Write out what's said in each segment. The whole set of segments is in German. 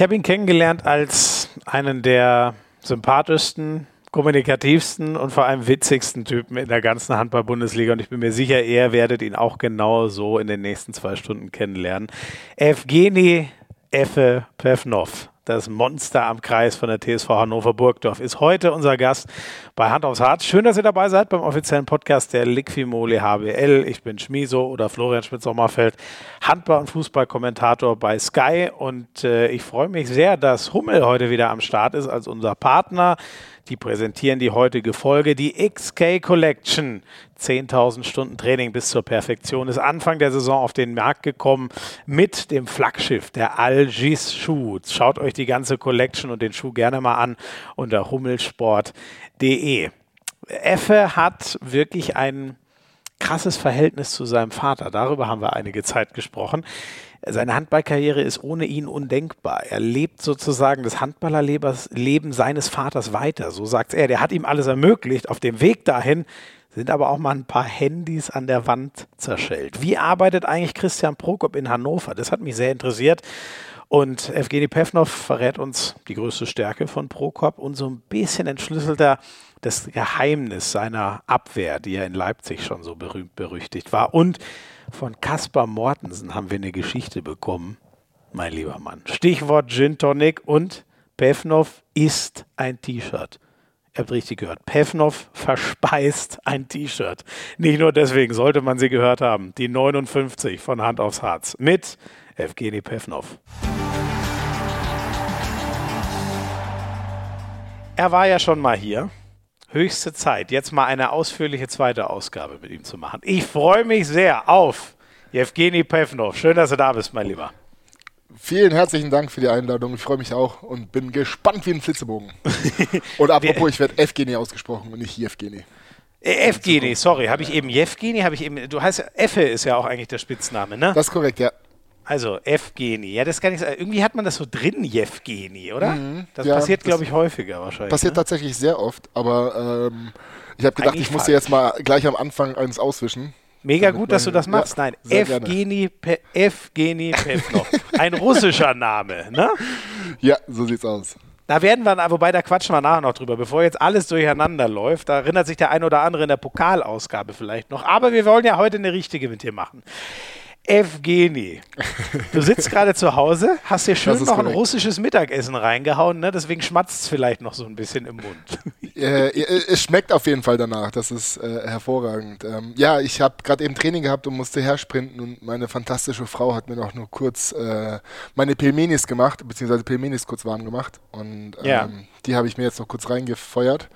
Ich habe ihn kennengelernt als einen der sympathischsten, kommunikativsten und vor allem witzigsten Typen in der ganzen Handball-Bundesliga. Und ich bin mir sicher, ihr werdet ihn auch genau so in den nächsten zwei Stunden kennenlernen. Evgeny Effe Pevnov das Monster am Kreis von der TSV Hannover Burgdorf, ist heute unser Gast bei Hand aufs Harz. Schön, dass ihr dabei seid beim offiziellen Podcast der Liquimole HBL. Ich bin Schmiso oder Florian Schmidt-Sommerfeld, Handball- und Fußballkommentator bei Sky und äh, ich freue mich sehr, dass Hummel heute wieder am Start ist als unser Partner. Die präsentieren die heutige Folge, die XK Collection. 10.000 Stunden Training bis zur Perfektion ist Anfang der Saison auf den Markt gekommen mit dem Flaggschiff der Algis Schuh. Schaut euch die ganze Collection und den Schuh gerne mal an unter hummelsport.de. Effe hat wirklich ein krasses Verhältnis zu seinem Vater. Darüber haben wir einige Zeit gesprochen. Seine Handballkarriere ist ohne ihn undenkbar. Er lebt sozusagen das Handballerleben seines Vaters weiter. So sagt er. Der hat ihm alles ermöglicht. Auf dem Weg dahin sind aber auch mal ein paar Handys an der Wand zerschellt. Wie arbeitet eigentlich Christian Prokop in Hannover? Das hat mich sehr interessiert. Und Evgeny Pevnov verrät uns die größte Stärke von Prokop und so ein bisschen entschlüsselt er das Geheimnis seiner Abwehr, die ja in Leipzig schon so berühmt berüchtigt war. Und von Kaspar Mortensen haben wir eine Geschichte bekommen, mein lieber Mann. Stichwort Gin Tonic und Pevnov ist ein T-Shirt. Ihr habt richtig gehört. Pevnov verspeist ein T-Shirt. Nicht nur deswegen sollte man sie gehört haben. Die 59 von Hand aufs Harz mit Evgeny Pevnov. Er war ja schon mal hier höchste Zeit, jetzt mal eine ausführliche zweite Ausgabe mit ihm zu machen. Ich freue mich sehr auf Jewgeni Pevnov. Schön, dass du da bist, mein Lieber. Vielen herzlichen Dank für die Einladung. Ich freue mich auch und bin gespannt wie ein Flitzebogen. und apropos, ich werde Evgeni ausgesprochen und nicht Jewgeni. Äh, Evgeni, sorry, habe ich eben Jewgeni, habe ich eben, du heißt, Effe ist ja auch eigentlich der Spitzname, ne? Das ist korrekt, ja. Also Evgeni, ja, das kann ich sagen. Irgendwie hat man das so drin, Jevgeni, oder? Mhm, das ja, passiert, glaube ich, häufiger wahrscheinlich. Passiert ne? tatsächlich sehr oft, aber ähm, ich habe gedacht, Eigentlich ich muss dir jetzt mal gleich am Anfang eins auswischen. Mega gut, dass du das machst. Ja, Nein, Evgeni, Pe Evgeni Pevnov. Ein russischer Name, ne? Ja, so sieht's aus. Da werden wir, wobei da quatschen wir nachher noch drüber, bevor jetzt alles durcheinander läuft. Da erinnert sich der ein oder andere in der Pokalausgabe vielleicht noch. Aber wir wollen ja heute eine richtige mit dir machen. Evgeni, du sitzt gerade zu Hause, hast dir schön noch korrekt. ein russisches Mittagessen reingehauen, ne? deswegen schmatzt es vielleicht noch so ein bisschen im Mund. Äh, es schmeckt auf jeden Fall danach, das ist äh, hervorragend. Ähm, ja, ich habe gerade eben Training gehabt und musste hersprinten und meine fantastische Frau hat mir noch nur kurz äh, meine Pelmenis gemacht, beziehungsweise Pelmenis kurz warm gemacht und ähm, ja. die habe ich mir jetzt noch kurz reingefeuert.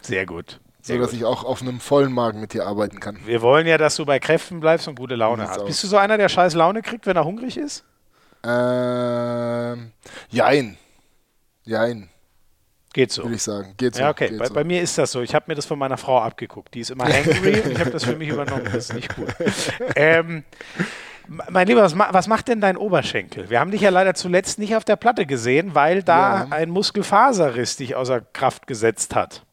Sehr gut so dass ich auch auf einem vollen Magen mit dir arbeiten kann. Wir wollen ja, dass du bei Kräften bleibst und gute Laune hast. Aus. Bist du so einer, der scheiß Laune kriegt, wenn er hungrig ist? Ähm, jein. Jein. Geht so. Würde ich sagen. Geht so. Ja, okay. Bei, so. bei, mir ist das so. Ich habe mir das von meiner Frau abgeguckt. Die ist immer angry und ich habe das für mich übernommen. Das ist nicht gut. Ähm, mein Lieber, was, was, macht denn dein Oberschenkel? Wir haben dich ja leider zuletzt nicht auf der Platte gesehen, weil da ja. ein Muskelfaserriss dich außer Kraft gesetzt hat.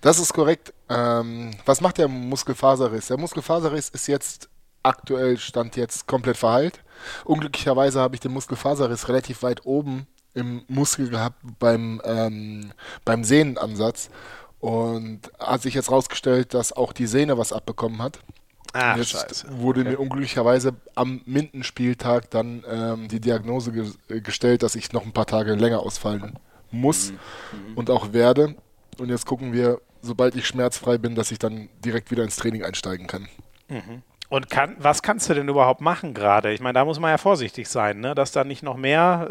Das ist korrekt. Ähm, was macht der Muskelfaserriss? Der Muskelfaserriss ist jetzt aktuell, stand jetzt komplett verheilt. Unglücklicherweise habe ich den Muskelfaserriss relativ weit oben im Muskel gehabt beim, ähm, beim Sehnenansatz. Und hat sich jetzt rausgestellt, dass auch die Sehne was abbekommen hat. Ach, jetzt Scheiße. wurde okay. mir unglücklicherweise am Mindenspieltag dann ähm, die Diagnose ge gestellt, dass ich noch ein paar Tage länger ausfallen muss mhm. mhm. und auch werde. Und jetzt gucken wir, sobald ich schmerzfrei bin, dass ich dann direkt wieder ins Training einsteigen kann. Mhm. Und kann, was kannst du denn überhaupt machen gerade? Ich meine, da muss man ja vorsichtig sein, ne? dass da nicht noch mehr.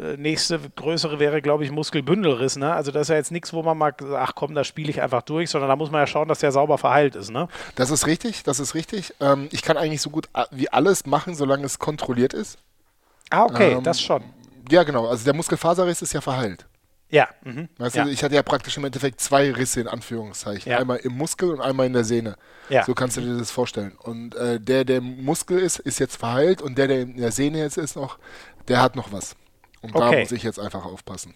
Äh, nächste größere wäre, glaube ich, Muskelbündelriss. Ne? Also das ist ja jetzt nichts, wo man mal, ach komm, da spiele ich einfach durch, sondern da muss man ja schauen, dass der sauber verheilt ist. Ne? Das ist richtig, das ist richtig. Ähm, ich kann eigentlich so gut wie alles machen, solange es kontrolliert ist. Ah, okay, ähm, das schon. Ja, genau. Also der Muskelfaserriss ist ja verheilt. Ja. Mhm. Weißt ja. du, ich hatte ja praktisch im Endeffekt zwei Risse in Anführungszeichen. Ja. Einmal im Muskel und einmal in der Sehne. Ja. So kannst du dir das vorstellen. Und äh, der, der im Muskel ist, ist jetzt verheilt und der, der in der Sehne jetzt ist noch, der hat noch was. Und okay. da muss ich jetzt einfach aufpassen.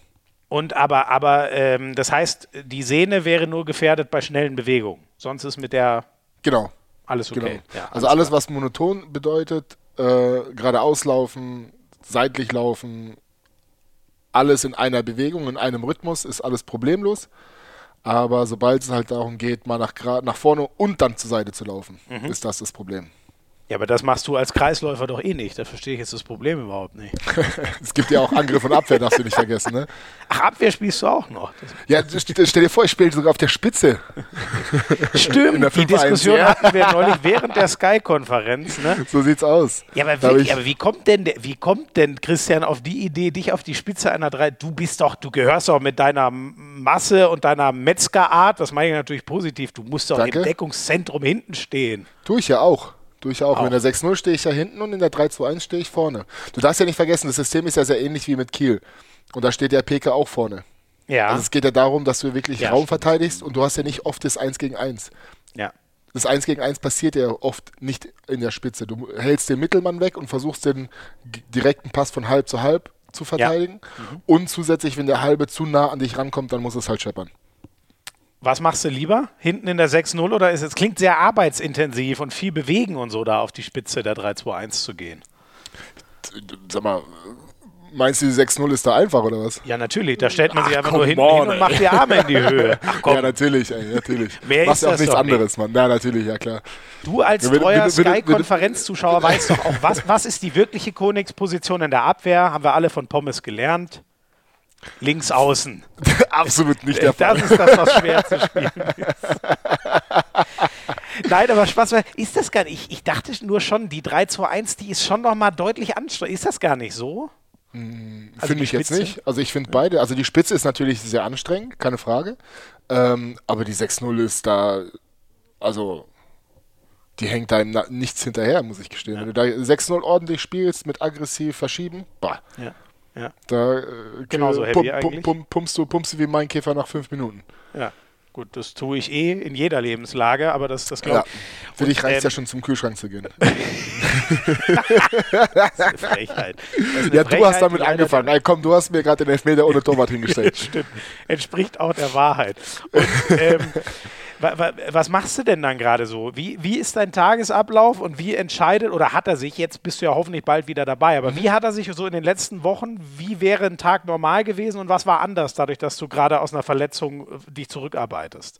Und aber, aber ähm, das heißt, die Sehne wäre nur gefährdet bei schnellen Bewegungen. Sonst ist mit der genau alles okay. Genau. Ja, alles also alles, klar. was monoton bedeutet, äh, geradeaus laufen, seitlich laufen, alles in einer Bewegung, in einem Rhythmus, ist alles problemlos. Aber sobald es halt darum geht, mal nach, nach vorne und dann zur Seite zu laufen, mhm. ist das das Problem. Ja, aber das machst du als Kreisläufer doch eh nicht. Da verstehe ich jetzt das Problem überhaupt nicht. es gibt ja auch Angriff und Abwehr, darfst du nicht vergessen, ne? Ach, Abwehr spielst du auch noch. ja, stell dir vor, ich spiele sogar auf der Spitze. Stimmt, die Diskussion ja. hatten wir neulich während der Sky-Konferenz, ne? So sieht's aus. Ja, aber, wirklich, aber wie kommt denn, wie kommt denn Christian auf die Idee, dich auf die Spitze einer drei, du bist doch, du gehörst doch mit deiner Masse und deiner Metzgerart, das meine ich natürlich positiv, du musst doch Danke. im Deckungszentrum hinten stehen. Tu ich ja auch. Tue ich auch. auch. In der 6-0 stehe ich ja hinten und in der 3-2-1 stehe ich vorne. Du darfst ja nicht vergessen, das System ist ja sehr ähnlich wie mit Kiel. Und da steht der PK auch vorne. Ja. Also es geht ja darum, dass du wirklich ja, Raum stimmt. verteidigst und du hast ja nicht oft das 1 gegen 1. Ja. Das 1 gegen 1 passiert ja oft nicht in der Spitze. Du hältst den Mittelmann weg und versuchst den direkten Pass von halb zu halb zu verteidigen. Ja. Mhm. Und zusätzlich, wenn der halbe zu nah an dich rankommt, dann muss es halt scheppern. Was machst du lieber? Hinten in der 6-0 oder ist es klingt sehr arbeitsintensiv und viel bewegen und so da auf die Spitze der 3-2-1 zu gehen? Sag mal, meinst du, die 6-0 ist da einfach oder was? Ja, natürlich. Da stellt man sich Ach, einfach nur hinten on, hin und macht die Arme in die Höhe. Ach, komm. Ja, natürlich, ey, natürlich. Mehr Machst ist auch nichts anderes, nicht. Mann. Ja, natürlich, ja klar. Du als ja, treuer Sky-Konferenzzuschauer weißt doch auch, was, was ist die wirkliche Königsposition in der Abwehr? Haben wir alle von Pommes gelernt. Links außen. Absolut nicht der Fall. Das ist das, was schwer zu spielen ist. Nein, aber Spaß, ist das gar nicht. Ich dachte nur schon, die 3-2-1, die ist schon noch mal deutlich anstrengend. Ist das gar nicht so? Hm, also finde ich jetzt nicht. Also ich finde beide, also die Spitze ist natürlich sehr anstrengend, keine Frage. Ähm, aber die 6-0 ist da, also die hängt da nichts hinterher, muss ich gestehen. Ja. Wenn du da 6-0 ordentlich spielst, mit aggressiv verschieben, bah. Ja. Ja. Da äh, Genauso pum, heavy pum, pum, pumpst, du, pumpst du wie mein Käfer nach fünf Minuten. Ja. Gut, das tue ich eh in jeder Lebenslage, aber das, das glaube ich. Ja. Für dich reicht es ähm, ja schon zum Kühlschrank zu gehen. das ist eine Frechheit. Eine ja, Frechheit, du hast damit angefangen. Ey, komm, du hast mir gerade den Elfmeter ohne Torwart hingestellt. Stimmt. Entspricht auch der Wahrheit. Und, ähm, was machst du denn dann gerade so? Wie, wie ist dein Tagesablauf und wie entscheidet oder hat er sich, jetzt bist du ja hoffentlich bald wieder dabei, aber mhm. wie hat er sich so in den letzten Wochen, wie wäre ein Tag normal gewesen und was war anders dadurch, dass du gerade aus einer Verletzung äh, dich zurückarbeitest?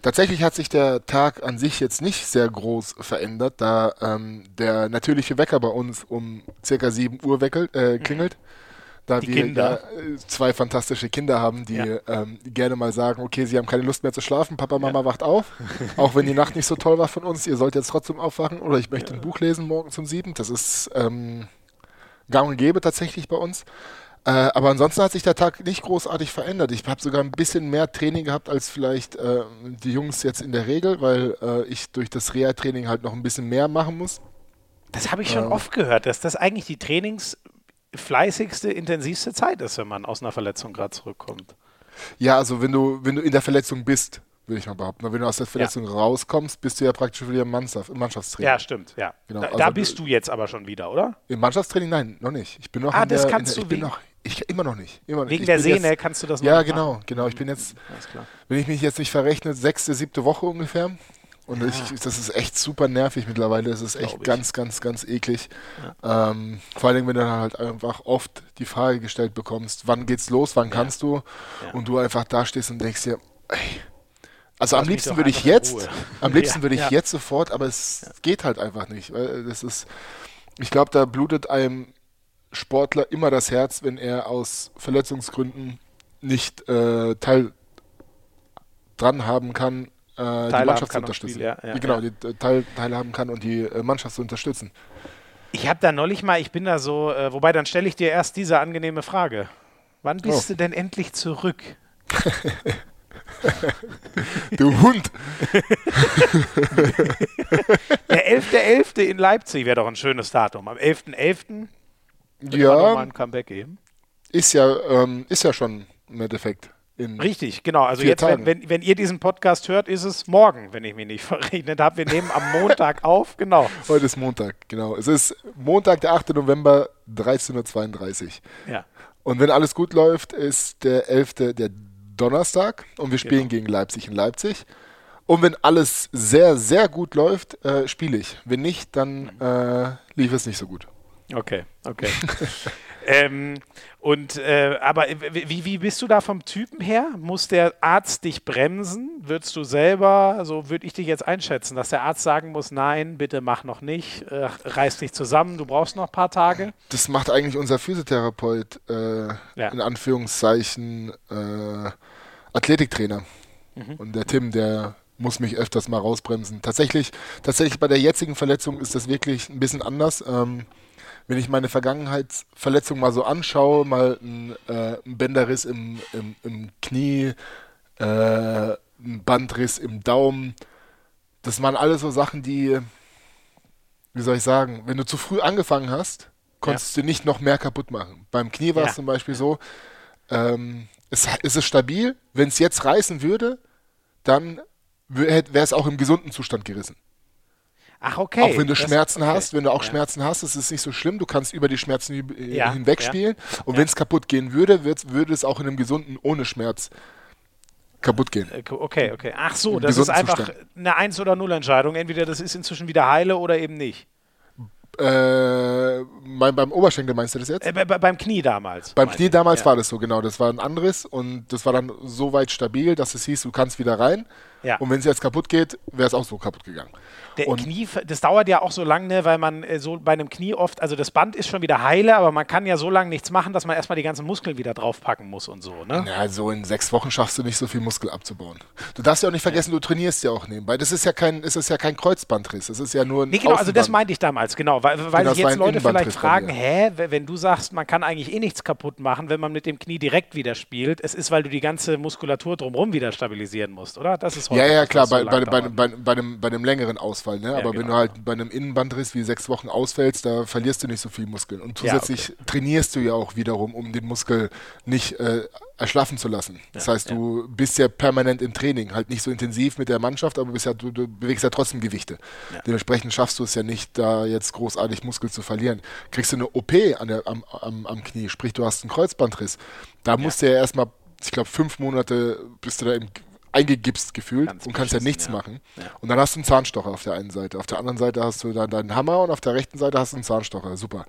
Tatsächlich hat sich der Tag an sich jetzt nicht sehr groß verändert, da ähm, der natürliche Wecker bei uns um circa 7 Uhr weckelt, äh, klingelt. Mhm da die wir ja, äh, zwei fantastische Kinder haben, die ja. ähm, gerne mal sagen, okay, sie haben keine Lust mehr zu schlafen, Papa, Mama ja. wacht auf, auch wenn die Nacht nicht so toll war von uns, ihr sollt jetzt trotzdem aufwachen oder ich möchte ein Buch lesen morgen zum sieben, das ist ähm, gang und gäbe tatsächlich bei uns. Äh, aber ansonsten hat sich der Tag nicht großartig verändert. Ich habe sogar ein bisschen mehr Training gehabt als vielleicht äh, die Jungs jetzt in der Regel, weil äh, ich durch das Reha-Training halt noch ein bisschen mehr machen muss. Das habe ich schon ähm, oft gehört, dass das eigentlich die Trainings fleißigste, intensivste Zeit ist, wenn man aus einer Verletzung gerade zurückkommt. Ja, also wenn du, wenn du in der Verletzung bist, würde ich mal behaupten. Wenn du aus der Verletzung ja. rauskommst, bist du ja praktisch wieder im, Mannschaft, Mannschaftstraining. Ja, stimmt, ja. Genau. Da, also, da, bist du jetzt aber schon wieder, oder? Im Mannschaftstraining? Nein, noch nicht. Ich bin noch ah, das der, kannst der, du noch, ich, immer noch nicht. Immer Wegen ich der Sehne jetzt, kannst du das noch Ja, genau, genau. Ich bin jetzt, wenn ich mich jetzt nicht verrechne, sechste, siebte Woche ungefähr. Und ja. ich, das ist echt super nervig mittlerweile. Das ist echt ganz, ganz, ganz eklig. Ja. Ähm, vor allem, wenn du dann halt einfach oft die Frage gestellt bekommst, wann geht's los, wann ja. kannst du? Und du einfach da stehst und denkst dir, ey, also am liebsten würde ich jetzt, am liebsten würde ich jetzt sofort, aber es geht halt einfach nicht. Das ist, ich glaube, da blutet einem Sportler immer das Herz, wenn er aus Verletzungsgründen nicht äh, Teil dran haben kann äh, die Mannschaft zu unterstützen. Spiel, ja, ja, genau, ja. die Teil, teilhaben kann und die äh, Mannschaft zu unterstützen. Ich habe da neulich mal, ich bin da so, äh, wobei dann stelle ich dir erst diese angenehme Frage. Wann bist oh. du denn endlich zurück? du Hund! der 11.11. .11. in Leipzig wäre doch ein schönes Datum. Am 11.11. .11. ja, mal ein Comeback geben. Ist ja, ähm, ist ja schon im Endeffekt. Richtig, genau. Also jetzt, wenn, wenn, wenn, ihr diesen Podcast hört, ist es morgen, wenn ich mich nicht verrechnet habe. Wir nehmen am Montag auf, genau. Heute ist Montag, genau. Es ist Montag, der 8. November, 13.32 Uhr. Ja. Und wenn alles gut läuft, ist der 11. der Donnerstag und wir spielen genau. gegen Leipzig in Leipzig. Und wenn alles sehr, sehr gut läuft, äh, spiele ich. Wenn nicht, dann äh, lief es nicht so gut. Okay, okay. Ähm, und äh, aber wie, wie bist du da vom Typen her? Muss der Arzt dich bremsen? Würdest du selber, so würde ich dich jetzt einschätzen, dass der Arzt sagen muss, nein, bitte mach noch nicht, äh, reiß dich zusammen, du brauchst noch ein paar Tage? Das macht eigentlich unser Physiotherapeut, äh, ja. in Anführungszeichen, äh, Athletiktrainer. Mhm. Und der Tim, der muss mich öfters mal rausbremsen. Tatsächlich, tatsächlich bei der jetzigen Verletzung ist das wirklich ein bisschen anders. Ähm, wenn ich meine Vergangenheitsverletzung mal so anschaue, mal ein, äh, ein Bänderriss im, im, im Knie, äh, ein Bandriss im Daumen, das waren alles so Sachen, die, wie soll ich sagen, wenn du zu früh angefangen hast, konntest ja. du nicht noch mehr kaputt machen. Beim Knie war es zum Beispiel so, ähm, es, ist es stabil, wenn es jetzt reißen würde, dann wäre es auch im gesunden Zustand gerissen. Ach, okay. Auch wenn du das, Schmerzen okay. hast, wenn du auch ja. Schmerzen hast, ist es nicht so schlimm. Du kannst über die Schmerzen ja. hinwegspielen. Ja. Und wenn es kaputt gehen würde, würde es auch in einem gesunden ohne Schmerz kaputt gehen. Äh, okay, okay. Ach so, das ist einfach Zustand. eine 1 oder 0 Entscheidung. Entweder das ist inzwischen wieder heile oder eben nicht. Äh, mein, beim Oberschenkel meinst du das jetzt? Äh, bei, beim Knie damals. Beim Knie damals ja. war das so, genau. Das war ein anderes und das war dann so weit stabil, dass es hieß, du kannst wieder rein. Ja. Und wenn es jetzt kaputt geht, wäre es auch so kaputt gegangen. Der und Knie, das dauert ja auch so lange, ne, weil man äh, so bei einem Knie oft, also das Band ist schon wieder heile, aber man kann ja so lange nichts machen, dass man erstmal die ganzen Muskeln wieder draufpacken muss und so. Ne? Ja, so in sechs Wochen schaffst du nicht so viel Muskel abzubauen. Du darfst ja auch nicht vergessen, ja. du trainierst ja auch nebenbei. Das ist ja kein, ist ja kein Kreuzbandriss, das ist ja nur ein Nee, genau, also das meinte ich damals, genau, weil, weil genau, jetzt Leute vielleicht fragen, hä, wenn du sagst, man kann eigentlich eh nichts kaputt machen, wenn man mit dem Knie direkt wieder spielt, es ist, weil du die ganze Muskulatur drumherum wieder stabilisieren musst, oder? Das ist heute Ja, ja, klar, bei, so bei, bei, bei, bei, einem, bei einem längeren Ausfall, ne? Ja, aber genau. wenn du halt bei einem Innenbandriss wie sechs Wochen ausfällst, da verlierst du nicht so viel Muskeln. Und zusätzlich ja, okay. trainierst du ja auch wiederum, um den Muskel nicht äh, erschlaffen zu lassen. Das heißt, du bist ja permanent im Training, halt nicht so intensiv mit der Mannschaft, aber ja, du, du bewegst ja trotzdem Gewichte. Dementsprechend schaffst du es ja nicht, da jetzt großartig Muskel zu verlieren. Kriegst du eine OP an der, am, am, am Knie, sprich, du hast einen Kreuzbandriss. Da musst du ja erstmal ich glaube, fünf Monate bist du da im eingegipst gefühlt Ganz und kannst ja nichts ja. machen. Ja. Und dann hast du einen Zahnstocher auf der einen Seite. Auf der anderen Seite hast du dann deinen Hammer und auf der rechten Seite hast du einen Zahnstocher. Super.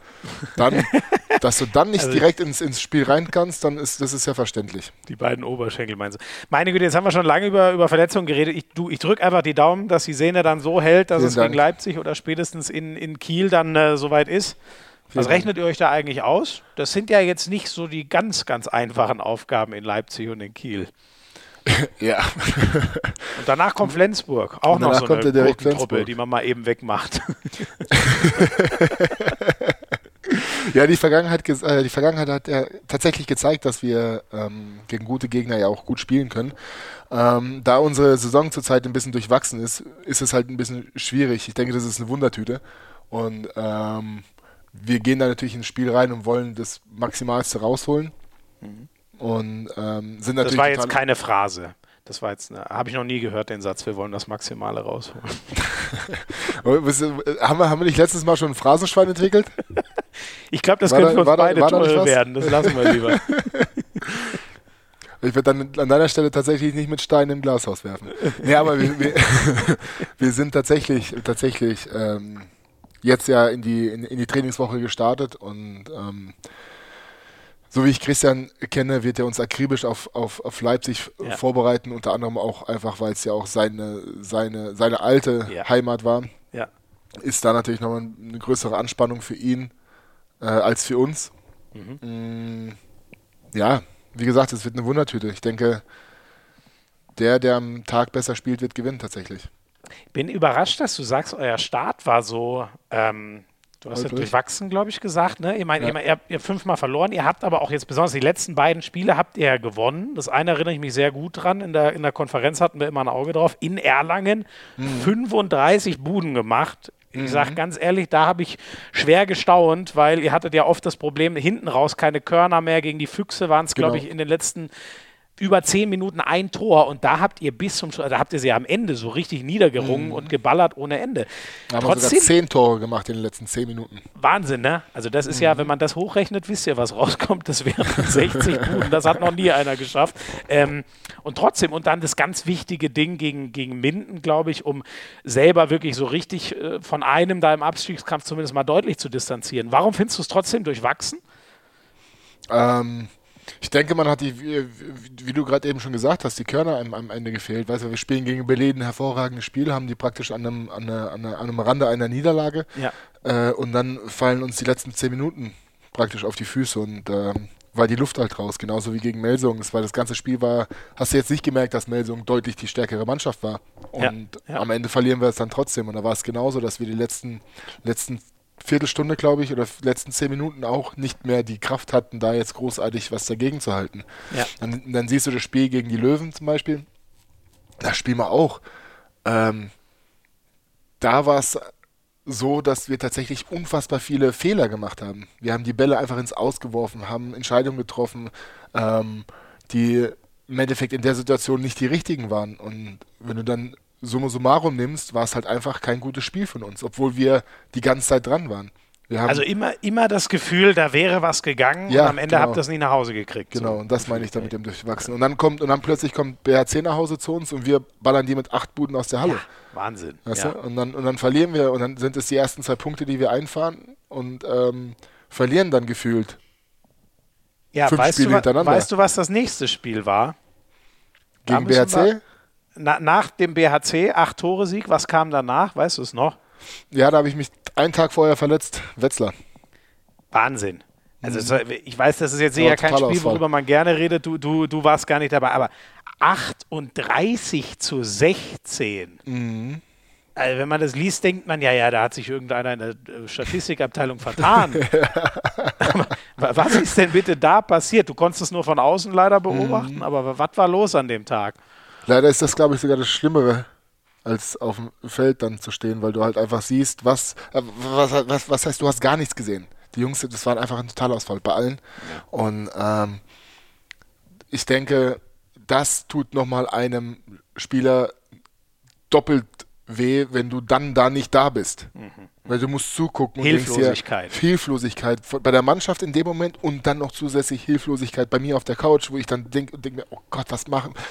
Dann, dass du dann nicht also direkt ins, ins Spiel rein kannst, dann ist das ist ja verständlich. Die beiden Oberschenkel meinst du. Meine Güte, jetzt haben wir schon lange über, über Verletzungen geredet. Ich, ich drücke einfach die Daumen, dass die Sehne dann so hält, dass Vielen es Dank. gegen Leipzig oder spätestens in, in Kiel dann äh, soweit ist. Was rechnet ihr euch da eigentlich aus? Das sind ja jetzt nicht so die ganz, ganz einfachen Aufgaben in Leipzig und in Kiel. ja. Und danach kommt Flensburg. Auch noch so eine Truppe, die man mal eben wegmacht. ja, die Vergangenheit, äh, die Vergangenheit hat ja tatsächlich gezeigt, dass wir ähm, gegen gute Gegner ja auch gut spielen können. Ähm, da unsere Saison zurzeit ein bisschen durchwachsen ist, ist es halt ein bisschen schwierig. Ich denke, das ist eine Wundertüte. Und ähm, wir gehen da natürlich ins Spiel rein und wollen das Maximalste rausholen. Mhm. Und ähm, sind natürlich. Das war jetzt keine Phrase. Das war jetzt, habe ich noch nie gehört, den Satz, wir wollen das Maximale rausholen. haben, wir, haben wir nicht letztes Mal schon ein Phrasenschwein entwickelt? ich glaube, das war könnte da, für uns beide da, toll werden. Das lassen wir lieber. Ich würde dann an deiner Stelle tatsächlich nicht mit Steinen im Glashaus werfen. Nee, aber wir, wir, wir sind tatsächlich, tatsächlich ähm, jetzt ja in die, in, in, die Trainingswoche gestartet und ähm, so wie ich Christian kenne, wird er uns akribisch auf, auf, auf Leipzig ja. vorbereiten, unter anderem auch einfach, weil es ja auch seine, seine, seine alte ja. Heimat war. Ja. Ist da natürlich nochmal eine größere Anspannung für ihn äh, als für uns. Mhm. Mm, ja, wie gesagt, es wird eine Wundertüte. Ich denke, der, der am Tag besser spielt, wird gewinnen tatsächlich. Bin überrascht, dass du sagst, euer Start war so ähm, Du hast ja durchwachsen, glaube ich, gesagt. Ne? Ich meine, ja. ihr, ihr, habt fünfmal verloren. Ihr habt aber auch jetzt besonders die letzten beiden Spiele habt ihr ja gewonnen. Das eine erinnere ich mich sehr gut dran. In der, in der Konferenz hatten wir immer ein Auge drauf. In Erlangen mhm. 35 Buden gemacht. Ich mhm. sage ganz ehrlich, da habe ich schwer gestaunt, weil ihr hattet ja oft das Problem, hinten raus keine Körner mehr. Gegen die Füchse waren es, glaube genau. ich, in den letzten über zehn Minuten ein Tor und da habt ihr bis zum da habt ihr sie am Ende so richtig niedergerungen mhm. und geballert ohne Ende. Da haben Trotzdem, sogar zehn Tore gemacht in den letzten zehn Minuten. Wahnsinn, ne? Also das ist mhm. ja, wenn man das hochrechnet, wisst ihr, was rauskommt. Das wären 60 Minuten. Das hat noch nie einer geschafft. Ähm, und trotzdem, und dann das ganz wichtige Ding gegen, gegen Minden, glaube ich, um selber wirklich so richtig äh, von einem da im Abstiegskampf zumindest mal deutlich zu distanzieren. Warum findest du es trotzdem durchwachsen? Ähm, ich denke, man hat die, wie, du gerade eben schon gesagt hast, die Körner am, am Ende gefehlt. Weißt du, wir spielen gegen Berlin ein hervorragendes Spiel, haben die praktisch an einem, an, einer, an, einem Rande einer Niederlage. Ja. Äh, und dann fallen uns die letzten zehn Minuten praktisch auf die Füße und ähm, war die Luft halt raus, genauso wie gegen Melsung. Es war das ganze Spiel war, hast du jetzt nicht gemerkt, dass Melsung deutlich die stärkere Mannschaft war. Und Ja, ja. am Ende verlieren wir es dann trotzdem. Und da war es genauso, dass wir die letzten, letzten Viertelstunde, glaube ich, oder letzten zehn Minuten auch nicht mehr die Kraft hatten, da jetzt großartig was dagegen zu halten. Ja. Dann, dann siehst du das Spiel gegen die Löwen zum Beispiel. Da spielen wir auch. Ähm, da war es so, dass wir tatsächlich unfassbar viele Fehler gemacht haben. Wir haben die Bälle einfach ins Ausgeworfen, haben Entscheidungen getroffen, ähm, die im Endeffekt in der Situation nicht die richtigen waren. Und wenn du dann summa summarum nimmst, war es halt einfach kein gutes Spiel von uns, obwohl wir die ganze Zeit dran waren. Also immer, immer das Gefühl, da wäre was gegangen Ja, und am Ende genau. habt ihr es nicht nach Hause gekriegt. Genau, So. und das meine ich damit dem Durchwachsen. Und dann kommt, und dann plötzlich kommt BHC nach Hause zu uns und wir ballern die mit acht Buden aus der Halle. Wahnsinn. Weißt ja. du? und, dann, und dann verlieren wir und dann sind es die ersten zwei Punkte, die wir einfahren und ähm, verlieren dann gefühlt. ja, fünf weißt, Spiele du, hintereinander. weißt du, was das nächste Spiel war? Gegen BHC? Na, nach dem BHC, acht Tore Sieg, was kam danach? Weißt du es noch? Ja, da habe ich mich einen Tag vorher verletzt. Wetzlar. Wahnsinn. Also war- ich weiß, das ist jetzt Ja, sicher kein Spiel, Totalausfall. worüber man gerne redet. Du, du, du warst gar nicht dabei, aber 38 zu 16. Mhm. Also wenn man das liest, denkt man, ja, ja, da hat sich irgendeiner in der äh, Statistikabteilung vertan. was ist denn bitte da passiert? Du konntest es nur von außen leider beobachten, Mhm. aber was war los an dem Tag? Leider ist das, glaube ich, sogar das Schlimmere, als auf dem Feld dann zu stehen, weil du halt einfach siehst, was, äh, was, was, was heißt, du hast gar nichts gesehen. Die Jungs, das war einfach ein Totalausfall bei allen. Und ähm, ich denke, das tut nochmal einem Spieler doppelt weh, wenn du dann da nicht da bist. Weil du musst zugucken und denkst dir, Hilflosigkeit. Hilflosigkeit bei der Mannschaft in dem Moment und dann noch zusätzlich Hilflosigkeit bei mir auf der Couch, wo ich dann denke denk mir, oh Gott, was machen?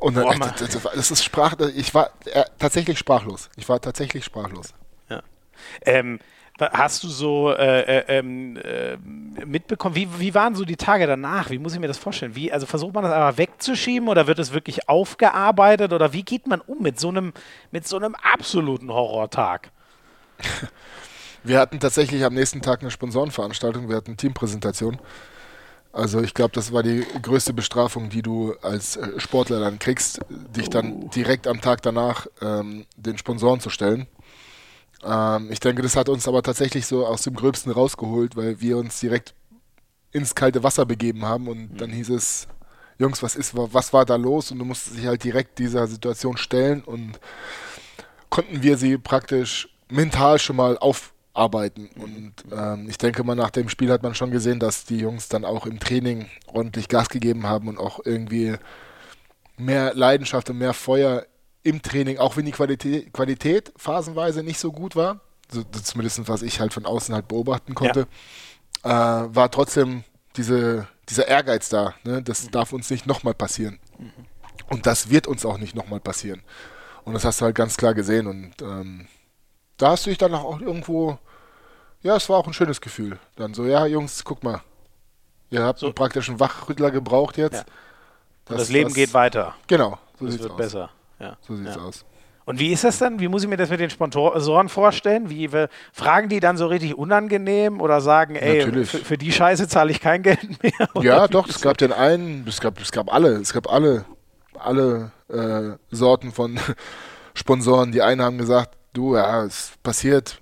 Und dann, Boah, Mann. das, das, ist Sprach, ich war äh, tatsächlich sprachlos. Ich war tatsächlich sprachlos. Ja. Ähm, hast du so äh, äh, ähm, äh, mitbekommen, wie, wie waren so die Tage danach? Wie muss ich mir das vorstellen? Wie, also versucht man das aber wegzuschieben oder wird es wirklich aufgearbeitet oder wie geht man um mit so einem, mit so einem absoluten Horrortag? Wir hatten tatsächlich am nächsten Tag eine Sponsorenveranstaltung, wir hatten Teampräsentation. Also ich glaube, das war die größte Bestrafung, die du als äh, Sportler dann kriegst, dich dann direkt am Tag danach ähm, den Sponsoren zu stellen. Ähm, ich denke, das hat uns aber tatsächlich so aus dem Gröbsten rausgeholt, weil wir uns direkt ins kalte Wasser begeben haben und dann hieß es, Jungs, was ist, was war da los? Und du musstest dich halt direkt dieser Situation stellen und konnten wir sie praktisch mental schon mal aufarbeiten. Und ähm, ich denke mal, nach dem Spiel hat man schon gesehen, dass die Jungs dann auch im Training ordentlich Gas gegeben haben und auch irgendwie mehr Leidenschaft und mehr Feuer im Training, auch wenn die Qualität, Qualität phasenweise nicht so gut war, so, zumindest was ich halt von außen halt beobachten konnte, äh, war trotzdem diese, dieser Ehrgeiz da. Ne? Das darf uns nicht nochmal passieren. Und das wird uns auch nicht nochmal passieren. Und das hast du halt ganz klar gesehen. Und ähm, da hast du dich dann auch irgendwo, ja, es war auch ein schönes Gefühl. Dann so, ja, Jungs, guck mal, ihr habt So. einen praktischen Wachrüttler gebraucht jetzt. Ja. Und das, Leben geht weiter. Genau, so Es sieht's wird aus. besser. Ja. So sieht's ja. aus. Und wie ist das dann? Wie muss ich mir das mit den Sponsoren vorstellen? Wie wir, fragen die dann so richtig unangenehm oder sagen, ey, für, für die Scheiße zahle ich kein Geld mehr? Ja, doch, es gab den einen, es gab, es gab alle, es gab alle, alle äh, Sorten von Sponsoren. Die einen haben gesagt, du, ja, es passiert,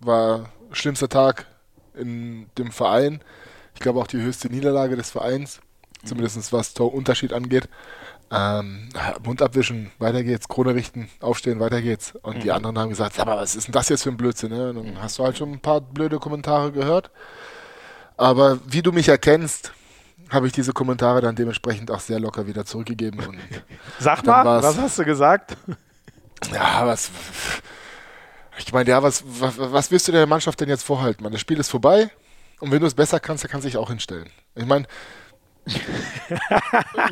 war schlimmster Tag in dem Verein. Ich glaube auch die höchste Niederlage des Vereins, zumindest was Torunterschied angeht. Ähm, Mund abwischen, weiter geht's, Krone richten, aufstehen, weiter geht's. Und die anderen haben gesagt, aber was ist denn das jetzt für ein Blödsinn? Ne? Und dann hast du halt schon ein paar blöde Kommentare gehört. Aber wie du mich erkennst, habe ich diese Kommentare dann dementsprechend auch sehr locker wieder zurückgegeben. Und Sag mal, was hast du gesagt? ja, was. Ich meine, ja, was, was, was willst du der Mannschaft denn jetzt vorhalten? Man, das Spiel ist vorbei und wenn du es besser kannst, dann kannst du dich auch hinstellen. Ich meine,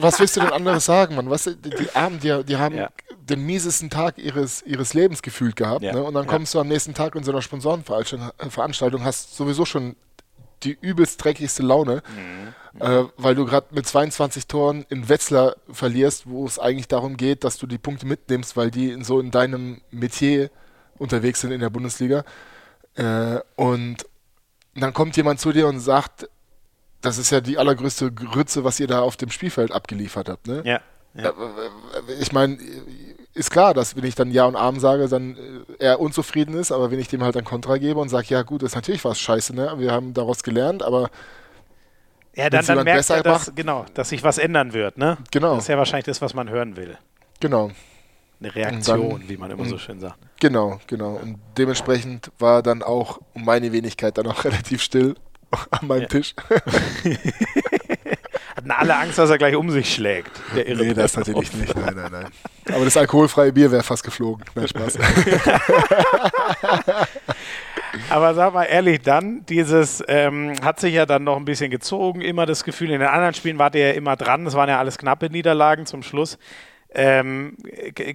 was willst du denn anderes sagen, Mann? Was, die, die Armen, die, die haben Ja. den miesesten Tag ihres, ihres Lebens gefühlt gehabt. Ja. Ne? Und dann Ja. kommst du am nächsten Tag in so einer Sponsorenveranstaltung, Veranstaltung, hast sowieso schon die übelst dreckigste Laune, mhm. äh, weil du gerade mit 22 Toren in Wetzlar verlierst, wo es eigentlich darum geht, dass du die Punkte mitnimmst, weil die so in deinem Metier unterwegs sind in der Bundesliga. Äh, und dann kommt jemand zu dir und sagt, das ist ja die allergrößte Grütze, was ihr da auf dem Spielfeld abgeliefert habt. Ne? Ja. ja. Ich meine, ist klar, dass wenn ich dann Ja und Arm sage, dann äh, er unzufrieden ist, aber wenn ich dem halt ein Kontra gebe und sage, ja gut, das ist natürlich was scheiße, ne? Wir haben daraus gelernt, aber ja, dann, dann merkt er, dass, genau, dass sich was ändern wird, ne? Genau. Das ist ja wahrscheinlich das, was man hören will. Genau. Eine Reaktion, dann, wie man immer so schön sagt. Genau, genau. Und dementsprechend war dann auch meine Wenigkeit dann auch relativ still an meinem ja. Tisch. Hatten alle Angst, dass er gleich um sich schlägt. Der irre nee, das natürlich nicht. Nein, nein, nein. Aber das alkoholfreie Bier wäre fast geflogen. Nein, Spaß. Aber sag mal ehrlich, dann, dieses ähm, hat sich ja dann noch ein bisschen gezogen, immer das Gefühl, in den anderen Spielen wart ihr ja immer dran, es waren ja alles knappe Niederlagen zum Schluss. Ähm,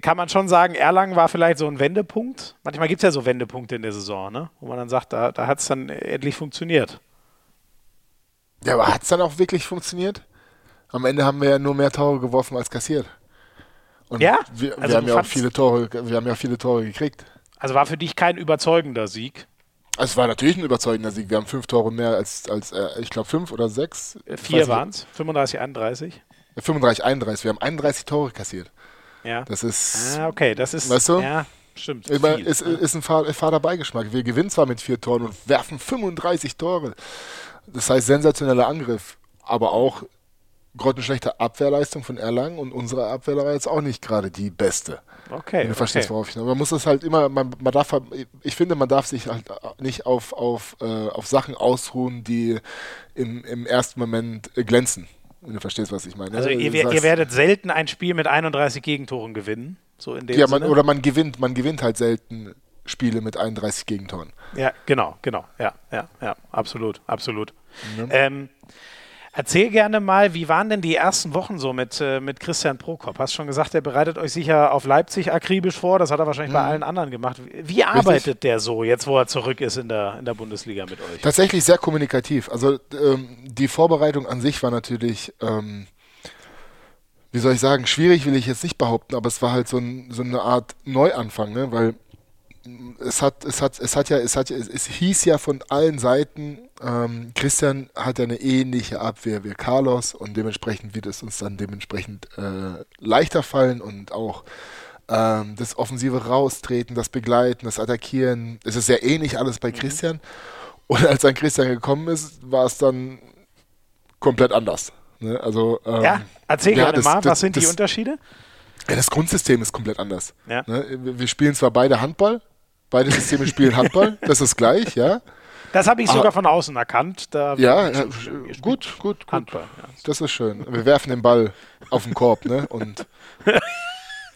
kann man schon sagen, Erlangen war vielleicht so ein Wendepunkt? Manchmal gibt es ja so Wendepunkte in der Saison, ne? wo man dann sagt, da, da hat es dann endlich funktioniert. Ja, aber hat es dann auch wirklich funktioniert? Am Ende haben wir ja nur mehr Tore geworfen als kassiert. Und ja? Wir, wir also haben ja auch viele Tore, wir haben ja viele Tore gekriegt. Also war für dich kein überzeugender Sieg? Es war natürlich ein überzeugender Sieg. Wir haben fünf Tore mehr als, als äh, ich glaube, fünf oder sechs. Äh, vier waren es, 35, 31. 35, 31. Wir haben 31 Tore kassiert. Ja. Das ist. Ah, okay, das ist. Weißt du? Ja, stimmt. Viel, ist, ist ein fader Beigeschmack. Wir gewinnen zwar mit vier Toren und werfen 35 Tore. Das heißt, sensationeller Angriff, aber auch grottenschlechte Abwehrleistung von Erlangen und unsere Abwehr war jetzt auch nicht gerade die beste. Okay. Wenn du verstehst, worauf ich. Man muss das halt immer, man, man darf, ich finde, man darf sich halt nicht auf, auf, äh, auf Sachen ausruhen, die im, im ersten Moment glänzen. Wenn du verstehst, was ich meine. Also ihr, das heißt, ihr werdet selten ein Spiel mit 31 Gegentoren gewinnen. So in dem ja, man, oder man gewinnt, man gewinnt halt selten Spiele mit 31 Gegentoren. Ja, genau, genau. Ja, ja, ja, absolut, absolut. Mhm. Ähm, erzähl gerne mal, wie waren denn die ersten Wochen so mit, äh, mit Christian Prokop? Hast schon gesagt, er bereitet euch sicher auf Leipzig akribisch vor. Das hat er wahrscheinlich mhm. bei allen anderen gemacht. Wie arbeitet Richtig? der so, jetzt wo er zurück ist in der, in der Bundesliga mit euch? Tatsächlich sehr kommunikativ. Also ähm, die Vorbereitung an sich war natürlich. Ähm, wie soll ich sagen, schwierig will ich jetzt nicht behaupten, aber es war halt so, ein, so eine Art Neuanfang, ne? weil es hat, es hat, es hat ja, es hat, es, es hieß ja von allen Seiten, ähm, Christian hat ja eine ähnliche Abwehr wie Carlos und dementsprechend wird es uns dann dementsprechend äh, leichter fallen und auch ähm, das offensive Raustreten, das Begleiten, das Attackieren, es ist sehr ähnlich alles bei mhm. Christian. Und als dann Christian gekommen ist, war es dann komplett anders. Ne? Also, ähm, ja, erzähl ja, gerne mal, das, was sind das, die Unterschiede? Ja, das Grundsystem ist komplett anders. Ja. Ne? Wir spielen zwar beide Handball, Beide Systeme spielen Handball, das ist gleich, ja. Das habe ich sogar ah. von außen erkannt. Ja, ja gut, gut, gut. Handball, ja. Das ist schön. Wir werfen den Ball auf den Korb ne? und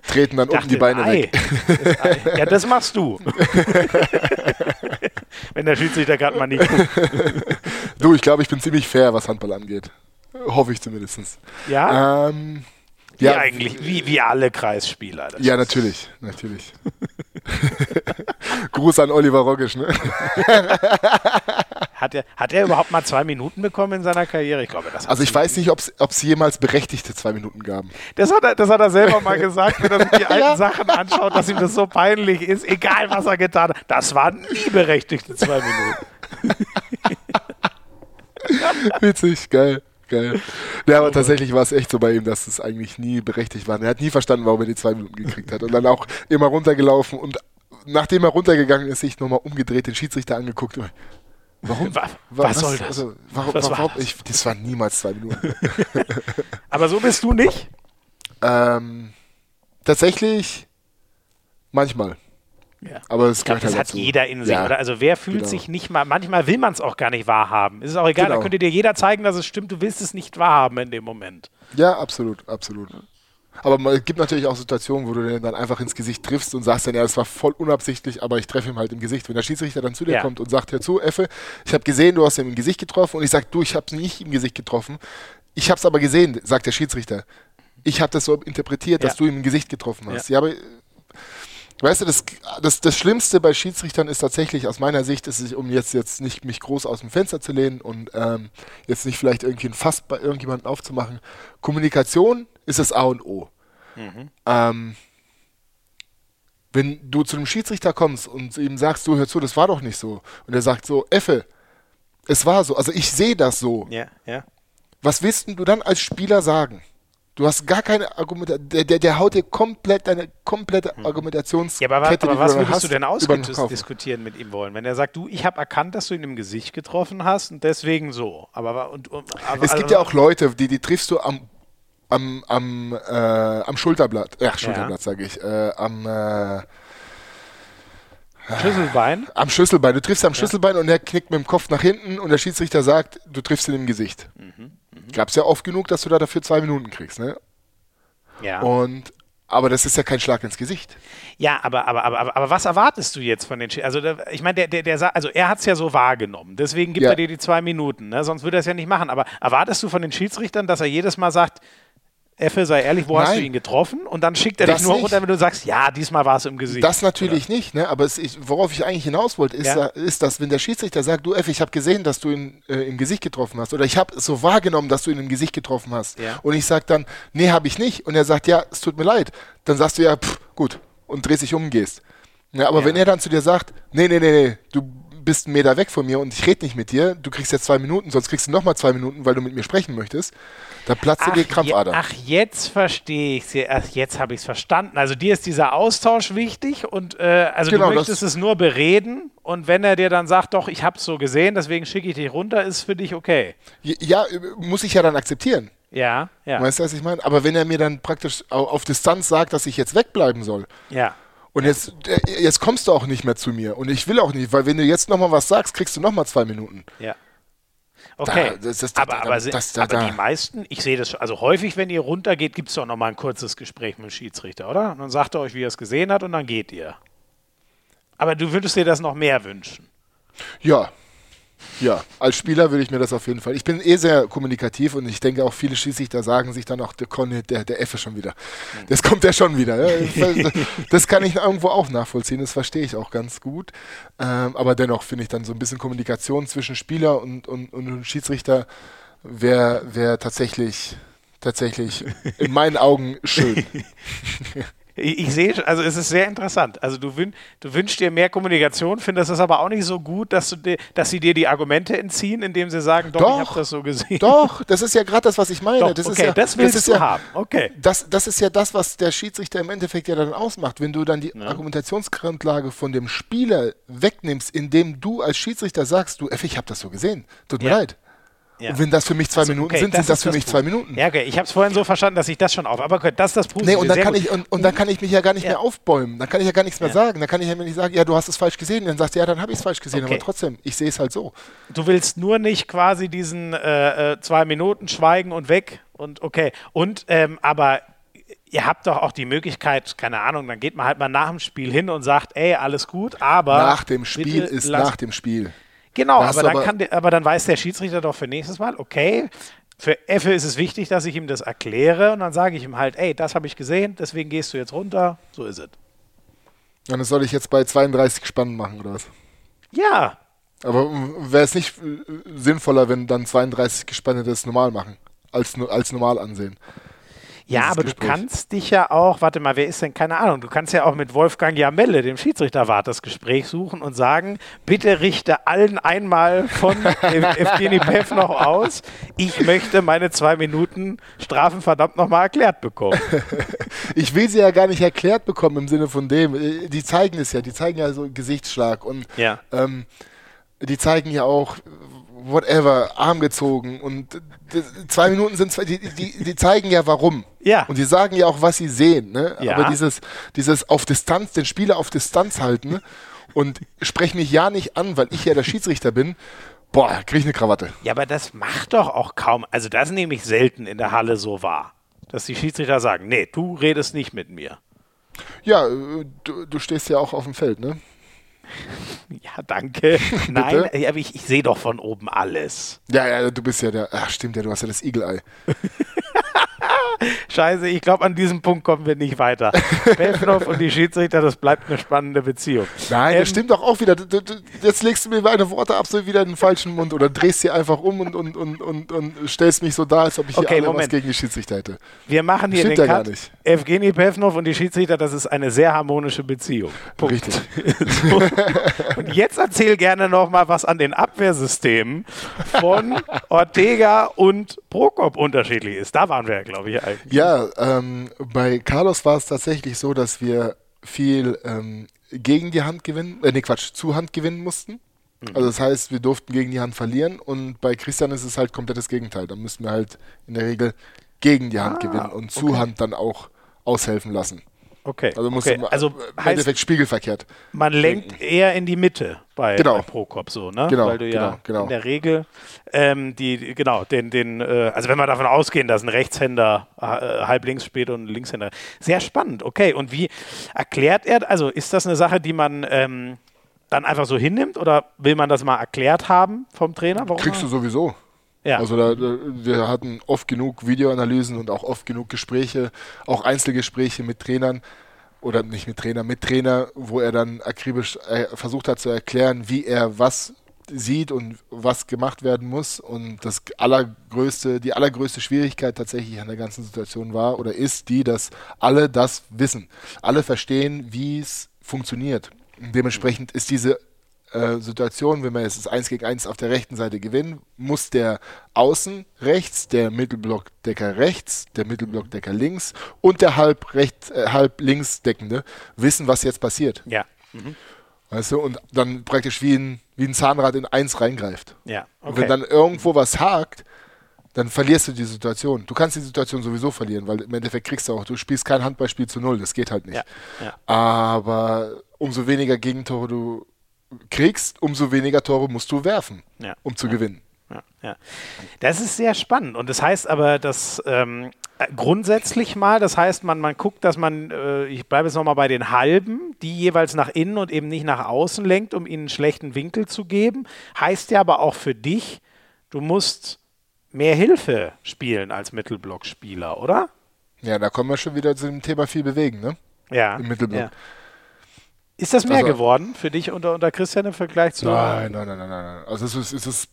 treten dann unten die Beine Ei. weg. Das ja, das machst du. Wenn der Schiedsrichter gerade mal nicht. du, ich glaube, ich bin ziemlich fair, was Handball angeht. Hoffe ich zumindest. Ja. Ähm, wie ja, eigentlich, wie, wie alle Kreisspieler. Ja, natürlich, natürlich. Gruß an Oliver Rogisch, ne? hat, er, hat er überhaupt mal zwei Minuten bekommen in seiner Karriere? Ich glaube, das Also ich weiß nicht, ob es jemals berechtigte zwei Minuten gab. Das hat, er, das hat er selber mal gesagt, wenn er sich die alten ja. Sachen anschaut, dass ihm das so peinlich ist, egal was er getan hat. Das waren nie berechtigte zwei Minuten. Witzig, geil. Geil. Ja, aber tatsächlich war es echt so bei ihm, dass es eigentlich nie berechtigt war. Er hat nie verstanden, warum er die zwei Minuten gekriegt hat. Und dann auch immer runtergelaufen und nachdem er runtergegangen ist, sich nochmal umgedreht, den Schiedsrichter angeguckt. Warum? Was, was soll das? Also, warum, was warum, ich, das waren niemals zwei Minuten. aber so bist du nicht? Ähm, tatsächlich manchmal. Ja. Aber es glaub, das halt hat dazu. jeder in sich, ja. oder? Also wer fühlt genau. sich nicht mal, manchmal will man es auch gar nicht wahrhaben. Es ist auch egal, genau. da könnte dir jeder zeigen, dass es stimmt, du willst es nicht wahrhaben in dem Moment. Ja, absolut, absolut. Aber es gibt natürlich auch Situationen, wo du den dann einfach ins Gesicht triffst und sagst dann, ja, das war voll unabsichtlich, aber ich treffe ihn halt im Gesicht. Wenn der Schiedsrichter dann zu dir ja. kommt und sagt, hör zu, Effe, ich habe gesehen, du hast ihn im Gesicht getroffen und ich sage, du, ich habe es nicht im Gesicht getroffen. Ich habe es aber gesehen, sagt der Schiedsrichter. Ich habe das so interpretiert, dass ja. du ihm im Gesicht getroffen hast. Ja, aber Weißt du, das, das, das Schlimmste bei Schiedsrichtern ist tatsächlich aus meiner Sicht, ist es, um jetzt, jetzt nicht mich groß aus dem Fenster zu lehnen und ähm, jetzt nicht vielleicht irgendwie ein Fass bei irgendjemandem aufzumachen. Kommunikation ist das A und O. Mhm. Ähm, wenn du zu einem Schiedsrichter kommst und ihm sagst, du hör zu, das war doch nicht so. Und er sagt so, Effe, es war so. Also ich sehe das so. Ja, ja. Was willst du dann als Spieler sagen? Du hast gar keine Argumentation. Der, der, der, haut dir komplett deine komplette hm. Argumentationskette. Ja, aber, aber, aber was würdest du denn ausdiskutieren mit ihm wollen? Wenn er sagt, du, ich habe erkannt, dass du ihn im Gesicht getroffen hast und deswegen so. Aber, und, und, aber es gibt also, ja auch Leute, die, die triffst du am am, am, äh, am Schulterblatt, ja, Schulterblatt ja. sage ich, äh, am äh, Schlüsselbein? Am Schlüsselbein. Du triffst am ja. Schlüsselbein und er knickt mit dem Kopf nach hinten und der Schiedsrichter sagt, du triffst ihn im Gesicht. Mhm. Mhm. Gab es ja oft genug, dass du da dafür zwei Minuten kriegst, ne? Ja. Und aber das ist ja kein Schlag ins Gesicht. Ja, aber, aber, aber, aber, aber was erwartest du jetzt von den Schiedsrichtern? Also, ich meine, der, der, der, also er hat es ja so wahrgenommen. Deswegen gibt ja. er dir die zwei Minuten. Ne? Sonst würde er es ja nicht machen. Aber erwartest du von den Schiedsrichtern, dass er jedes Mal sagt, Effe, sei ehrlich, wo Nein. hast du ihn getroffen? Und dann schickt er das dich nur nicht. runter, wenn du sagst, ja, diesmal war es im Gesicht. Das natürlich oder? nicht, ne? aber ist, worauf ich eigentlich hinaus wollte, ist, ja. ist, dass wenn der Schiedsrichter sagt, du Effe, ich habe gesehen, dass du ihn äh, im Gesicht getroffen hast oder ich habe so wahrgenommen, dass du ihn im Gesicht getroffen hast ja. und ich sage dann, nee, habe ich nicht und er sagt, ja, es tut mir leid, dann sagst du ja, pff, gut und drehst dich um und gehst. Ja, aber wenn er dann zu dir sagt, nee, nee, nee, nee, du bist einen Meter weg von mir und ich rede nicht mit dir, du kriegst jetzt zwei Minuten, sonst kriegst du nochmal zwei Minuten, weil du mit mir sprechen möchtest, da platzt dir die Krampfader. Je, ach, jetzt verstehe ich es. Jetzt habe ich es verstanden. Also dir ist dieser Austausch wichtig und äh, also genau, du möchtest es nur bereden und wenn er dir dann sagt, doch, ich habe es so gesehen, deswegen schicke ich dich runter, ist für dich okay. Ja, muss ich ja dann akzeptieren. Ja, ja. Weißt du, was ich meine? Aber wenn er mir dann praktisch auf Distanz sagt, dass ich jetzt wegbleiben soll. Ja. Und jetzt, äh, jetzt kommst du auch nicht mehr zu mir. Und ich will auch nicht, weil wenn du jetzt nochmal was sagst, kriegst du nochmal zwei Minuten. Ja. Okay, da, das, das, aber, da, aber, das, aber die meisten, ich sehe das schon, also häufig, wenn ihr runtergeht, gibt es doch nochmal ein kurzes Gespräch mit dem Schiedsrichter, oder? Und dann sagt er euch, wie er es gesehen hat und dann geht ihr. Aber du würdest dir das noch mehr wünschen. Ja, ja, als Spieler würde ich mir das auf jeden Fall. Ich bin eh sehr kommunikativ und ich denke auch viele Schiedsrichter sagen sich dann auch, der Conny, der, der Effe schon wieder. Das kommt ja schon wieder. Das kann ich irgendwo auch nachvollziehen, das verstehe ich auch ganz gut. Ähm, aber dennoch finde ich dann so ein bisschen Kommunikation zwischen Spieler und, und, und Schiedsrichter wäre wär tatsächlich, tatsächlich in meinen Augen schön. Ich, ich sehe, also es ist sehr interessant. Also du, wün, du wünschst dir mehr Kommunikation, findest es aber auch nicht so gut, dass, du dir, dass sie dir die Argumente entziehen, indem sie sagen, doch, doch ich habe das so gesehen. Doch, das ist ja gerade das, was ich meine. Doch, das okay, ist ja, das willst das du ja, haben. Okay. Das, das ist ja das, was der Schiedsrichter im Endeffekt ja dann ausmacht. Wenn du dann die ja. Argumentationsgrundlage von dem Spieler wegnimmst, indem du als Schiedsrichter sagst, du, F, ich habe das so gesehen. Tut mir ja. leid. Ja. Und wenn das für mich zwei also, Minuten okay, sind, sind das für das mich zwei Minuten. Ja, okay. Ich habe es vorhin so verstanden, dass ich das schon auf. Aber okay, das ist das Positive. Nee, und dann, kann ich, und, und dann kann ich mich ja gar nicht ja. mehr aufbäumen. Dann kann ich ja gar nichts mehr ja. sagen. Dann kann ich ja nicht sagen, ja, du hast es falsch gesehen. Dann sagst du, ja, dann habe ich es falsch gesehen. Okay. Aber trotzdem, ich sehe es halt so. Du willst nur nicht quasi diesen äh, äh, zwei Minuten schweigen und weg. Und okay. Und, ähm, aber ihr habt doch auch die Möglichkeit, keine Ahnung, dann geht man halt mal nach dem Spiel hin und sagt, ey, alles gut, aber. Nach dem Spiel ist nach dem Spiel. Genau, aber dann, aber, kann der, aber dann weiß der Schiedsrichter doch für nächstes Mal, okay, für Effe ist es wichtig, dass ich ihm das erkläre und dann sage ich ihm halt, ey, das habe ich gesehen, deswegen gehst du jetzt runter, so ist es. Und das soll ich jetzt bei 32 spannend machen, oder was? Ja. Aber wäre es nicht äh, sinnvoller, wenn dann 32 Gespanne das normal machen, als, als normal ansehen? Ja, aber Gespräch. du kannst dich ja auch, warte mal, wer ist denn, keine Ahnung, du kannst ja auch mit Wolfgang Jamelle, dem Schiedsrichterwart, das Gespräch suchen und sagen, bitte richte allen einmal von Evgeny Pev noch aus. Ich möchte meine zwei Minuten Strafen verdammt nochmal erklärt bekommen. ich will sie ja gar nicht erklärt bekommen im Sinne von dem. Äh, die zeigen es ja, die zeigen ja so Gesichtsschlag und ja. ähm, die zeigen ja auch, whatever, Arm gezogen und zwei Minuten sind zwei, die, die, die zeigen ja warum. Ja. Und die sagen ja auch, was sie sehen. Ne? Ja. Aber dieses, dieses auf Distanz, den Spieler auf Distanz halten und sprech mich ja nicht an, weil ich ja der Schiedsrichter bin, boah, krieg ich eine Krawatte. Ja, aber das macht doch auch kaum, also das nehme ich selten in der Halle so wahr, dass die Schiedsrichter sagen, nee, du redest nicht mit mir. Ja, äh, du, du stehst ja auch auf dem Feld, ne? Ja, danke. Nein, aber ich, ich sehe doch von oben alles. Ja, ja, du bist ja der. Ach, stimmt ja, du hast ja das Eagle-Eye. Scheiße, ich glaube, an diesem Punkt kommen wir nicht weiter. Pevnov und die Schiedsrichter, das bleibt eine spannende Beziehung. Nein, ähm, das stimmt doch auch wieder. Jetzt legst du mir meine Worte absolut wieder in den falschen Mund oder drehst sie einfach um und, und, und, und, und stellst mich so dar, als ob ich okay, hier alle was gegen die Schiedsrichter hätte. Wir machen hier stimmt den ja Cut. Evgeny Pevnov und die Schiedsrichter, das ist eine sehr harmonische Beziehung. Punkt. Richtig. so. Und jetzt erzähl gerne noch mal, was an den Abwehrsystemen von Ortega und Prokop unterschiedlich ist. Da waren wir ja, glaube ich, eigentlich. Ja, ähm, bei Carlos war es tatsächlich so, dass wir viel ähm, gegen die Hand gewinnen, äh, nee, Quatsch, zu Hand gewinnen mussten. Mhm. Also das heißt, wir durften gegen die Hand verlieren und bei Christian ist es halt komplett das Gegenteil. Da müssen wir halt in der Regel gegen die Hand ah, gewinnen und zu okay. Hand dann auch aushelfen lassen. Okay. Also okay. also im Endeffekt spiegelverkehrt. Man lenkt eher in die Mitte bei, genau. bei Prokop so, ne? Genau, Weil du ja genau, genau. in der Regel ähm, die, genau, den, den, äh, also wenn wir davon ausgehen, dass ein Rechtshänder äh, halb links spielt und ein Linkshänder. Sehr spannend, okay. Und wie erklärt er, also ist das eine Sache, die man ähm, dann einfach so hinnimmt oder will man das mal erklärt haben vom Trainer? Warum Kriegst du sowieso. Ja. Also da, wir hatten oft genug Videoanalysen und auch oft genug Gespräche, auch Einzelgespräche mit Trainern oder nicht mit Trainer, mit Trainer, wo er dann akribisch äh, versucht hat zu erklären, wie er was sieht und was gemacht werden muss. Und das allergrößte, die allergrößte Schwierigkeit tatsächlich an der ganzen Situation war oder ist die, dass alle das wissen. Alle verstehen, wie es funktioniert. Dementsprechend ist diese äh, Situation, wenn wir jetzt das 1 gegen 1 auf der rechten Seite gewinnen, muss der Außen rechts, der Mittelblockdecker rechts, der Mittelblockdecker links und der halb, rechts, äh, halb links Deckende wissen, was jetzt passiert. Ja. Mhm. Weißt du, und dann praktisch wie ein, wie ein Zahnrad in eins reingreift. Ja. Okay. Und wenn dann irgendwo was hakt, dann verlierst du die Situation. Du kannst die Situation sowieso verlieren, weil im Endeffekt kriegst du auch, du spielst kein Handballspiel zu null, das geht halt nicht. Ja. Ja. Aber umso weniger Gegentore du kriegst, umso weniger Tore musst du werfen, ja. um zu ja. gewinnen. Ja. Das ist sehr spannend. Und das heißt aber, dass ähm, grundsätzlich mal, das heißt, man, man guckt, dass man, äh, ich bleibe jetzt nochmal bei den Halben, die jeweils nach innen und eben nicht nach außen lenkt, um ihnen einen schlechten Winkel zu geben. Heißt ja aber auch für dich, du musst mehr Hilfe spielen als Mittelblockspieler, oder? Ja, da kommen wir schon wieder zu dem Thema viel bewegen, ne? Ja. Im Mittelblock. Ja. Ist das mehr also, geworden für dich unter, unter Christian im Vergleich zu. Nein, nein, nein, nein, nein. Also es ist, es ist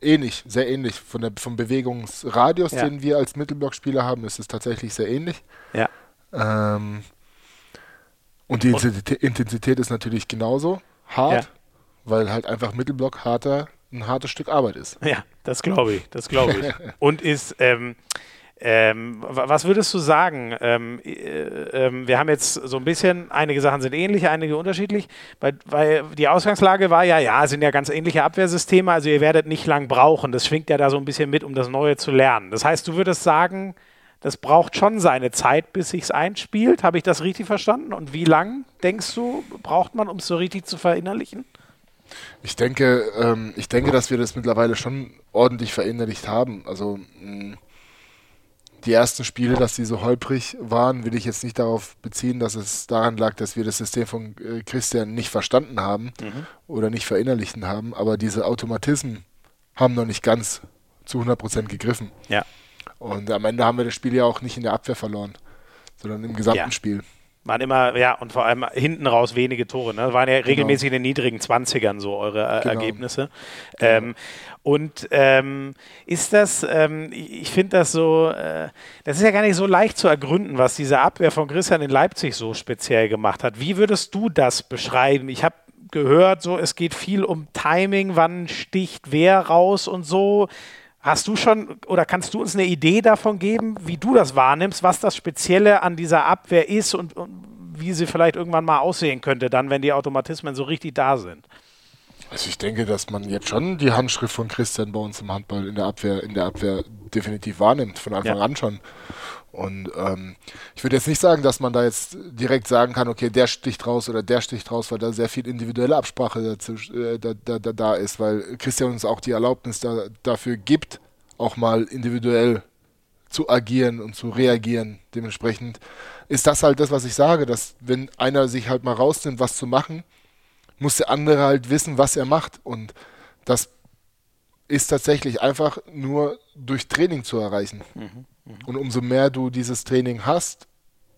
ähnlich, sehr ähnlich. Von der, vom Bewegungsradius, ja. den wir als Mittelblockspieler haben, ist es tatsächlich sehr ähnlich. Ja. Ähm, und die und? Intensität ist natürlich genauso hart, ja. weil halt einfach Mittelblock harter, ein hartes Stück Arbeit ist. Ja, das glaube ich, das glaube ich. und ist, ähm, ähm, was würdest du sagen? Ähm, äh, äh, wir haben jetzt so ein bisschen, einige Sachen sind ähnlich, einige unterschiedlich, weil, weil, die Ausgangslage war ja, ja, sind ja ganz ähnliche Abwehrsysteme, also ihr werdet nicht lang brauchen. Das schwingt ja da so ein bisschen mit, um das Neue zu lernen. Das heißt, du würdest sagen, das braucht schon seine Zeit, bis sich es einspielt. Habe ich das richtig verstanden? Und wie lang, denkst du, braucht man, um es so richtig zu verinnerlichen? Ich denke, ähm, ich denke, dass wir das mittlerweile schon ordentlich verinnerlicht haben. Also mh, die ersten Spiele, dass die so holprig waren, will ich jetzt nicht darauf beziehen, dass es daran lag, dass wir das System von äh, Christian nicht verstanden haben mhm. oder nicht verinnerlichen haben, aber diese Automatismen haben noch nicht ganz zu 100% gegriffen. Ja. Und am Ende haben wir das Spiel ja auch nicht in der Abwehr verloren, sondern im gesamten ja. Spiel. Waren immer, ja, und vor allem hinten raus wenige Tore. Ne? Waren ja genau. regelmäßig in den niedrigen 20ern so eure äh, genau. Ergebnisse. Genau. Ähm, und ähm, ist das, ähm, ich finde das so, äh, das ist ja gar nicht so leicht zu ergründen, was diese Abwehr von Christian in Leipzig so speziell gemacht hat. Wie würdest du das beschreiben? Ich habe gehört, so es geht viel um Timing, wann sticht wer raus und so. Hast du schon oder kannst du uns eine Idee davon geben, wie du das wahrnimmst, was das Spezielle an dieser Abwehr ist und, und wie sie vielleicht irgendwann mal aussehen könnte, dann, wenn die Automatismen so richtig da sind? Also ich denke, dass man jetzt schon die Handschrift von Christian bei uns im Handball in der Abwehr, in der Abwehr definitiv wahrnimmt, von Anfang ja. an schon. Und ähm, ich würde jetzt nicht sagen, dass man da jetzt direkt sagen kann, okay, der sticht raus oder der sticht raus, weil da sehr viel individuelle Absprache dazu, äh, da, da, da, da, ist, weil Christian uns auch die Erlaubnis da, dafür gibt, auch mal individuell zu agieren und zu reagieren. Dementsprechend ist das halt das, was ich sage, dass wenn einer sich halt mal rausnimmt, was zu machen, muss der andere halt wissen, was er macht. Und das ist tatsächlich einfach nur durch Training zu erreichen. Mhm. Und umso mehr du dieses Training hast,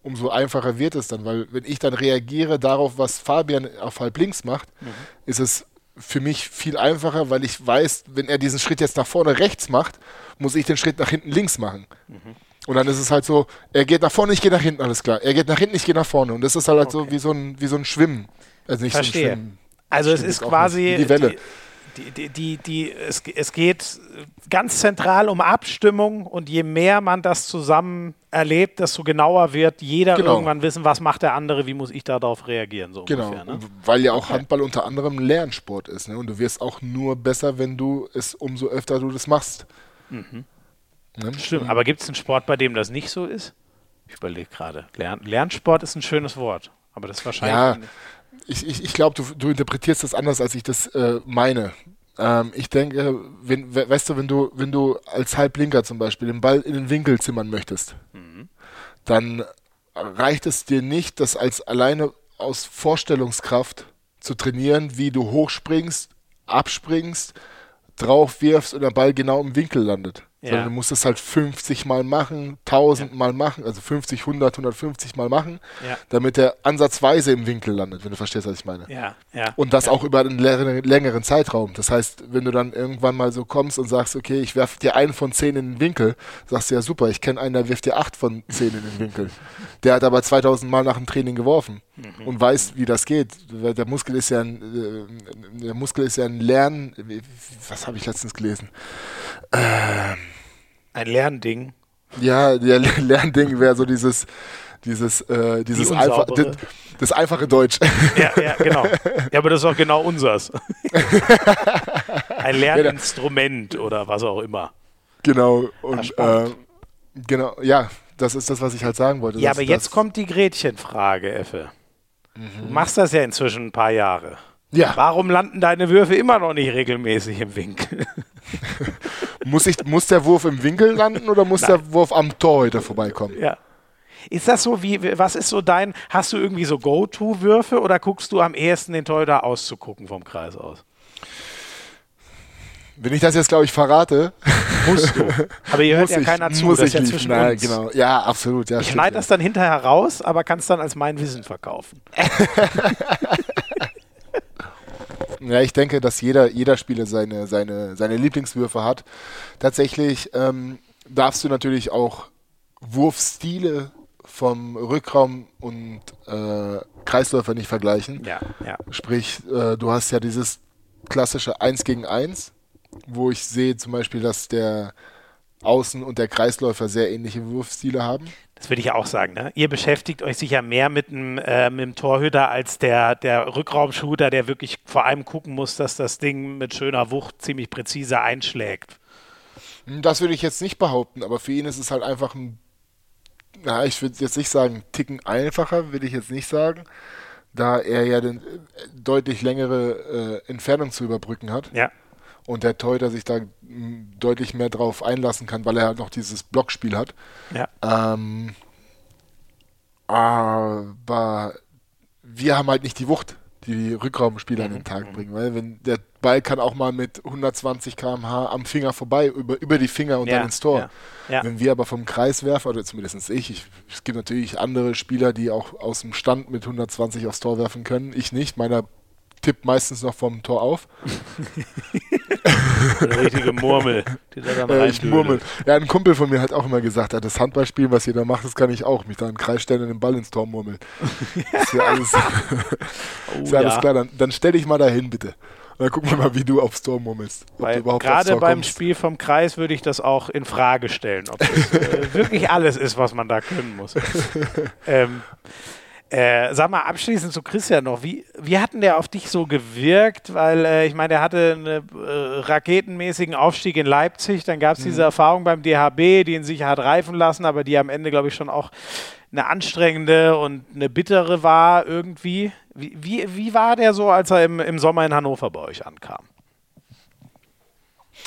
umso einfacher wird es dann, weil wenn ich dann reagiere darauf, was Fabian auf halb links macht, mhm. ist es für mich viel einfacher, weil ich weiß, wenn er diesen Schritt jetzt nach vorne rechts macht, muss ich den Schritt nach hinten links machen. Mhm. Und dann ist es halt so, er geht nach vorne, ich gehe nach hinten, alles klar. Er geht nach hinten, ich gehe nach vorne. Und das ist halt, halt okay. so wie so ein, wie so ein Schwimmen. Also nicht Verstehe. so ein Schwimmen. Also es ist quasi die Welle. Die, die, die, die, die, es, es geht ganz zentral um Abstimmung und je mehr man das zusammen erlebt, desto genauer wird jeder genau. irgendwann wissen, was macht der andere, wie muss ich darauf reagieren. So genau, ungefähr, ne? weil ja auch okay. Handball unter anderem Lernsport ist. Ne? Und du wirst auch nur besser, wenn du es umso öfter du das machst. Mhm. Ne? Stimmt, aber gibt es einen Sport, bei dem das nicht so ist? Ich überlege gerade. Lern Lernsport ist ein schönes Wort, aber das ist wahrscheinlich. Ja, ich, ich, ich glaube, du, du, interpretierst das anders, als ich das äh, meine. Ähm, ich denke, wenn, weißt du, wenn du, wenn du als Halblinker zum Beispiel den Ball in den Winkel zimmern möchtest, mhm. dann reicht es dir nicht, das als alleine aus Vorstellungskraft zu trainieren, wie du hochspringst, abspringst, drauf wirfst und der Ball genau im Winkel landet. Ja. Sondern du musst es halt 50 Mal machen, 1000 ja. Mal machen, also 50, 100, 150 Mal machen, ja. damit er ansatzweise im Winkel landet, wenn du verstehst, was ich meine. Ja. Ja. Und das auch über einen längeren Zeitraum. Das heißt, wenn du dann irgendwann mal so kommst und sagst, okay, ich werfe dir einen von zehn in den Winkel, sagst du ja super, ich kenne einen, der wirft dir acht von zehn in den Winkel. Der hat aber 2000 Mal nach dem Training geworfen mhm. und weiß, wie das geht. Der Muskel ist ja ein, äh, der Muskel ist ja ein Lern, was habe ich letztens gelesen? Ähm, ein Lernding. Ja, der Lernding wäre so dieses, dieses, äh, dieses Die Alpha, das, das, einfache Deutsch. Ja, ja, genau. Ja, aber das ist auch genau unseres. Ein Lerninstrument oder was auch immer. Genau. Und äh, genau, ja, das ist das, was ich halt sagen wollte. Ja, aber jetzt kommt die Gretchenfrage, Effe. Mhm. Du machst das ja inzwischen ein paar Jahre. Ja. Warum landen deine Würfe immer noch nicht regelmäßig im Winkel? muss, ich, muss der Wurf im Winkel landen oder muss Nein. der Wurf am Torhüter vorbeikommen? Ja. Ist das so wie, was ist so dein, hast du irgendwie so Go-To-Würfe oder guckst du am ehesten den Torhüter auszugucken vom Kreis aus? Wenn ich das jetzt, glaube ich, verrate. Musst du. Aber ihr hört ja ich, keiner zu. Muss das ist ja zwischen Nein, uns. Genau. Ja, absolut. Ja, ich schneide das dann hinterher raus, aber kann es dann als mein Wissen verkaufen. Ja, ich denke, dass jeder, jeder Spieler seine, seine, seine Lieblingswürfe hat. Tatsächlich ähm, darfst du natürlich auch Wurfstile vom Rückraum und äh, Kreisläufer nicht vergleichen. Ja, ja. Sprich, äh, du hast ja dieses klassische 1 gegen 1, wo ich sehe zum Beispiel, dass der Außen- und der Kreisläufer sehr ähnliche Wurfstile haben. Das würde ich auch sagen. Ne? Ihr beschäftigt euch sicher mehr mit dem, äh, mit dem Torhüter als der, der Rückraumshooter, der wirklich vor allem gucken muss, dass das Ding mit schöner Wucht ziemlich präzise einschlägt. Das würde ich jetzt nicht behaupten, aber für ihn ist es halt einfach ein, na, ich würde jetzt nicht sagen, Ticken einfacher, würde ich jetzt nicht sagen, da er ja den, äh, deutlich längere äh, Entfernung zu überbrücken hat. Ja und der Torhüter sich da deutlich mehr drauf einlassen kann, weil er halt noch dieses Blockspiel hat. Ja. Ähm, aber wir haben halt nicht die Wucht, die die Rückraumspieler an den Tag mhm. bringen, weil wenn der Ball kann auch mal mit 120 km/h am Finger vorbei, über, über die Finger und ja, dann ins Tor. Ja, ja. Wenn wir aber vom Kreis werfen, oder zumindest ich, ich, es gibt natürlich andere Spieler, die auch aus dem Stand mit 120 aufs Tor werfen können, ich nicht, meiner tippt meistens noch vom Tor auf. Eine richtige Murmel, die da dann äh, Ich murmel. Ja, ein Kumpel von mir hat auch immer gesagt, das Handballspiel, was ihr da macht, das kann ich auch. Mich da einen Kreis stellen und den Ball ins Tor murmeln. ist ja alles, oh, ist ja alles klar. Dann, dann stell dich mal dahin, bitte. Dann gucken wir mal, wie du aufs Tor murmelst. Gerade beim kommst. Spiel vom Kreis würde ich das auch in Frage stellen, ob das äh, wirklich alles ist, was man da können muss. ähm, äh, sag mal abschließend zu Christian noch, wie, wie hat denn der auf dich so gewirkt? Weil äh, ich meine, der hatte einen äh, raketenmäßigen Aufstieg in Leipzig, dann gab es mhm. diese Erfahrung beim DHB, die ihn sich hat reifen lassen, aber die am Ende, glaube ich, schon auch eine anstrengende und eine bittere war irgendwie. Wie, wie, wie war der so, als er im, im Sommer in Hannover bei euch ankam?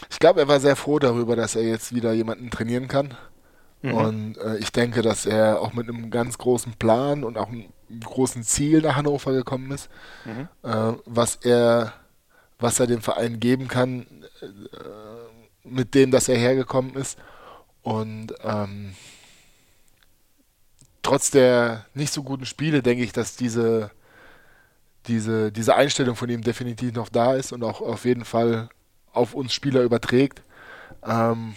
Ich glaube, er war sehr froh darüber, dass er jetzt wieder jemanden trainieren kann. Mhm. Und äh, ich denke, dass er auch mit einem ganz großen Plan und auch einem großen Ziel nach Hannover gekommen ist, mhm. äh, was er was er dem Verein geben kann, äh, mit dem, dass er hergekommen ist. Und ähm, trotz der nicht so guten Spiele denke ich, dass diese, diese, diese Einstellung von ihm definitiv noch da ist und auch auf jeden Fall auf uns Spieler überträgt. Ähm,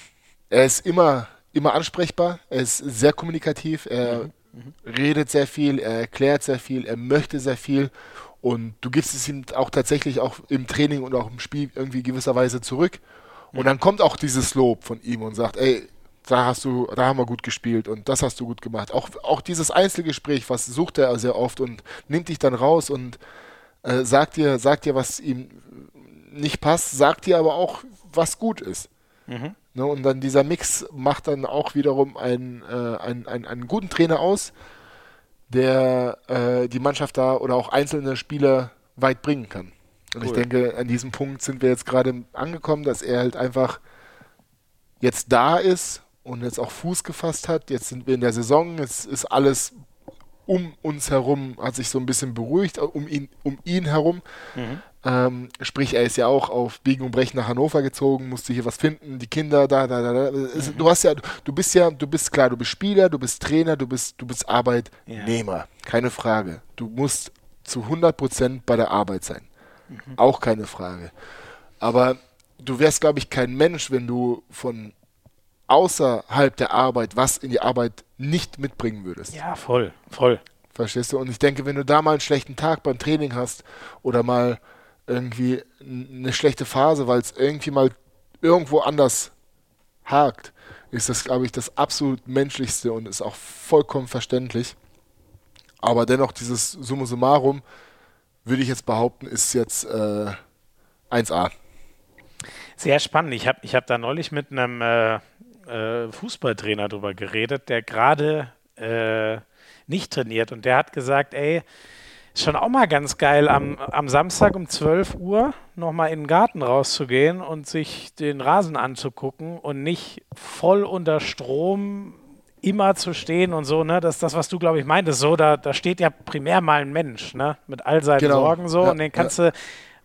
er ist immer, immer ansprechbar, er ist sehr kommunikativ, er mhm. Mhm. redet sehr viel, er erklärt sehr viel, er möchte sehr viel und du gibst es ihm auch tatsächlich auch im Training und auch im Spiel irgendwie gewisserweise zurück. Und dann kommt auch dieses Lob von ihm und sagt, ey, da hast du, da haben wir gut gespielt und das hast du gut gemacht. Auch, auch dieses Einzelgespräch, was sucht er sehr oft und nimmt dich dann raus und äh, sagt dir, sagt dir, was ihm nicht passt, sagt dir aber auch, was gut ist. Mhm. Ne, und dann dieser Mix macht dann auch wiederum einen, äh, einen, einen, einen guten Trainer aus, der äh, die Mannschaft da oder auch einzelne Spieler weit bringen kann. Und cool. ich denke, an diesem Punkt sind wir jetzt gerade angekommen, dass er halt einfach jetzt da ist und jetzt auch Fuß gefasst hat. Jetzt sind wir in der Saison, es ist alles um uns herum, hat sich so ein bisschen beruhigt, um ihn, um ihn herum. Mhm. Ähm, sprich, er ist ja auch auf Biegen und Brechen nach Hannover gezogen, musste hier was finden, die Kinder, da, da, da, da. Mhm. Du hast ja, du bist ja, du bist klar, du bist Spieler, du bist Trainer, du bist, du bist Arbeitnehmer, ja. keine Frage. Du musst zu 100% bei der Arbeit sein. Mhm. Auch keine Frage. Aber du wärst, glaube ich, kein Mensch, wenn du von außerhalb der Arbeit was in die Arbeit nicht mitbringen würdest. Ja, voll, voll. Verstehst du? Und ich denke, wenn du da mal einen schlechten Tag beim Training hast oder mal irgendwie eine schlechte Phase, weil es irgendwie mal irgendwo anders hakt, ist das, glaube ich, das absolut menschlichste und ist auch vollkommen verständlich. Aber dennoch, dieses Summa summarum, würde ich jetzt behaupten, ist jetzt äh, 1A. Sehr spannend. Ich habe ich hab da neulich mit einem äh, äh, Fußballtrainer drüber geredet, der gerade äh, nicht trainiert und der hat gesagt, ey, schon auch mal ganz geil, am, am Samstag um 12 Uhr nochmal in den Garten rauszugehen und sich den Rasen anzugucken und nicht voll unter Strom immer zu stehen und so, ne? Das ist das, was du, glaube ich, meintest. So, da, da steht ja primär mal ein Mensch, ne? Mit all seinen genau. Sorgen so. Ja, und den kannst ja. du,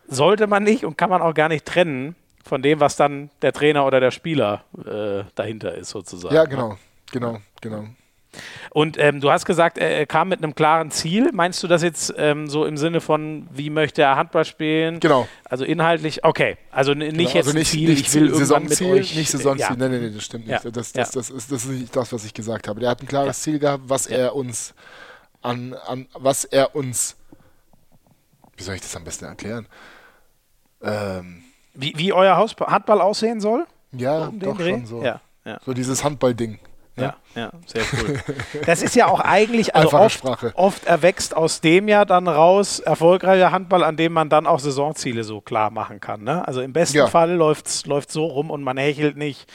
sollte man nicht und kann man auch gar nicht trennen von dem, was dann der Trainer oder der Spieler äh, dahinter ist, sozusagen. Ja, genau, genau, genau. Und ähm, du hast gesagt, er, er, kam mit einem klaren Ziel. Meinst du das jetzt ähm, so im Sinne von, wie möchte er Handball spielen? Genau. Also inhaltlich, okay. Also nicht genau. jetzt also nicht, Ziel, nicht ich will Saisonziel, mit euch. Nicht Saisonziel, ja. nein, nein, nein, das stimmt nicht. Ja. Das, das, das, ist, das ist nicht das, was ich gesagt habe. Der hat ein klares ja. Ziel gehabt, was er uns an, an, was er uns, wie soll ich das am besten erklären? Ähm, wie, wie euer Haus Handball aussehen soll? Ja, um doch schon so. Ja, ja. So dieses Handballding. Ja, ja, sehr cool. Das ist ja auch eigentlich, also oft, oft, erwächst aus dem ja dann raus erfolgreicher Handball, an dem man dann auch Saisonziele so klar machen kann. Ne? Also im besten ja. Fall läuft es so rum und man hechelt nicht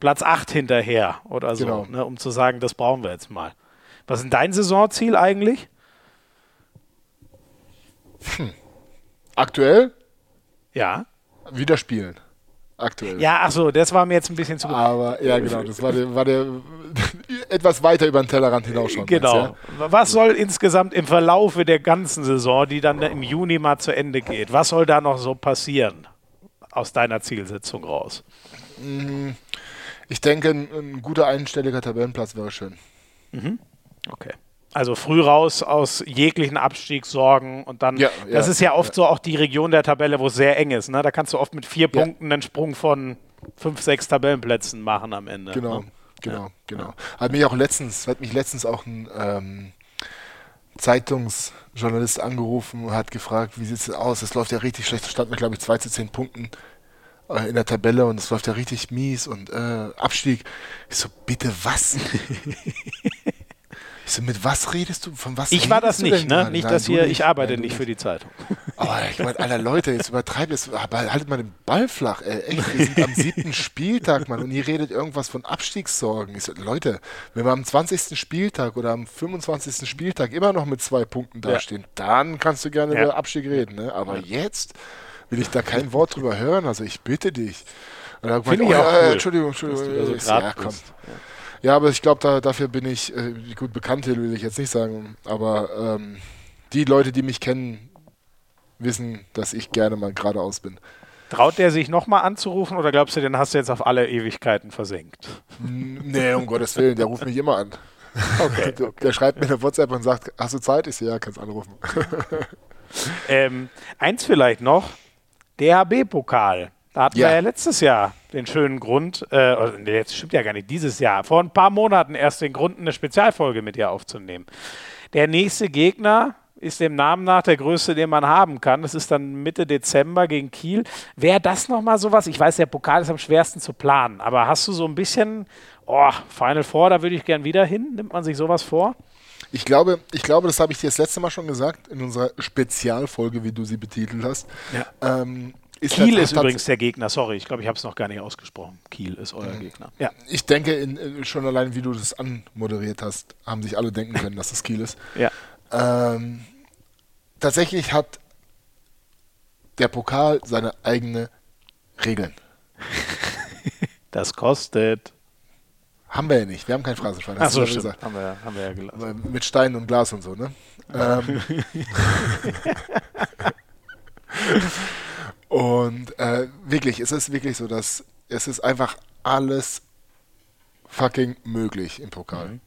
Platz 8 hinterher oder so, genau. ne, um zu sagen, das brauchen wir jetzt mal. Was ist denn dein Saisonziel eigentlich? Hm. Aktuell? Ja. Wieder spielen aktuell. Ja, ach so, das war mir jetzt ein bisschen zu. Aber ja, genau, das war der, war der etwas weiter über den Tellerrand hinaus schon. Genau. Ja? Was soll insgesamt im Verlaufe der ganzen Saison, die dann im Juni mal zu Ende geht, was soll da noch so passieren aus deiner Zielsetzung raus? Mm, ich denke, ein, ein guter einstelliger Tabellenplatz wäre schön. Mhm. Okay. Also früh raus aus jeglichen Abstiegssorgen und dann, ja, das ja, ist ja oft ja. so auch die Region der Tabelle, wo es sehr eng ist. Ne? Da kannst du oft mit vier Punkten einen Sprung von fünf, sechs Tabellenplätzen machen am Ende. Genau, ne? genau, genau. Hat mich auch letztens, hat mich letztens auch ein ähm, Zeitungsjournalist angerufen und hat gefragt, wie sieht es aus? Es läuft ja richtig schlecht. Da stand mit, glaube ich, zwei zu zehn Punkten äh, in der Tabelle und es läuft ja richtig mies und äh, Abstieg. Ich so, bitte was? So, mit was redest du? Von was ich war das nicht, ne? Nicht, dass hier, ich arbeite nicht für die Zeitung. Aber ich meine, aller Leute, jetzt übertreibt es, haltet mal den Ball flach, ey. Echt, wir sind am siebten Spieltag, Mann, und ihr redet irgendwas von Abstiegssorgen. Ich so, Leute, wenn wir am 20. Spieltag oder am 25. Spieltag immer noch mit zwei Punkten dastehen, ja. dann kannst du gerne ja. über Abstieg reden, ne? Aber ja. jetzt will ich da kein Wort drüber hören, also ich bitte dich. Finde ich oh, auch cool. Entschuldigung, Entschuldigung. So ja, komm. Ja. Aber ich glaube, da, dafür bin ich, äh, gut, Bekannte will ich jetzt nicht sagen, aber ähm, die Leute, die mich kennen, wissen, dass ich gerne mal geradeaus bin. Traut der sich nochmal anzurufen oder glaubst du, den hast du jetzt auf alle Ewigkeiten versenkt? Nee, um Gottes Willen, der ruft mich immer an. Okay. Der, der schreibt mir eine WhatsApp und sagt, hast du Zeit? Ich so, ja, kannst anrufen. Ähm, eins vielleicht noch, DHB-Pokal. Da hatten Ja. wir ja letztes Jahr den schönen Grund, äh, jetzt stimmt ja gar nicht, dieses Jahr, vor ein paar Monaten erst den Grund, eine Spezialfolge mit dir aufzunehmen. Der nächste Gegner ist dem Namen nach der größte, den man haben kann. Das ist dann Mitte Dezember gegen Kiel. Wäre das nochmal sowas? Ich weiß, der Pokal ist am schwersten zu planen, aber hast du so ein bisschen, oh, Final Four, da würde ich gern wieder hin? Nimmt man sich sowas vor? Ich glaube, ich glaube, das habe ich dir das letzte Mal schon gesagt, in unserer Spezialfolge, wie du sie betitelt hast. Ja. Ähm, ist Kiel das- ist übrigens der Gegner, sorry, ich glaube, ich habe es noch gar nicht ausgesprochen. Kiel ist euer Gegner. Ja. Ich denke, in, in, schon allein wie du das anmoderiert hast, haben sich alle denken können, dass das Kiel ist. ja. Ähm, tatsächlich hat der Pokal seine eigene Regeln. Das kostet. Haben wir ja nicht. Wir haben kein Phrasenschwein. du ja stimmt. gesagt. Haben wir, haben wir ja gelassen. Mit Stein und Glas und so, ne? Ähm, und äh, wirklich, es ist wirklich so, dass es ist einfach alles fucking möglich im Pokal.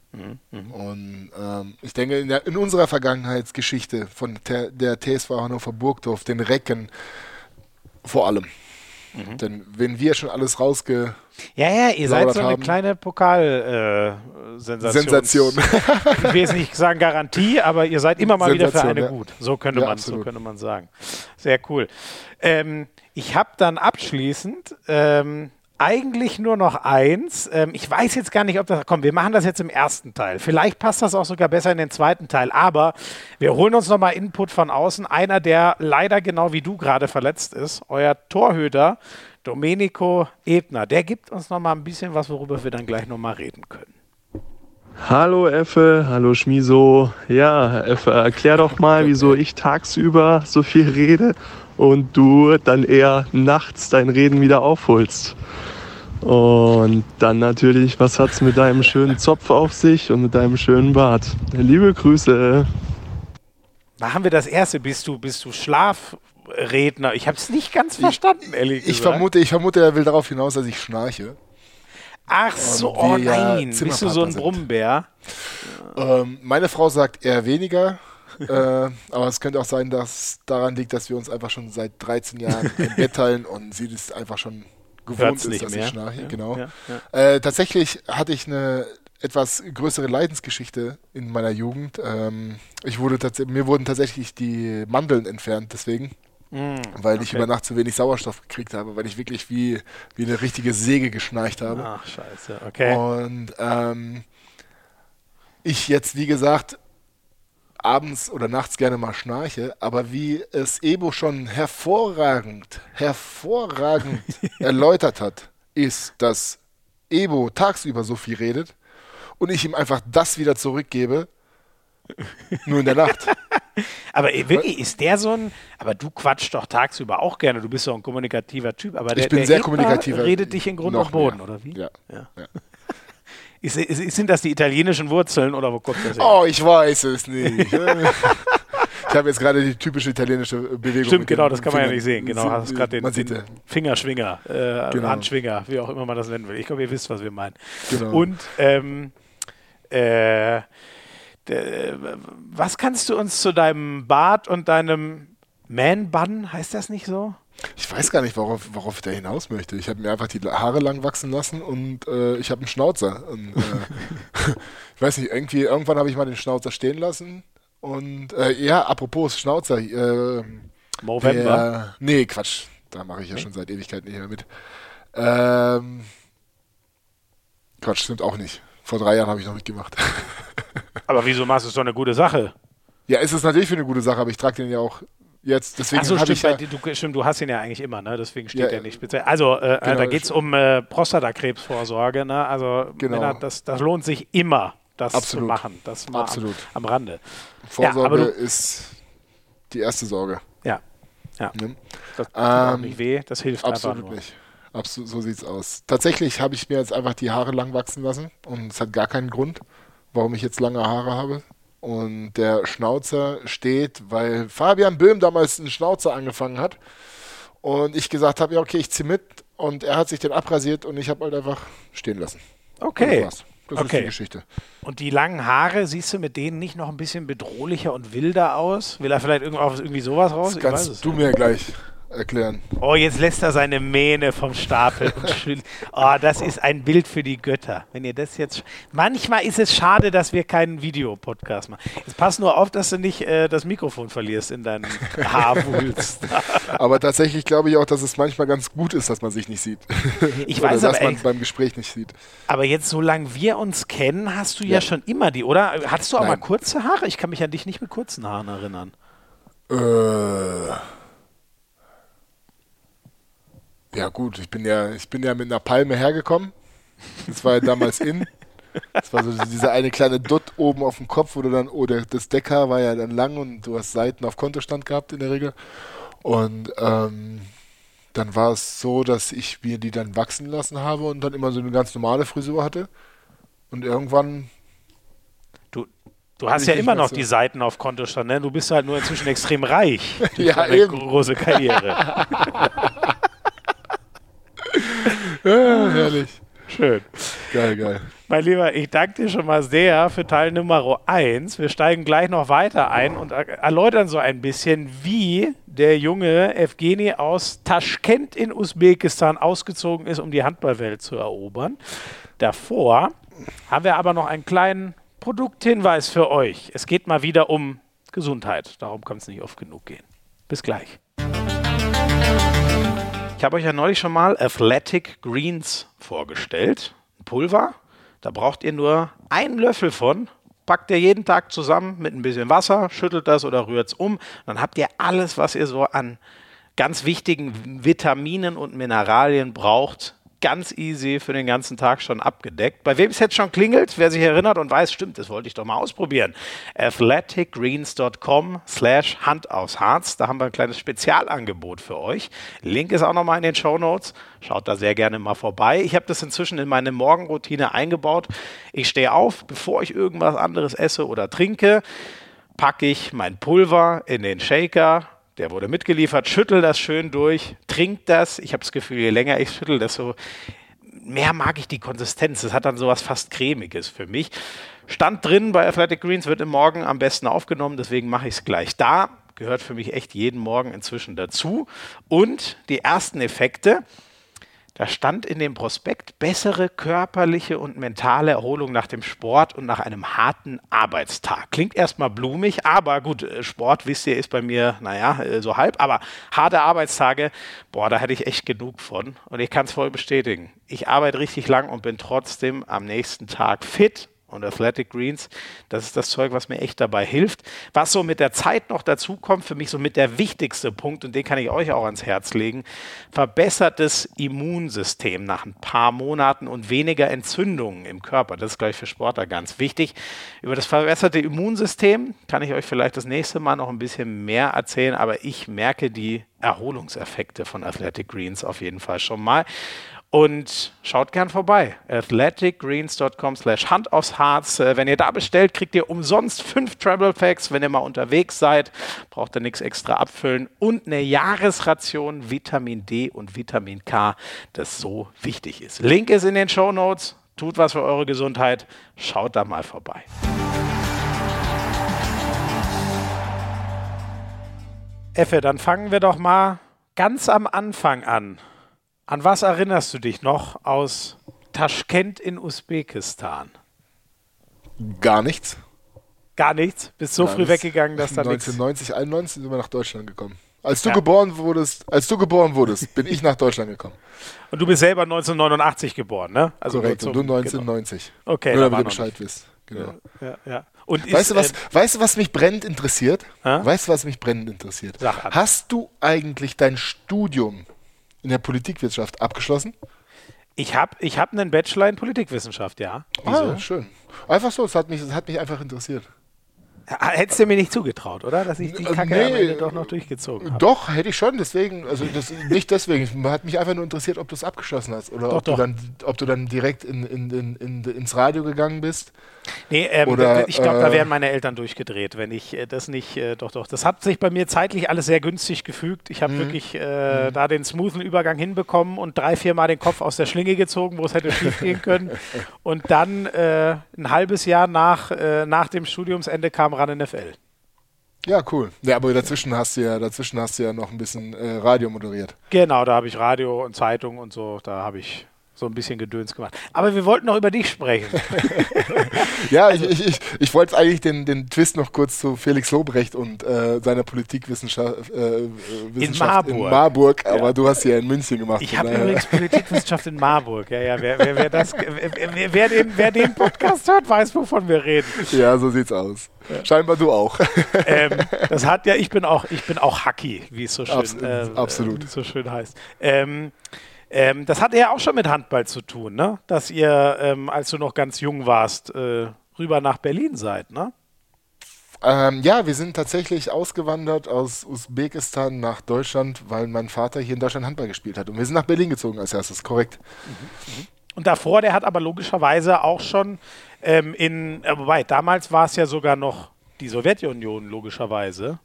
Und ähm, ich denke, in, der, in unserer Vergangenheitsgeschichte von der, der TSV Hannover Burgdorf, den Recken vor allem. Denn wenn wir schon alles rausge... Ja, ja, ihr seid so eine haben. kleine Pokal-Sensation. Sensation. ich will jetzt nicht sagen Garantie, aber ihr seid immer mal wieder für Sensation, eine ja. gut. So könnte, Ja, man, so könnte man sagen. Sehr cool. Ähm, ich habe dann abschließend ähm, eigentlich nur noch eins. Ähm, ich weiß jetzt gar nicht, ob das. Komm, wir machen das jetzt im ersten Teil. Vielleicht passt das auch sogar besser in den zweiten Teil. Aber wir holen uns nochmal Input von außen. Einer, der leider genau wie du gerade verletzt ist, euer Torhüter Domenico Ebner. Der gibt uns nochmal ein bisschen was, worüber wir dann gleich nochmal reden können. Hallo Effe, hallo Schmiso. Ja, Effe, erklär doch mal, wieso ich tagsüber so viel rede und du dann eher nachts dein Reden wieder aufholst. Und dann natürlich, was hat's mit deinem schönen Zopf auf sich und mit deinem schönen Bart? Liebe Grüße. Machen wir das erste. Bist du, bist du Schlafredner? Ich habe es nicht ganz verstanden, ehrlich Ich gesagt. vermute, ich vermute, er will darauf hinaus, dass ich schnarche. Ach so, oh nein. Bist du so ein. Brummbär? Ähm, meine Frau sagt eher weniger, äh, aber es könnte auch sein, dass daran liegt, dass wir uns einfach schon seit 13 Jahren ein Bett teilen und sie das einfach schon gewohnt Hört's ist, dass mehr. ich schnarche. Ja, genau. ja, Äh, tatsächlich hatte ich eine etwas größere Leidensgeschichte in meiner Jugend. Ähm, ich wurde mir wurden tatsächlich die Mandeln entfernt, deswegen. weil ich okay. über Nacht zu wenig Sauerstoff gekriegt habe, weil ich wirklich wie, wie eine richtige Säge geschnarcht habe. Ach, scheiße. Okay. Und ähm, ich jetzt, wie gesagt, abends oder nachts gerne mal schnarche, aber wie es Ebo schon hervorragend, hervorragend erläutert hat, ist, dass Ebo tagsüber so viel redet und ich ihm einfach das wieder zurückgebe, nur in der Nacht. Aber eh, wirklich, ist der so ein. Aber du quatschst doch tagsüber auch gerne. Du bist doch ein kommunikativer Typ. Aber der, Ich bin der sehr kommunikativer. redet dich in Grund und Boden, mehr. oder wie? Ja. Ja. Ja. Ist, ist, sind das die italienischen Wurzeln oder wo kommt das her? Oh, ich weiß es nicht. ich habe jetzt gerade die typische italienische Bewegung. Stimmt, genau, das kann man ja nicht sehen. Genau, hast gerade den, den. Fingerschwinger, äh, Genau. Handschwinger, wie auch immer man das nennen will. Ich glaube, ihr wisst, was wir meinen. Genau. Und ähm, äh, was kannst du uns zu deinem Bart und deinem Man-Bun, heißt das nicht so? Ich weiß gar nicht, worauf, worauf der hinaus möchte. Ich habe mir einfach die Haare lang wachsen lassen und äh, ich habe einen Schnauzer. Und, äh, ich weiß nicht, irgendwie, irgendwann habe ich mal den Schnauzer stehen lassen. Und äh, ja, apropos Schnauzer, äh, Movember. der, nee, Quatsch, da mache ich ja schon seit Ewigkeiten nicht mehr mit. Ähm, Quatsch, stimmt auch nicht. Vor drei Jahren habe ich noch mitgemacht. Aber wieso machst du es doch eine gute Sache? ja, ist es natürlich für eine gute Sache, aber ich trage den ja auch jetzt. Deswegen habe stimmt, ich ja, du, stimmt, du hast ihn ja eigentlich immer, ne? Deswegen steht Ja, er nicht speziell. Also, äh, genau, da geht es um äh, Prostatakrebsvorsorge, ne? Also, Genau. Männer, das, das lohnt sich immer, das Absolut. zu machen. Das mal Absolut. Am, am Rande. Vorsorge aber du- ist die erste Sorge. Ja. Ja. Ne? Das tut Ähm, nicht weh, das hilft einfach Absolut nur. nicht. Absolut, so sieht's aus. Tatsächlich habe ich mir jetzt einfach die Haare lang wachsen lassen und es hat gar keinen Grund, warum ich jetzt lange Haare habe. Und der Schnauzer steht, weil Fabian Böhm damals einen Schnauzer angefangen hat Und ich gesagt habe, ja, okay, ich ziehe mit. Und er hat sich den abrasiert und ich habe halt einfach stehen lassen. Okay. Das, das Okay. ist die Geschichte. Und die langen Haare, siehst du mit denen nicht noch ein bisschen bedrohlicher und wilder aus? Will er vielleicht irgendwie sowas raus? Das kannst du mir gleich erklären. Oh, jetzt lässt er seine Mähne vom Stapel. oh, das ist ein Bild für die Götter. Wenn ihr das jetzt. Manchmal ist es schade, dass wir keinen Videopodcast machen. Jetzt pass nur auf, dass du nicht äh, das Mikrofon verlierst in deinen Haarwulst. Aber tatsächlich glaube ich auch, dass es manchmal ganz gut ist, dass man sich nicht sieht. Ich Oder weiß dass aber man ehrlich, beim Gespräch nicht sieht. aber jetzt, solange wir uns kennen, hast du ja, Ja. schon immer die, oder? Hattest du auch mal Nein. kurze Haare? Ich kann mich an dich nicht mit kurzen Haaren erinnern. Äh, ja gut, ich bin ja, ich bin ja mit einer Palme hergekommen. Das war ja damals in. Das war so diese eine kleine Dot oben auf dem Kopf, wo du dann, oh, der, das Deckhaar war ja dann lang und du hast Seiten auf Kontostand gehabt in der Regel. Und ähm, dann war es so, dass ich mir die dann wachsen lassen habe und dann immer so eine ganz normale Frisur hatte. Und irgendwann, Du, du hast ja immer noch so. die Seiten auf Kontostand, ne? Du bist halt nur inzwischen extrem reich. Ja, eben. große Karriere. ja, herrlich. Schön. Geil, geil. Mein Lieber, ich danke dir schon mal sehr für Teil Nummer 1. Wir steigen gleich noch weiter ein und er- erläutern so ein bisschen, wie der junge Evgeni aus Taschkent in Usbekistan ausgezogen ist, um die Handballwelt zu erobern. Davor haben wir aber noch einen kleinen Produkthinweis für euch. Es geht mal wieder um Gesundheit. Darum kann es nicht oft genug gehen. Bis gleich. Ich habe euch ja neulich schon mal Athletic Greens vorgestellt. Ein Pulver. Da braucht ihr nur einen Löffel von. Packt ihr jeden Tag zusammen mit ein bisschen Wasser, schüttelt das oder rührt es um. Dann habt ihr alles, was ihr so an ganz wichtigen Vitaminen und Mineralien braucht. Ganz easy für den ganzen Tag schon abgedeckt. Bei wem es jetzt schon klingelt, wer sich erinnert und weiß, stimmt, das wollte ich doch mal ausprobieren. athleticgreens.com slash Hand aufs Harz. Da haben wir ein kleines Spezialangebot für euch. Link ist auch nochmal in den Show Notes. Schaut da sehr gerne mal vorbei. Ich habe das inzwischen in meine Morgenroutine eingebaut. Ich stehe auf, bevor ich irgendwas anderes esse oder trinke, packe ich mein Pulver in den Shaker. Der wurde mitgeliefert, schüttel das schön durch, trink das. Ich habe das Gefühl, je länger ich schüttel, desto mehr mag ich die Konsistenz. Es hat dann sowas fast cremiges für mich. Stand drin bei Athletic Greens, wird im Morgen am besten aufgenommen, deswegen mache ich es gleich da. Gehört für mich echt jeden Morgen inzwischen dazu. Und die ersten Effekte, da stand in dem Prospekt bessere körperliche und mentale Erholung nach dem Sport und nach einem harten Arbeitstag. Klingt erstmal blumig, aber gut, äh, Sport, wisst ihr, ist bei mir, naja, äh, so halb, aber harte Arbeitstage, boah, da hätte ich echt genug von. Und ich kann es voll bestätigen. Ich arbeite richtig lang und bin trotzdem am nächsten Tag fit und Athletic Greens, das ist das Zeug, was mir echt dabei hilft. Was so mit der Zeit noch dazu kommt, für mich so mit der wichtigste Punkt, und den kann ich euch auch ans Herz legen, verbessertes Immunsystem nach ein paar Monaten und weniger Entzündungen im Körper. Das ist, glaube ich, für Sportler ganz wichtig. Über das verbesserte Immunsystem kann ich euch vielleicht das nächste Mal noch ein bisschen mehr erzählen, aber ich merke die Erholungseffekte von Athletic Greens auf jeden Fall schon mal. Und schaut gern vorbei. athleticgreens.com slash Hand aufs Harz. Äh, Wenn ihr da bestellt, kriegt ihr umsonst fünf Travel Packs. Wenn ihr mal unterwegs seid, braucht ihr nichts extra abfüllen. Und eine Jahresration Vitamin D und Vitamin K, das so wichtig ist. Link ist in den Show Notes. Tut was für eure Gesundheit. Schaut da mal vorbei. Effe, dann fangen wir doch mal ganz am Anfang an. An was erinnerst du dich noch aus Taschkent in Usbekistan? Gar nichts. Gar nichts? Bist so Gar früh nichts. weggegangen, dass da nichts. 1990, 91 sind wir nach Deutschland gekommen. Als du Ja. geboren wurdest, als du geboren wurdest, bin ich nach Deutschland gekommen. Und du bist selber 1989 geboren, ne? Also Korrekt. nur Und du zum- 1990. Genau. Okay, Nur da damit du Bescheid wisst. Genau. Ja, ja. Und Weißt du, ist, was, äh, weißt du, was mich brennend interessiert? Hä? Weißt du, was mich brennend interessiert? Sag an. Hast du eigentlich dein Studium in der Politikwirtschaft abgeschlossen? ich habe ich hab einen Bachelor in Politikwissenschaft, ja. Wieso? Ah, schön. Einfach so, es hat mich, es hat mich einfach interessiert. Hättest du mir nicht zugetraut, oder? Dass ich die Äh, Kacke nee, am Ende doch noch durchgezogen habe. Doch, hätte ich schon, deswegen, also das, nicht deswegen. Hat mich einfach nur interessiert, ob du es abgeschlossen hast oder Doch, ob, doch. Du dann, ob du dann direkt in, in, in, ins Radio gegangen bist. Nee, ähm, Oder, ich glaube, da äh, wären meine Eltern durchgedreht, wenn ich äh, das nicht, äh, doch, doch. Das hat sich bei mir zeitlich alles sehr günstig gefügt. Ich habe Mhm. wirklich äh, da den smoothen Übergang hinbekommen und drei, vier Mal den Kopf aus der Schlinge gezogen, wo es hätte schief gehen können. Und dann äh, ein halbes Jahr nach, äh, nach dem Studiumsende kam ran NFL. Ja, cool. Ja, aber dazwischen hast du ja, dazwischen hast du ja noch ein bisschen Radio moderiert. Genau, da habe ich Radio und Zeitung und so, da habe ich so ein bisschen Gedöns gemacht. Aber wir wollten noch über dich sprechen. Ja, Also ich, ich, ich, wollte eigentlich den, den Twist noch kurz zu Felix Lobrecht und äh, seiner Politikwissenschaft äh, Wissenschaft in Marburg. Marburg, aber Ja. du hast sie ja in München gemacht. Ich habe übrigens Politikwissenschaft in Marburg. Ja, ja, wer, wer, wer, das, wer, wer, den, wer den Podcast hört, weiß, wovon wir reden. Ja, so sieht's aus. Scheinbar du auch. Ähm, das hat ja, ich bin auch, ich bin auch Hacky, wie es so schön, Abs- äh, absolut. äh, so schön heißt. Ähm, ähm, das hat ja auch schon mit Handball zu tun, ne? Dass ihr, ähm, als du noch ganz jung warst, äh, rüber nach Berlin seid, ne? Ähm, ja, wir sind tatsächlich ausgewandert aus Usbekistan nach Deutschland, weil mein Vater hier in Deutschland Handball gespielt hat. Und wir sind nach Berlin gezogen als erstes, korrekt. Und davor, der hat aber logischerweise auch schon ähm, in, äh, wobei, damals war es ja sogar noch die Sowjetunion, logischerweise,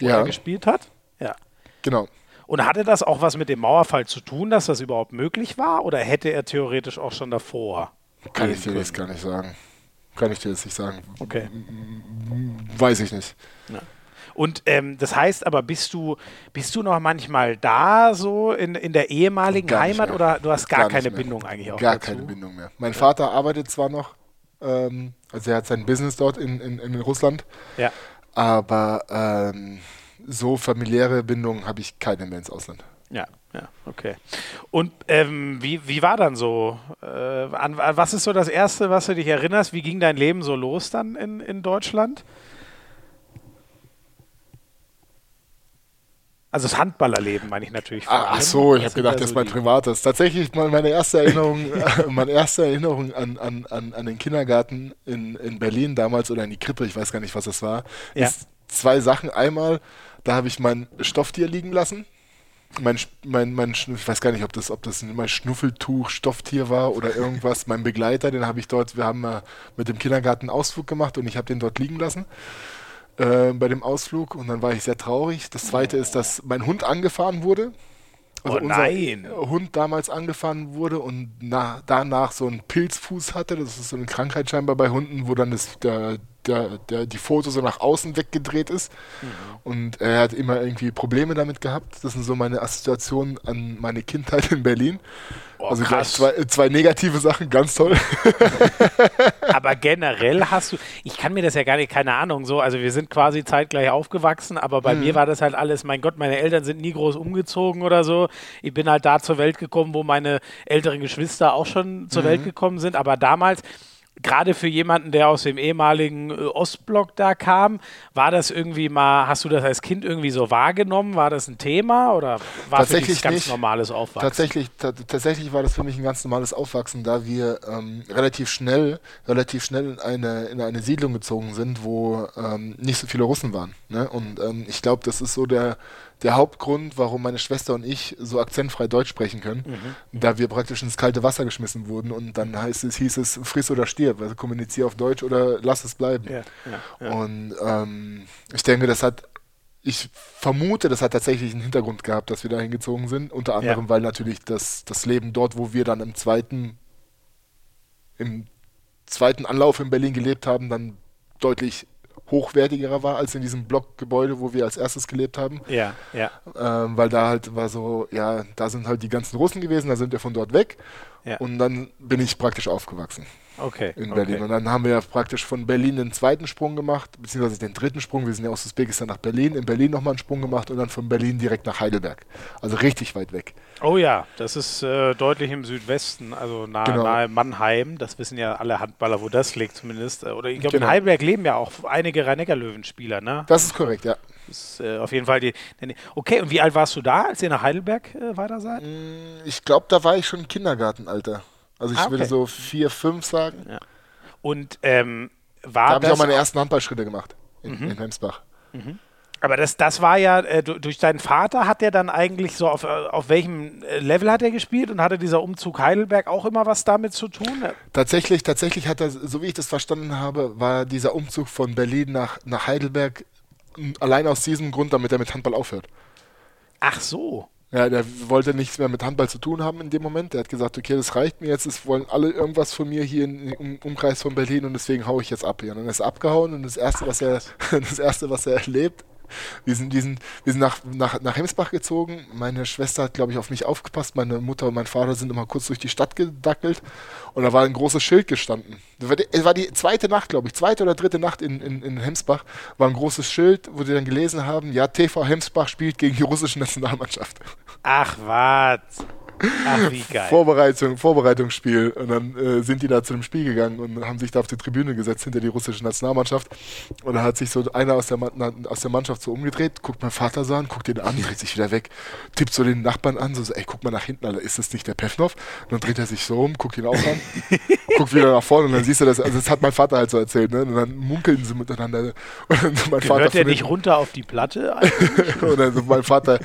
wo Ja. er gespielt hat. Ja. Genau. Und hatte das auch was mit dem Mauerfall zu tun, dass das überhaupt möglich war? Oder hätte er theoretisch auch schon davor? Kann ich dir jetzt können? gar nicht sagen. Kann ich dir jetzt nicht sagen. Okay. Weiß ich nicht. Und ähm, das heißt aber, bist du, bist du noch manchmal da so in, in der ehemaligen Heimat mehr. oder du hast gar, Gar keine. Bindung eigentlich auch Gar dazu? keine Bindung mehr. Mein Vater arbeitet zwar noch, ähm, also er hat sein Business dort in, in, in Russland, Ja. aber ähm, so familiäre Bindungen habe ich keine mehr ins Ausland. Ja, ja, okay. Und ähm, wie, wie war dann so? Äh, an, an was ist so das Erste, was du dich erinnerst? Wie ging dein Leben so los dann in, in Deutschland? Also das Handballerleben meine ich natürlich. vor Ah, ach allem. so, ich habe sind gedacht, da das ist mein privates. Tatsächlich meine erste Erinnerung, meine erste Erinnerung an, an, an, an den Kindergarten in, in Berlin damals oder in die Krippe, ich weiß gar nicht, was das war, Ja. ist zwei Sachen. Einmal, da habe ich mein Stofftier liegen lassen. Mein, mein, mein, ich weiß gar nicht, ob das, ob das mein Schnuffeltuch Stofftier war oder irgendwas. mein Begleiter, den habe ich dort, wir haben mal mit dem Kindergarten einen Ausflug gemacht und ich habe den dort liegen lassen äh, bei dem Ausflug und dann war ich sehr traurig. Das zweite ist, dass mein Hund angefahren wurde. Also Oh nein. unser Hund damals angefahren wurde und na, danach so einen Pilzfuß hatte. Das ist so eine Krankheit scheinbar bei Hunden, wo dann das, der, der, der, die Foto so nach außen weggedreht ist. Mhm. Und er hat immer irgendwie Probleme damit gehabt. Das sind so meine Assoziationen an meine Kindheit in Berlin. Oh, also gleich krass. zwei, zwei negative Sachen, ganz toll. Aber generell hast du, ich kann mir das ja gar nicht, keine Ahnung, so, also wir sind quasi zeitgleich aufgewachsen, aber bei Mhm. mir war das halt alles, mein Gott, meine Eltern sind nie groß umgezogen oder so. Ich bin halt da zur Welt gekommen, wo meine älteren Geschwister auch schon zur Mhm. Welt gekommen sind, aber damals, gerade für jemanden, der aus dem ehemaligen äh, Ostblock da kam, war das irgendwie mal, hast du das als Kind irgendwie so wahrgenommen? War das ein Thema oder war Tatsächlich für dich ganz nicht. normales Aufwachsen? Tatsächlich, ta tatsächlich war das für mich ein ganz normales Aufwachsen, da wir ähm, relativ schnell, relativ schnell in eine, in eine Siedlung gezogen sind, wo ähm, nicht so viele Russen waren. Ne? Und ähm, ich glaube, das ist so der, der Hauptgrund, warum meine Schwester und ich so akzentfrei Deutsch sprechen können, Mhm. da wir praktisch ins kalte Wasser geschmissen wurden und dann heißt es, hieß es, friss oder stirb, also kommuniziere auf Deutsch oder lass es bleiben. ja, ja, ja. Und ähm, ich denke, das hat, ich vermute, das hat tatsächlich einen Hintergrund gehabt, dass wir da hingezogen sind. Unter anderem, weil natürlich das, das Leben dort, wo wir dann im zweiten, im zweiten Anlauf in Berlin gelebt haben, dann deutlich hochwertigerer war als in diesem Blockgebäude, wo wir als erstes gelebt haben. ja, ja, Ähm, weil da halt war so, ja, da sind halt die ganzen Russen gewesen, da sind wir von dort weg. Ja. Und dann bin ich praktisch aufgewachsen okay. in okay. Berlin. Und dann haben wir ja praktisch von Berlin den zweiten Sprung gemacht, beziehungsweise den dritten Sprung. Wir sind ja aus Usbekistan nach Berlin, in Berlin nochmal einen Sprung gemacht und dann von Berlin direkt nach Heidelberg. Also richtig weit weg. Oh ja, das ist äh, deutlich im Südwesten, also nahe, Genau. nahe Mannheim. Das wissen ja alle Handballer, wo das liegt zumindest. Äh, Oder ich glaube, Genau. in Heidelberg leben ja auch einige Rhein-Neckar-Löwen-Spieler, ne? Das ist korrekt, ja. Das ist äh, auf jeden Fall die. Okay, und wie alt warst du da, als ihr nach Heidelberg äh, weiter seid? Ich glaube, da war ich schon im Kindergartenalter. Also ich Ah, okay. würde so vier, fünf sagen. Und ähm, Da war habe ich auch meine ersten Handballschritte gemacht. in, in Hemsbach. Aber das, das war ja, äh, du- durch deinen Vater hat er dann eigentlich so, auf, äh, auf welchem äh, Level hat er gespielt und hatte dieser Umzug Heidelberg auch immer was damit zu tun? Tatsächlich, tatsächlich hat er, so wie ich das verstanden habe, war dieser Umzug von Berlin nach, nach Heidelberg allein aus diesem Grund, damit er mit Handball aufhört. Ach so. Ja, der wollte nichts mehr mit Handball zu tun haben in dem Moment. Der hat gesagt, okay, das reicht mir jetzt, es wollen alle irgendwas von mir hier im Umkreis von Berlin und deswegen haue ich jetzt ab hier. Und dann ist er abgehauen und das erste, was er, das erste, was er erlebt, wir sind, wir sind, wir sind nach, nach, nach Hemsbach gezogen. Meine Schwester hat, glaube ich, auf mich aufgepasst. Meine Mutter und mein Vater sind immer kurz durch die Stadt gedackelt und da war ein großes Schild gestanden. Das war es war die zweite Nacht, glaube ich, zweite oder dritte Nacht in, in, in Hemsbach, war ein großes Schild, wo die dann gelesen haben, ja, TV Hemsbach spielt gegen die russische Nationalmannschaft. Ach, was? Ach, wie geil. Vorbereitung, Vorbereitungsspiel. Und dann äh, sind die da zu dem Spiel gegangen und haben sich da auf die Tribüne gesetzt hinter die russische Nationalmannschaft. Und da hat sich so einer aus der, aus der Mannschaft so umgedreht, guckt mein Vater so an, guckt den an, dreht sich wieder weg, tippt so den Nachbarn an, so, so ey, guck mal nach hinten, Alter, ist das nicht der Pefnov? Und dann dreht er sich so um, guckt ihn auch an, guckt wieder nach vorne und dann siehst du das, also das hat mein Vater halt so erzählt, ne? Und dann munkeln sie miteinander. Und dann mein Vater Gehört der von nicht hinten- runter auf die Platte? und dann so mein Vater,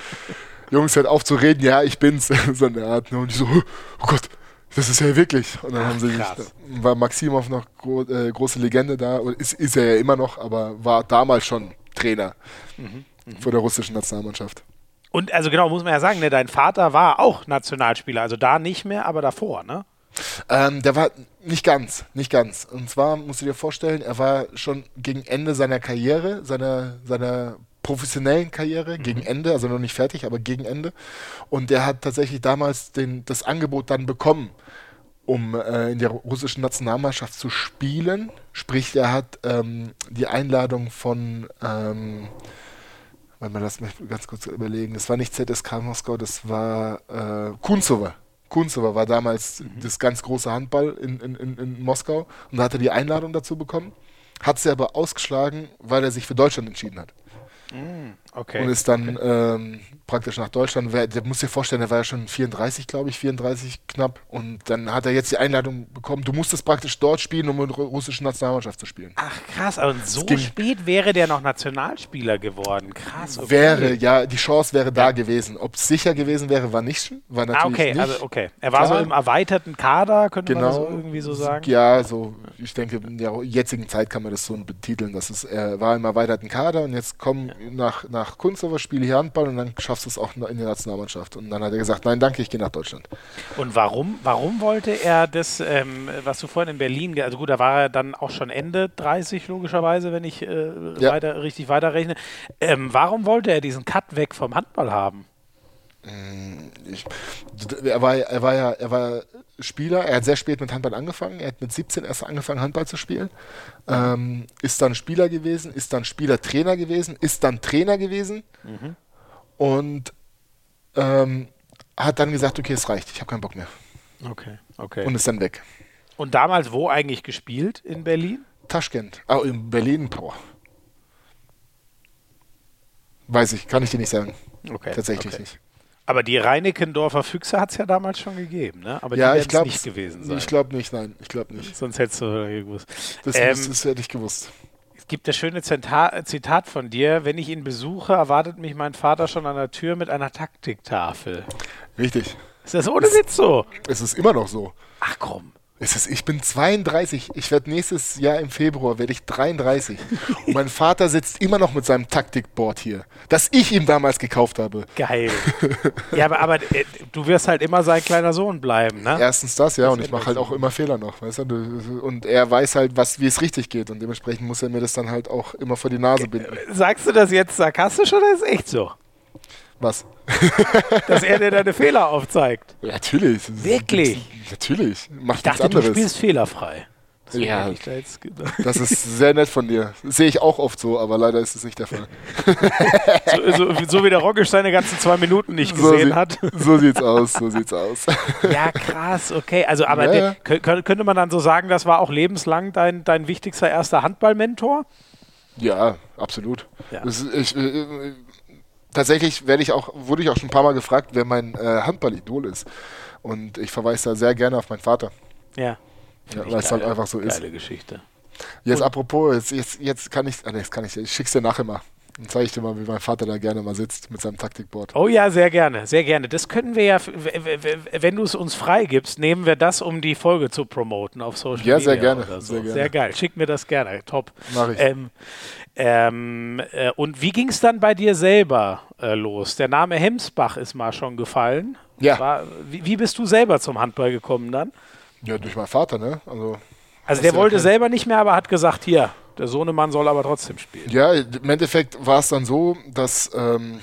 Jungs, hört auf zu reden, ja, ich bin's. so eine Art. Ne? Und die so, oh Gott, das ist ja wirklich. Und dann Ach, haben sie krass. war Maximov noch gro äh, große Legende da, ist, ist er ja immer noch, aber war damals schon Trainer Mhm, vor der russischen Nationalmannschaft. Und also genau, muss man ja sagen, ne, dein Vater war auch Nationalspieler, also da nicht mehr, aber davor, ne? Ähm, der war nicht ganz, nicht ganz. Und zwar musst du dir vorstellen, er war schon gegen Ende seiner Karriere, seiner, seiner professionellen Karriere, gegen Ende, also noch nicht fertig, aber gegen Ende. Und der hat tatsächlich damals den, das Angebot dann bekommen, um äh, in der russischen Nationalmannschaft zu spielen. Sprich, er hat ähm, die Einladung von, ähm, mal, lass mich ganz kurz überlegen, das war nicht ZSK Moskau, das war äh, Kunzowa. Kunzowa war damals das ganz große Handball in, in, in, in Moskau und da hat er die Einladung dazu bekommen, hat sie aber ausgeschlagen, weil er sich für Deutschland entschieden hat 嗯。Okay. und ist dann ähm, praktisch nach Deutschland. Der muss dir vorstellen, er war ja schon 34, glaube ich, 34 knapp. Und dann hat er jetzt die Einladung bekommen, du musstest praktisch dort spielen, um in der russischen Nationalmannschaft zu spielen. Ach krass, aber so spät wäre der noch Nationalspieler geworden. Krass. Okay. Wäre, ja, die Chance wäre da gewesen. Ob es sicher gewesen wäre, war nicht. War natürlich Ah, okay, nicht. also okay. Er war so Klar. im erweiterten Kader, könnte man Genau. so irgendwie so sagen. Ja, so, ich denke, in der jetzigen Zeit kann man das so betiteln, dass es, er war im erweiterten Kader und jetzt komm nach, nach Kunstover, spiele hier Handball und dann schaffst du es auch in der Nationalmannschaft. Und dann hat er gesagt, nein, danke, ich gehe nach Deutschland. Und warum, warum wollte er das, ähm, was du vorhin in Berlin, also gut, da war er dann auch schon Ende 30 logischerweise, wenn ich äh, Ja. weiter, richtig weiterrechne. Ähm, warum wollte er diesen Cut weg vom Handball haben? Ich, er, war, er war ja, er war Spieler, er hat sehr spät mit Handball angefangen, er hat mit 17 erst angefangen Handball zu spielen, ähm, ist dann Spieler gewesen, ist dann Spielertrainer gewesen, ist dann Trainer gewesen und ähm, hat dann gesagt, okay, es reicht, ich habe keinen Bock mehr Okay, okay. und Und, ist dann weg. damals wo eigentlich gespielt? In Berlin? Taschkent, ah, in Berlin, boah. Weiß ich, kann ich dir nicht sagen. Okay. Tatsächlich okay. nicht. Aber die Reinekendorfer Füchse hat es ja damals schon gegeben, ne? Aber ja, die werden glaube nicht gewesen sein. Ich glaube nicht, nein, ich glaube nicht. Sonst hättest du gewusst. Das, Ähm, das, hätte ich gewusst. Es gibt das schöne Zenta Zitat von dir. Wenn ich ihn besuche, erwartet mich mein Vater schon an der Tür mit einer Taktiktafel. Richtig. Ist das ohne Witz so? Es ist immer noch so. Ach komm. Es ist, ich bin 32. Ich werde nächstes Jahr im Februar werde ich 33. Und mein Vater sitzt immer noch mit seinem Taktikboard hier, das ich ihm damals gekauft habe. Geil. ja, aber, aber äh, du wirst halt immer sein kleiner Sohn bleiben, ne? Erstens das, ja, und ich mache halt auch immer Fehler noch, weißt du? Du- Und er weiß halt, was, wie es richtig geht und dementsprechend muss er mir das dann halt auch immer vor die Nase binden. Sagst du das jetzt sarkastisch oder ist es echt so? Was? Dass er dir deine Fehler aufzeigt? Ja, natürlich. Wirklich? Natürlich. Macht Ich dachte, nichts du anderes. spielst fehlerfrei. Deswegen Ja. da jetzt. Das ist sehr nett von dir. Sehe ich auch oft so, aber leider ist es nicht der Fall. So, so, so wie der Roggisch seine ganzen zwei Minuten nicht So, gesehen sie- hat. so sieht's aus, so sieht's aus. Ja, krass, okay. Also, aber Ja, ja. kö- kö- könnte man dann so sagen, das war auch lebenslang dein, dein wichtigster erster Handballmentor? Ja, absolut. Ja. Das ich, äh, äh, tatsächlich werde ich auch, wurde ich auch schon ein paar Mal gefragt, wer mein äh, Handballidol ist. Und ich verweise da sehr gerne auf meinen Vater. Ja. Ja, weil es halt einfach so ist. Geile Geschichte. Jetzt apropos, jetzt, jetzt, jetzt kann ich, ah, nee, jetzt kann ich, ich schick's dir nachher mal. Dann zeige ich dir mal, wie mein Vater da gerne mal sitzt mit seinem Taktikboard. Oh ja, sehr gerne, sehr gerne. Das können wir ja, wenn du es uns freigibst, nehmen wir das, um die Folge zu promoten auf Social Ja, Media. sehr gerne, so. sehr gerne. Sehr geil. Schick mir das gerne. Top. Mach ich. Ähm, ähm, äh, und wie ging es dann bei dir selber äh, los? Der Name Hemsbach ist mal schon gefallen. Ja. War, wie, wie bist du selber zum Handball gekommen dann? Ja, durch meinen Vater, ne? Also, Also der ja wollte kein- selber nicht mehr, aber hat gesagt, hier, der Sohnemann soll aber trotzdem spielen. ja, im Endeffekt war es dann so, dass ähm,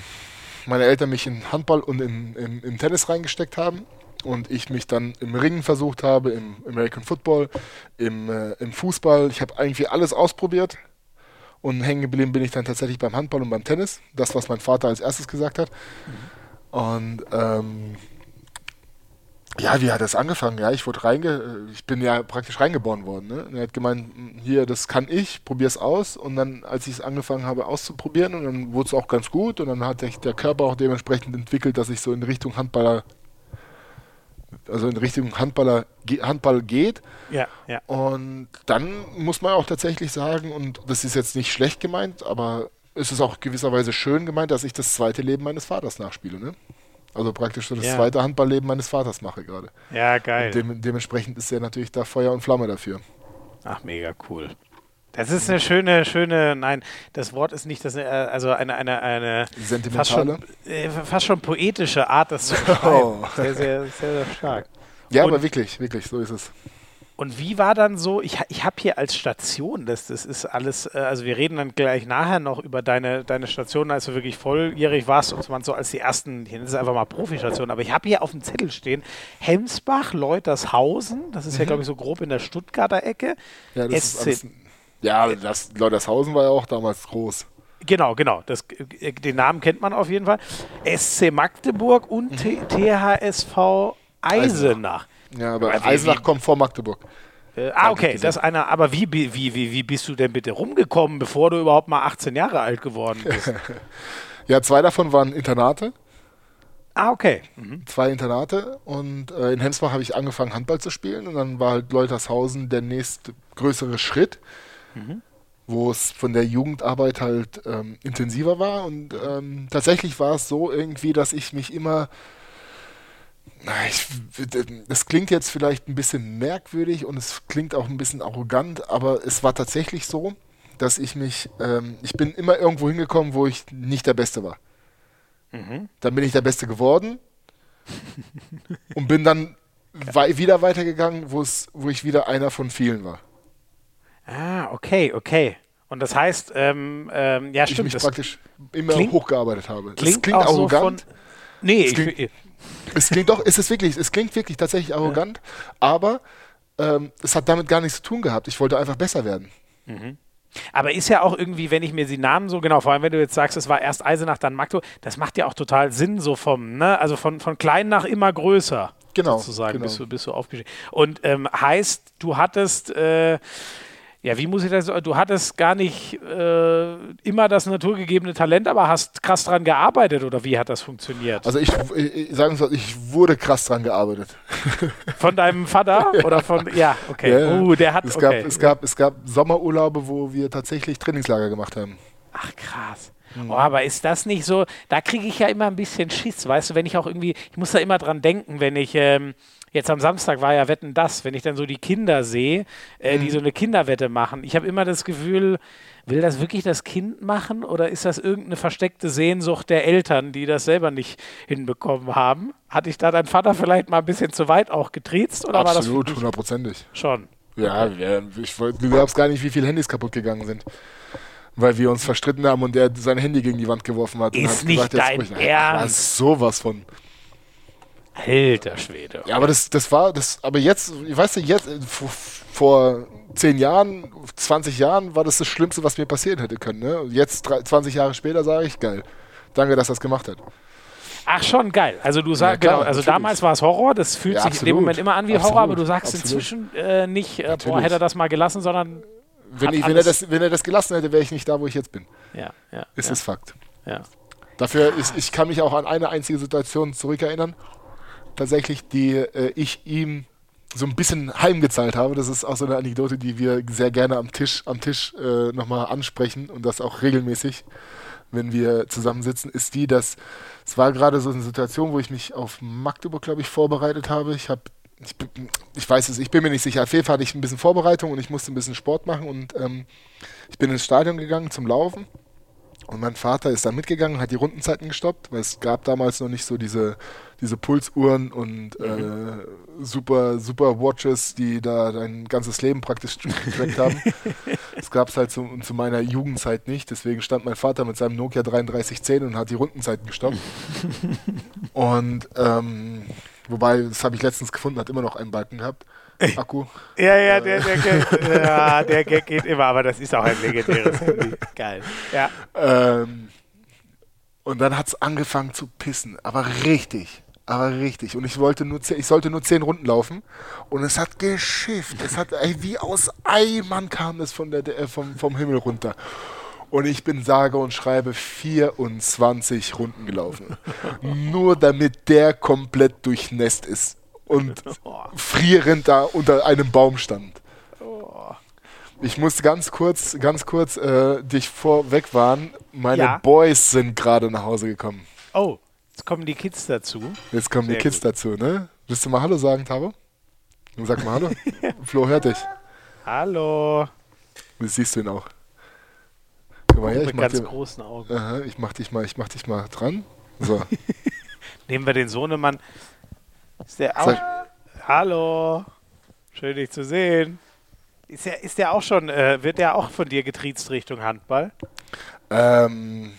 meine Eltern mich in Handball und in, in, in Tennis reingesteckt haben und ich mich dann im Ringen versucht habe, im American Football, im, äh, im Fußball. Ich habe irgendwie alles ausprobiert und hängen geblieben bin ich dann tatsächlich beim Handball und beim Tennis. Das, was mein Vater als erstes gesagt hat. Und ähm, ja, wie hat das angefangen? Ja, ich wurde reinge, ich bin ja praktisch reingeboren worden. Ne? Und er hat gemeint, hier, das kann ich, probier's aus. Und dann, als ich es angefangen habe auszuprobieren, und dann wurde es auch ganz gut. Und dann hat sich der Körper auch dementsprechend entwickelt, dass ich so in Richtung Handballer, also in Richtung Handballer, Handball geht. Ja, ja. Und dann muss man auch tatsächlich sagen, und das ist jetzt nicht schlecht gemeint, aber es ist auch gewisserweise schön gemeint, dass ich das zweite Leben meines Vaters nachspiele. Ne? Also praktisch so das Ja. zweite Handballleben meines Vaters mache gerade. Ja, geil. Dem, dementsprechend ist er natürlich da Feuer und Flamme dafür. Ach, mega cool. Das ist eine schöne, schöne, nein, das Wort ist nicht das, äh, also eine, eine, eine fast schon, Sentimentale. äh, fast schon poetische Art, das zu beschreiben. Oh. Sehr, sehr, sehr, sehr stark. Ja, Und- aber wirklich, wirklich, so ist es. Und wie war dann so, ich, ich habe hier als Station, das, das ist alles, äh, also wir reden dann gleich nachher noch über deine, deine Station, als du wirklich volljährig warst und man so als die ersten, ich nenne es einfach mal Profistation, aber ich habe hier auf dem Zettel stehen, Hemsbach, Leutershausen, das ist ja glaube ich so grob in der Stuttgarter Ecke. Mhm. Ja, das ist SC alles, ja das, Leutershausen war ja auch damals groß. Genau, genau. Das, äh, den Namen kennt man auf jeden Fall. SC Magdeburg und THSV Eisenach. Ja, aber Aber Eisenach wie- kommt vor Magdeburg. Äh, ah, okay, das ist einer. Aber wie, wie, wie, wie bist du denn bitte rumgekommen, bevor du überhaupt mal 18 Jahre alt geworden bist? Ja, zwei davon waren Internate. ah, okay. Mhm. zwei Internate und äh, in Hemsbach habe ich angefangen Handball zu spielen und dann war halt Leutershausen der nächste größere Schritt, wo es von der Jugendarbeit halt ähm, intensiver war und ähm, tatsächlich war es so irgendwie, dass ich mich immer ich, das klingt jetzt vielleicht ein bisschen merkwürdig und es klingt auch ein bisschen arrogant, aber es war tatsächlich so, dass ich mich, ähm, ich bin immer irgendwo hingekommen, wo ich nicht der Beste war. Dann bin ich der Beste geworden und bin dann wei wieder weitergegangen, wo ich wieder einer von vielen war. Ah, okay, okay. Und das heißt, ähm, ähm, ja, Ich stimmt. mich Das praktisch immer klingt- hochgearbeitet habe. Das klingt, klingt auch so arrogant. von. Nee, Es ich, klingt- es klingt doch, es ist wirklich, es klingt wirklich tatsächlich arrogant, aber ähm, es hat damit gar nichts zu tun gehabt. Ich wollte einfach besser werden. Aber ist ja auch irgendwie, wenn ich mir die Namen so genau, vor allem wenn du jetzt sagst, es war erst Eisenach, dann Magdeburg, das macht ja auch total Sinn, so vom, ne, also von, von klein nach immer größer. Genau, Sozusagen, genau. bist du, bist du aufgestiegen. Und ähm, heißt, du hattest, äh, ja, wie muss ich das, du hattest gar nicht äh, immer das naturgegebene Talent, aber hast krass dran gearbeitet oder wie hat das funktioniert? Also ich, ich sagen soll, ich wurde krass dran gearbeitet. von deinem Vater oder von, ja, okay. Ja. Uh, der hat, es, okay. gab, es, gab, es gab Sommerurlaube, wo wir tatsächlich Trainingslager gemacht haben. Ach krass. Mhm. Oh, aber ist das nicht so, da kriege ich ja immer ein bisschen Schiss, weißt du, wenn ich auch irgendwie, ich muss da immer dran denken, wenn ich, ähm, jetzt am Samstag war ja Wetten das, wenn ich dann so die Kinder sehe, äh, Mhm. die so eine Kinderwette machen. Ich habe immer das Gefühl, will das wirklich das Kind machen oder ist das irgendeine versteckte Sehnsucht der Eltern, die das selber nicht hinbekommen haben? Hatte ich da dein Vater vielleicht mal ein bisschen zu weit auch getriezt oder Absolut, war das hundertprozentig. schon? Ja, ja ich, du glaubst gar nicht, wie viele Handys kaputt gegangen sind. Weil wir uns verstritten haben und der sein Handy gegen die Wand geworfen hat. und Ist hat nicht jetzt dein sprich- Ernst? Was, sowas von. Alter Schwede. Ja, aber das, das war, das, aber jetzt, weißt du, jetzt, vor, vor 10 Jahren, 20 Jahren war das das Schlimmste, was mir passieren hätte können. Ne? Und Jetzt, drei- 20 Jahre später, sage ich, geil. Danke, dass das gemacht hat. Ach schon, geil. Also du sagst, klar, genau, also natürlich. damals war es Horror, das fühlt Ja, sich in dem absolut. Moment immer an wie Absolut. Horror, aber du sagst Absolut. inzwischen äh, nicht, äh, boah, hätte er das mal gelassen, sondern Wenn, ich, wenn, er das, wenn er das gelassen hätte, wäre ich nicht da, wo ich jetzt bin. ja, ja. Ist ja, es Fakt. ja. Dafür ist, ich kann mich auch an eine einzige Situation zurückerinnern, tatsächlich, die äh, ich ihm so ein bisschen heimgezahlt habe. Das ist auch so eine Anekdote, die wir sehr gerne am Tisch, am Tisch äh, nochmal ansprechen und das auch regelmäßig, wenn wir zusammensitzen, ist die, dass es war gerade so eine Situation, wo ich mich auf Magdeburg, glaube ich, vorbereitet habe. Ich habe ich, ich, weiß es, ich bin mir nicht sicher. Auf jeden Fall hatte ich ein bisschen Vorbereitung und ich musste ein bisschen Sport machen und ähm, ich bin ins Stadion gegangen zum Laufen und mein Vater ist dann mitgegangen, hat die Rundenzeiten gestoppt, weil es gab damals noch nicht so diese, diese Pulsuhren und mhm. äh, super, super Watches, die da dein ganzes Leben praktisch getrackt haben. das gab es halt zu, zu, meiner Jugendzeit nicht. Deswegen stand mein Vater mit seinem Nokia 3310 und hat die Rundenzeiten gestoppt. und ähm, wobei, das habe ich letztens gefunden, hat immer noch einen Balken gehabt. Akku. Ja, ja, der, der, Gag, ja, der Gag geht immer, aber das ist auch ein legendäres Handy. Geil. Ja. Ähm, und dann hat es angefangen zu pissen, aber richtig. Aber richtig. Und ich wollte nur ich sollte nur zehn Runden laufen. Und es hat geschifft. Es hat, ey, wie aus Eimern kam es von der, äh, vom, vom Himmel runter. Und ich bin sage und schreibe 24 Runden gelaufen. nur damit der komplett durchnässt ist und frierend da unter einem Baum stand. Ich muss ganz kurz, ganz kurz äh, dich vorweg warnen. Meine ja? Boys sind gerade nach Hause gekommen. Oh, jetzt kommen die Kids dazu. Jetzt kommen Sehr die Kids gut. dazu, ne? Willst du mal Hallo sagen, Tabo? Sag mal Hallo. Flo hört dich. Hallo. Das siehst du ihn auch. Guck mal her, ich mit ganz dir, großen Augen. Aha, ich mach dich mal, ich mach dich mal dran. So. Nehmen wir den Sohnemann. Ist der auch? Hallo. Schön, dich zu sehen. Ist der, ist der auch schon, äh, wird der auch von dir getriezt Richtung Handball? Ähm,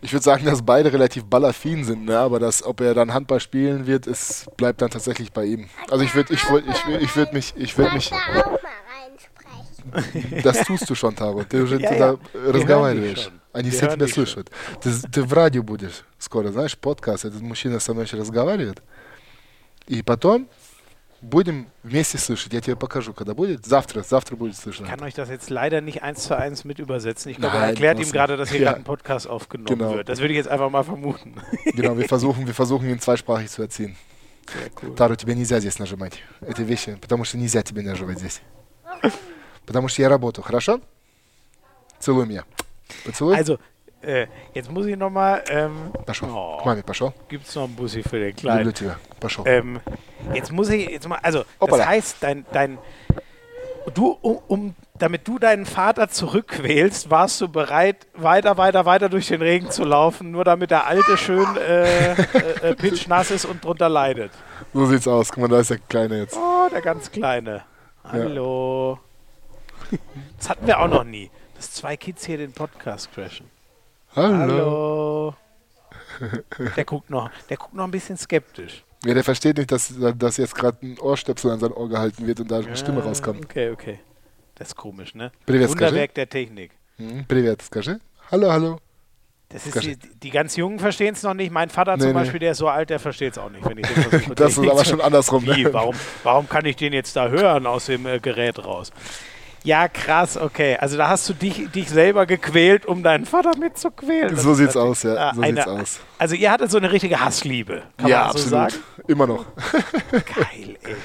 ich würde sagen, dass beide relativ ballaffin sind, ne? aber dass, ob er dann Handball spielen wird, ist, bleibt dann tatsächlich bei ihm. Also ich würde ich würd, ich, ich würd mich, ich würde mich... Das tust du schon, Таро. Ты уже туда разговариваешь. Они все тебя слышат. Ты, ты в радио будешь скоро, знаешь, подкаст. Этот мужчина со мной еще разговаривает. И потом будем вместе слышать. Я тебе покажу, когда будет. Завтра, завтра будет слышно. Ich kann euch das jetzt leider nicht eins zu eins mit übersetzen. Ich glaube, er erklärt ihm gerade, dass hier ja. gerade ein Podcast aufgenommen genau. wird. Das würde ich jetzt einfach mal vermuten. Genau, wir versuchen, wir versuchen ihn zweisprachig zu erziehen. Cool. Тару, тебе нельзя здесь нажимать. Это вещи, потому что нельзя тебе нажимать здесь. Потому что я работаю, хорошо? Целуй меня. Поцелуй. Also, Äh, jetzt muss ich nochmal. Ähm, Pascho. Oh, Guck mal, Pascho. Gibt's noch einen Bussi für den Kleinen? Pascho. Ähm, jetzt muss ich jetzt mal. Also, Hoppala. das heißt, dein. dein du, um, um, damit du deinen Vater zurückwählst, warst du bereit, weiter, weiter, weiter durch den Regen zu laufen, nur damit der Alte schön äh, äh, äh pitschnass ist und drunter leidet. So sieht's aus. Guck mal, da ist der Kleine jetzt. Oh, der ganz Kleine. Hallo. Ja. Das hatten wir auch noch nie, dass zwei Kids hier den Podcast crashen. Hallo. Hallo. Der guckt noch, der guckt noch ein bisschen skeptisch. Ja, der versteht nicht, dass, dass jetzt gerade ein Ohrstöpsel an sein Ohr gehalten wird und da eine ja, Stimme rauskommt. Okay, okay. Das ist komisch, ne? Привет, Wunderwerk скажи. der Technik. Hm, Привет, скажи. Hallo, hallo. Das ist die, die, ganz Jungen verstehen es noch nicht. Mein Vater nee, zum Beispiel, der ist so alt, der versteht es auch nicht, wenn ich den versuche. das ist aber schon andersrum. Wie, ne? warum, warum kann ich den jetzt da hören aus dem äh, Gerät raus? Ja, krass, okay. Also da hast du dich, dich selber gequält, um deinen Vater mitzuquälen. So sieht's aus, ja. So eine, sieht's aus. Also ihr hattet so eine richtige Hassliebe, kann ja, man so absolut. sagen? Immer noch. Geil, ey.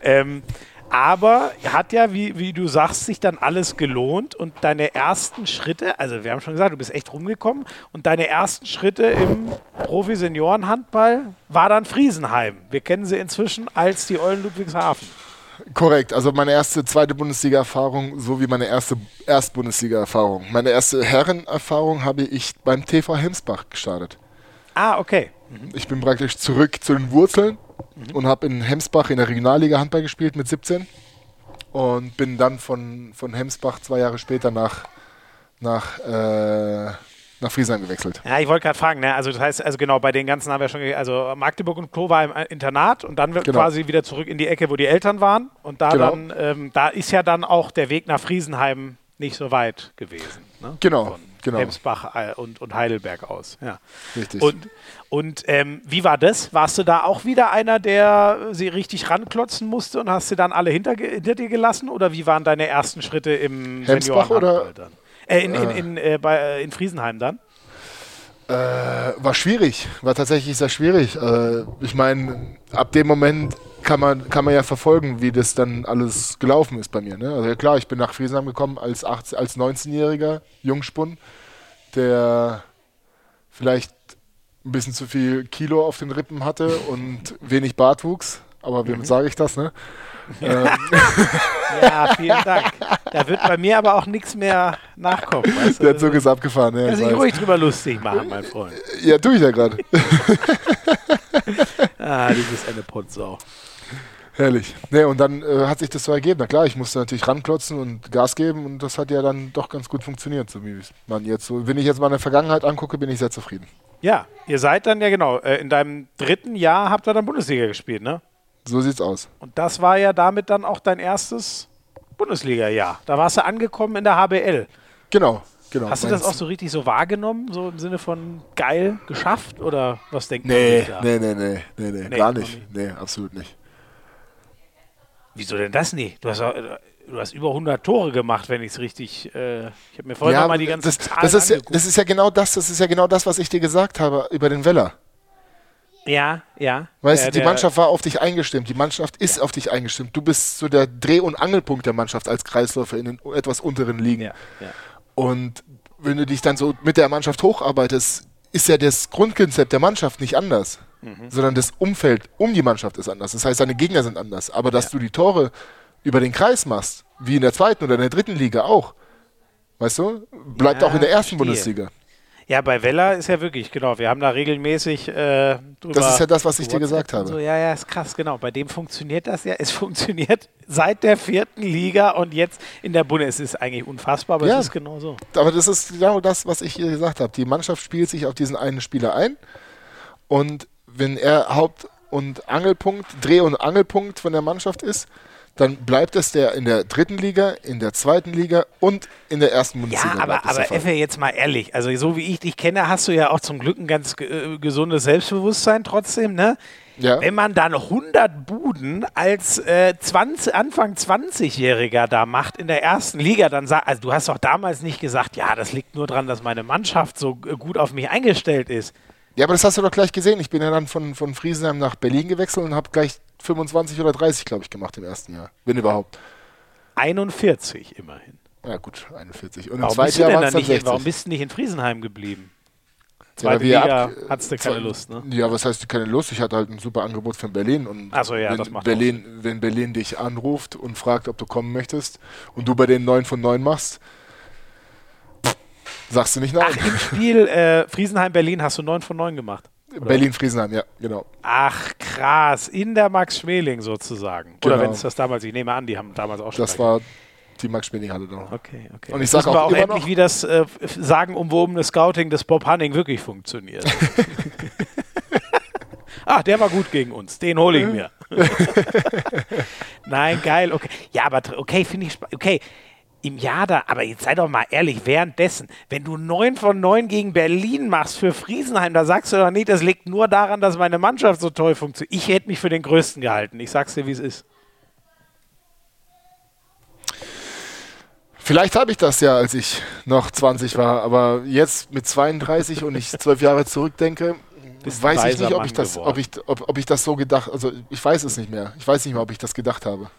Ähm, aber hat ja, wie, wie du sagst, sich dann alles gelohnt und deine ersten Schritte, also wir haben schon gesagt, du bist echt rumgekommen und deine ersten Schritte im Profi-Senioren-Handball war dann Friesenheim. Wir kennen sie inzwischen als die Eulen Ludwigshafen. Korrekt, also meine erste zweite Bundesliga-Erfahrung sowie meine erste Erst-Bundesliga-Erfahrung. Meine erste Herren-Erfahrung habe ich beim TV Hemsbach gestartet. Ah, okay. Mhm. Ich bin praktisch zurück zu den Wurzeln mhm. und habe in Hemsbach in der Regionalliga Handball gespielt mit 17 und bin dann von, von Hemsbach zwei Jahre später nach, nach äh, nach Friesheim gewechselt. Ja, ich wollte gerade fragen, ne? also das heißt, also genau, bei den ganzen haben wir schon, also Magdeburg und Klo war im Internat und dann genau. quasi wieder zurück in die Ecke, wo die Eltern waren und da genau. dann, ähm, da ist ja dann auch der Weg nach Friesenheim nicht so weit gewesen. Ne? Genau. Von genau. Hemsbach äh, und, und Heidelberg aus. Ja. Richtig. Und, und ähm, wie war das? Warst du da auch wieder einer, der sie richtig ranklotzen musste und hast sie dann alle hinter, hinter dir gelassen? Oder wie waren deine ersten Schritte im Hemsbach oder? Dann? Äh, in, in, in, äh, bei, äh, in Friesenheim dann? Äh, war schwierig, war tatsächlich sehr schwierig. Äh, ich meine, ab dem Moment kann man, kann man ja verfolgen, wie das dann alles gelaufen ist bei mir. Ne? Also ja klar, ich bin nach Friesenheim gekommen als, 18, als 19-jähriger Jungspund, der vielleicht ein bisschen zu viel Kilo auf den Rippen hatte und wenig Bartwuchs. Aber wem mhm. sage ich das, ne? Ähm. ja, vielen Dank. Da wird bei mir aber auch nichts mehr nachkommen. Weißt du? Der Zug ist abgefahren. Ja, Kannst dich ruhig drüber lustig machen, mein Freund. Ja, tue ich ja gerade. ah, du bist eine Putzsau. Herrlich. Ne, und dann äh, hat sich das so ergeben. Na klar, ich musste natürlich ranklotzen und Gas geben und das hat ja dann doch ganz gut funktioniert, so wie man jetzt so. Wenn ich jetzt meine Vergangenheit angucke, bin ich sehr zufrieden. Ja, ihr seid dann ja genau, äh, in deinem dritten Jahr habt ihr dann Bundesliga gespielt, ne? So sieht's aus. Und das war ja damit dann auch dein erstes Bundesliga-Jahr. Da warst du angekommen in der HBL. Genau, genau. Hast du das auch so richtig so wahrgenommen, so im Sinne von geil geschafft oder was denkst nee, du? Nee, nee, nee, nee, nee, gar nicht. Nee, absolut nicht. Wieso denn das nicht? Du hast, du hast über 100 Tore gemacht, wenn ich es richtig. Äh, ich habe mir vorhin ja, mal die ganze das, das ist, ja, das ist ja genau das, das ist ja genau das, was ich dir gesagt habe über den Weller. Ja, ja. Weißt du, die Mannschaft war auf dich eingestimmt. Die Mannschaft ist ja. auf dich eingestimmt. Du bist so der Dreh- und Angelpunkt der Mannschaft als Kreisläufer in den etwas unteren Ligen. Ja, ja. Und wenn du dich dann so mit der Mannschaft hocharbeitest, ist ja das Grundkonzept der Mannschaft nicht anders, mhm. sondern das Umfeld um die Mannschaft ist anders. Das heißt, deine Gegner sind anders. Aber dass du die Tore über den Kreis machst, wie in der zweiten oder in der dritten Liga auch, weißt du, bleibt auch in der ersten verstehe. Bundesliga. Ja, bei Weller ist ja wirklich, genau, wir haben da regelmäßig äh, drüber. Das ist ja das, was ich dir gesagt habe. So, ja, ja, ist krass, genau. Bei dem funktioniert das ja. Es funktioniert seit der vierten Liga und jetzt in der Bundesliga. Es ist eigentlich unfassbar, aber ja, es ist genau so. Aber das ist genau das, was ich hier gesagt habe. Die Mannschaft spielt sich auf diesen einen Spieler ein und wenn er Haupt- und Angelpunkt, Dreh- und Angelpunkt von der Mannschaft ist, dann bleibt es der in der dritten Liga, in der zweiten Liga und in der ersten Bundesliga. Ja, aber, aber Effe, jetzt mal ehrlich, also so wie ich dich kenne, hast du ja auch zum Glück ein ganz äh, gesundes Selbstbewusstsein trotzdem, ne? Ja. Wenn man dann 100 Buden als äh, 20, Anfang 20-Jähriger da macht in der ersten Liga, dann sagt, also du hast doch damals nicht gesagt, ja, das liegt nur daran, dass meine Mannschaft so äh, gut auf mich eingestellt ist. Ja, aber das hast du doch gleich gesehen. Ich bin ja dann von, von Friesenheim nach Berlin gewechselt und habe gleich 25 oder 30, glaube ich, gemacht im ersten Jahr. Wenn überhaupt. 41 immerhin. Ja, gut, 41. Und warum im zweiten Jahr du denn dann nicht, Warum bist du nicht in Friesenheim geblieben? Zweite ja, Liga hattest du keine Lust, ne? Ja, was heißt keine Lust? Ich hatte halt ein super Angebot von Berlin und so, ja, wenn, Berlin, wenn Berlin dich anruft und fragt, ob du kommen möchtest und du bei denen 9 von 9 machst, sagst du nicht nein. Ach, im Spiel äh, Friesenheim-Berlin hast du 9 von 9 gemacht. Berlin-Friesenheim, ja, genau. Ach, krass. In der Max-Schmeling sozusagen. Genau. Oder wenn es das damals, ich nehme an, die haben damals auch schon. Das war die Max-Schmeling-Halle noch. Okay, okay. Und ich sage auch, auch endlich, wie das äh, sagenumwobene Scouting des Bob Hunning wirklich funktioniert. Ach, der war gut gegen uns. Den hole ich mir. Nein, geil. Okay. Ja, aber okay, finde ich spannend. Okay, im Jahr da, aber jetzt sei doch mal ehrlich, währenddessen, wenn du 9 von 9 gegen Berlin machst für Friesenheim, da sagst du doch nicht, das liegt nur daran, dass meine Mannschaft so toll funktioniert. Ich hätte mich für den Größten gehalten. Ich sag's dir, wie es ist. Vielleicht habe ich das ja, als ich noch 20 war, aber jetzt mit 32 und ich zwölf Jahre zurückdenke, weiß ich nicht, ob ich, das, ob, ich, ob, ob ich das so gedacht, also ich weiß es nicht mehr. Ich weiß nicht mehr, ob ich das gedacht habe.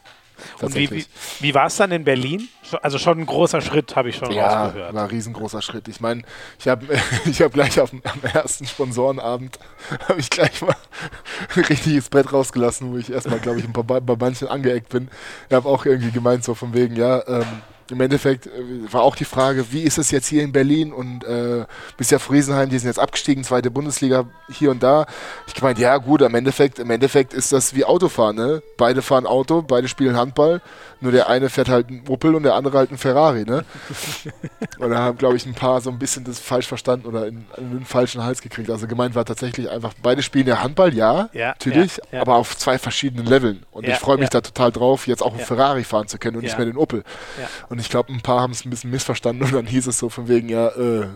Und wie, wie, wie war es dann in Berlin? Also schon ein großer Schritt, habe ich schon ja, rausgehört. war ein riesengroßer Schritt. Ich meine, ich habe ich hab gleich auf, am ersten Sponsorenabend habe ich gleich mal ein richtiges Brett rausgelassen, wo ich erstmal, glaube ich, ein paar, bei manchen angeeckt bin. Ich habe auch irgendwie gemeint, so von wegen, ja, ähm, im Endeffekt äh, war auch die Frage, wie ist es jetzt hier in Berlin und äh, bisher Friesenheim, die sind jetzt abgestiegen, zweite Bundesliga hier und da. Ich meinte, ja gut, im Endeffekt, im Endeffekt ist das wie Autofahren, ne? Beide fahren Auto, beide spielen Handball, nur der eine fährt halt einen Opel und der andere halt einen Ferrari, ne? und da haben, glaube ich, ein paar so ein bisschen das falsch verstanden oder in, in, den falschen Hals gekriegt. Also gemeint war tatsächlich einfach, beide spielen ja Handball, ja, ja natürlich, ja, ja. aber auf zwei verschiedenen Leveln. Und ich freue mich da total drauf, jetzt auch einen Ferrari fahren zu können und nicht mehr den Opel. Und und ich glaube, ein paar haben es ein bisschen missverstanden und dann hieß es so von wegen, ja, äh,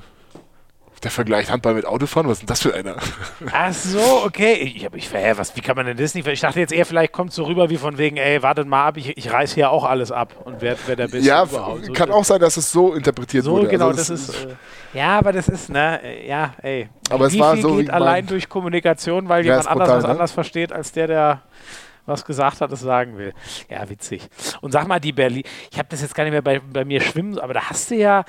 der Vergleich Handball mit Autofahren, was ist denn das für einer? Ach so, okay. Ich, ich, hä, was, wie kann man denn das nicht? Ich dachte jetzt eher, vielleicht kommt es so rüber wie von wegen, ey, wartet mal ab, ich, ich reiß hier auch alles ab und wer, wer der Beste Ja, so, kann auch sein, dass es so interpretiert so, wurde. So, genau, also das, das, ist, äh, ja, aber das ist, ne, äh, ja, ey. Aber wie es war viel so geht allein durch Kommunikation, weil ja, jemand anders brutal, was ne? anders versteht, als der, der was gesagt hat, es sagen will. Ja, witzig. Und sag mal, die Berlin, ich habe das jetzt gar nicht mehr bei, bei mir schwimmen, aber da hast du ja,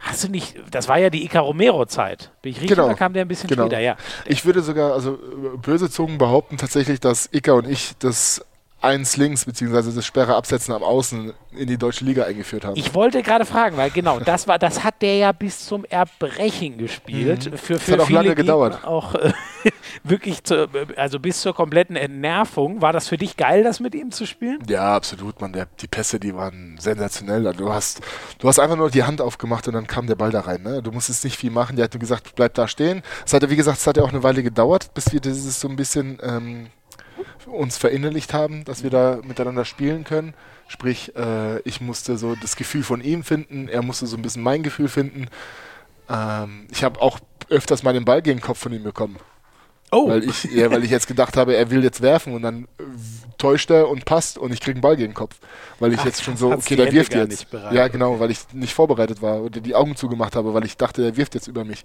hast du nicht, das war ja die Ica Romero-Zeit. Bin ich richtig Genau. oder kam der ein bisschen Genau. später? Ja. Ich würde sogar, also böse Zungen behaupten tatsächlich, dass Icker und ich das Eins links, beziehungsweise das Sperre Absetzen am Außen in die deutsche Liga eingeführt haben. Ich wollte gerade fragen, weil genau, das war, das hat der ja bis zum Erbrechen gespielt. Für, für Mhm. hat auch lange gedauert. Auch äh, wirklich, zu, also bis zur kompletten Entnervung. War das für dich geil, das mit ihm zu spielen? Ja, absolut, Mann. Der, die Pässe, die waren sensationell. Also Du hast, du hast einfach nur die Hand aufgemacht und dann kam der Ball da rein. Ne? Du musstest nicht viel machen. Der hat nur gesagt, bleib da stehen. Es hat, ja, wie gesagt, es hat ja auch eine Weile gedauert, bis wir dieses so ein bisschen ähm, uns verinnerlicht haben, dass wir da miteinander spielen können. Sprich, äh, ich musste so das Gefühl von ihm finden, er musste so ein bisschen mein Gefühl finden. Ähm, ich habe auch öfters mal den Ball gegen den Kopf von ihm bekommen. Oh, Weil ich, ja, weil ich jetzt gedacht habe, er will jetzt werfen und dann äh, täuscht er und passt und ich kriege einen Ball gegen den Kopf. Weil ich Ach, jetzt schon so, okay, der wirft jetzt. ja, genau, weil ich nicht vorbereitet war oder die Augen zugemacht habe, weil ich dachte, er wirft jetzt über mich.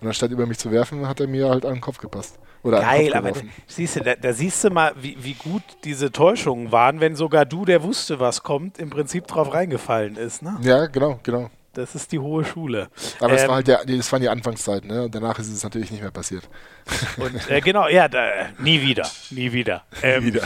Und anstatt über mich zu werfen, hat er mir halt an den Kopf gepasst. Oder Geil, aber da, siehst du, da, da siehst du mal, wie, wie gut diese Täuschungen waren, wenn sogar du, der wusste, was kommt, im Prinzip drauf reingefallen ist. Ne? Ja, genau, genau. Das ist die hohe Schule. Aber es Ähm, war halt der, das waren die Anfangszeiten, ne? Und danach ist es natürlich nicht mehr passiert. Und, äh, genau, ja, da, nie wieder, nie wieder. Ähm, Wieder.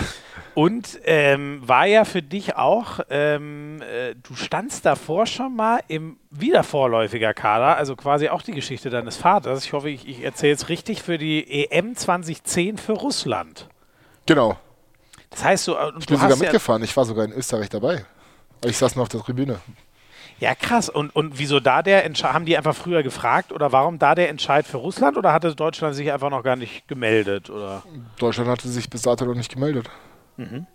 Und ähm, war ja für dich auch, ähm, äh, du standst davor schon mal im wiedervorläufiger Kader, also quasi auch die Geschichte deines Vaters. Ich hoffe, ich, ich erzähle es richtig für die EM 2010 für Russland. Genau. Das heißt, du, äh, Ich du bin sogar hast ja, mitgefahren. Ich war sogar in Österreich dabei. Ich saß nur auf der Tribüne. Ja krass. Und, und wieso da der Entscheid, haben die einfach früher gefragt oder warum da der Entscheid für Russland oder hatte Deutschland sich einfach noch gar nicht gemeldet? Oder? Deutschland hatte sich bis dato noch nicht gemeldet. Und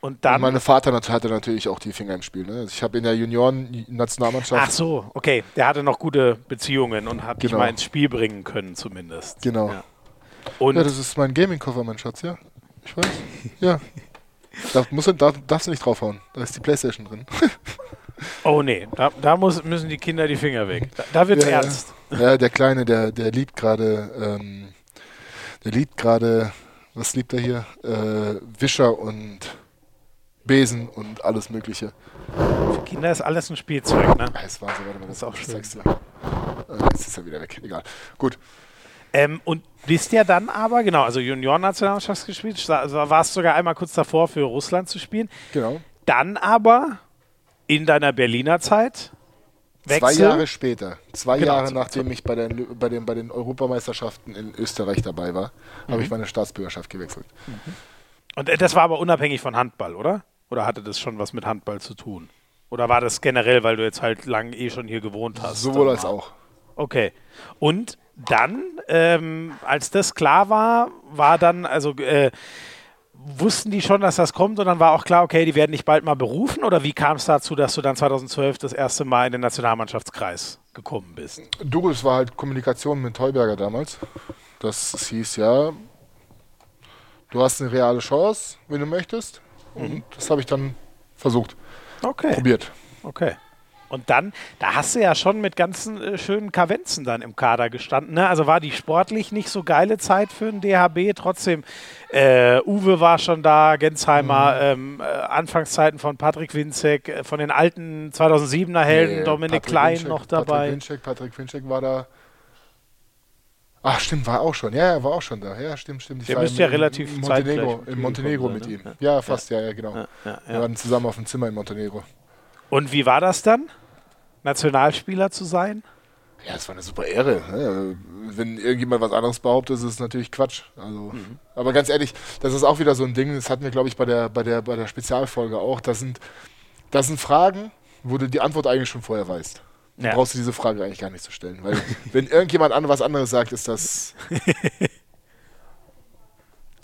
Und dann. mein Vater nat- hatte natürlich auch die Finger im Spiel. Ne? Ich habe in der Junioren-Nationalmannschaft. Ach so, okay. Der hatte noch gute Beziehungen und hat dich Genau. mal ins Spiel bringen können, zumindest. Genau. Ja. Und Ja, das ist mein Gaming-Koffer, mein Schatz, ja. Ich weiß. Ja. Da, musst du, da darfst du nicht draufhauen. Da ist die Playstation drin. oh nee, da, da muss, müssen die Kinder die Finger weg. Da, da wird's Ja, ernst. Ja, der Kleine, der, der liebt gerade, ähm, der liebt gerade, was liebt er hier? Äh, Wischer und Besen und alles Mögliche. Für Kinder ist alles ein Spielzeug, ne? Es war so, warte mal, das ist auch schön. du. Äh, Jetzt ist er wieder weg. Egal. Gut. Ähm, und bist ja dann aber, genau, also Juniorennationalmannschaft gespielt, warst sogar einmal kurz davor für Russland zu spielen. Genau. Dann aber in deiner Berliner Zeit Zwei Wechsel. Jahre später, zwei Genau, Jahre nachdem ich bei, den, bei, den, bei den Europameisterschaften in Österreich dabei war, habe Mhm. ich meine Staatsbürgerschaft gewechselt. Und äh, das war aber unabhängig von Handball, oder? Oder hatte das schon was mit Handball zu tun? Oder war das generell, weil du jetzt halt lang eh schon hier gewohnt hast? Sowohl als auch. Okay. Und dann, ähm, als das klar war, war dann, also äh, wussten die schon, dass das kommt und dann war auch klar, okay, die werden dich bald mal berufen oder wie kam es dazu, dass du dann 2012 das erste Mal in den Nationalmannschaftskreis gekommen bist? Du, es war halt Kommunikation mit Heuberger damals. Das hieß ja, du hast eine reale Chance, wenn du möchtest. Und das habe ich dann versucht, Okay. probiert. Okay. Und dann, da hast du ja schon mit ganzen äh, schönen Kavenzen dann im Kader gestanden. Ne? Also war die sportlich nicht so geile Zeit für den DHB. Trotzdem, äh, Uwe war schon da, Gensheimer, ähm, äh, Anfangszeiten von Patrick Winzek, äh, von den alten 2007er Helden, Nee, Dominik Patrick Klein Winczek- noch dabei. Patrick Winczek, Patrick Winczek war da. Ach, stimmt, war auch schon. Ja, er war auch schon da. Ja, stimmt, stimmt. Ich Der müsste ja relativ in Montenegro, in Montenegro mit sein, ihm. ne? Ja, fast, ja, ja, genau. Ja, ja, Wir ja. waren zusammen auf dem Zimmer in Montenegro. Und wie war das dann, Nationalspieler zu sein? Ja, es war eine super Ehre. ne? Wenn irgendjemand was anderes behauptet, ist es natürlich Quatsch. Also, Mhm. Aber ganz ehrlich, das ist auch wieder so ein Ding, das hatten wir, glaube ich, bei der, bei, der, bei der Spezialfolge auch. Das sind, das sind Fragen, wo du die Antwort eigentlich schon vorher weißt. Dann Ja. brauchst du diese Frage eigentlich gar nicht zu stellen. Weil wenn irgendjemand an was anderes sagt, ist das.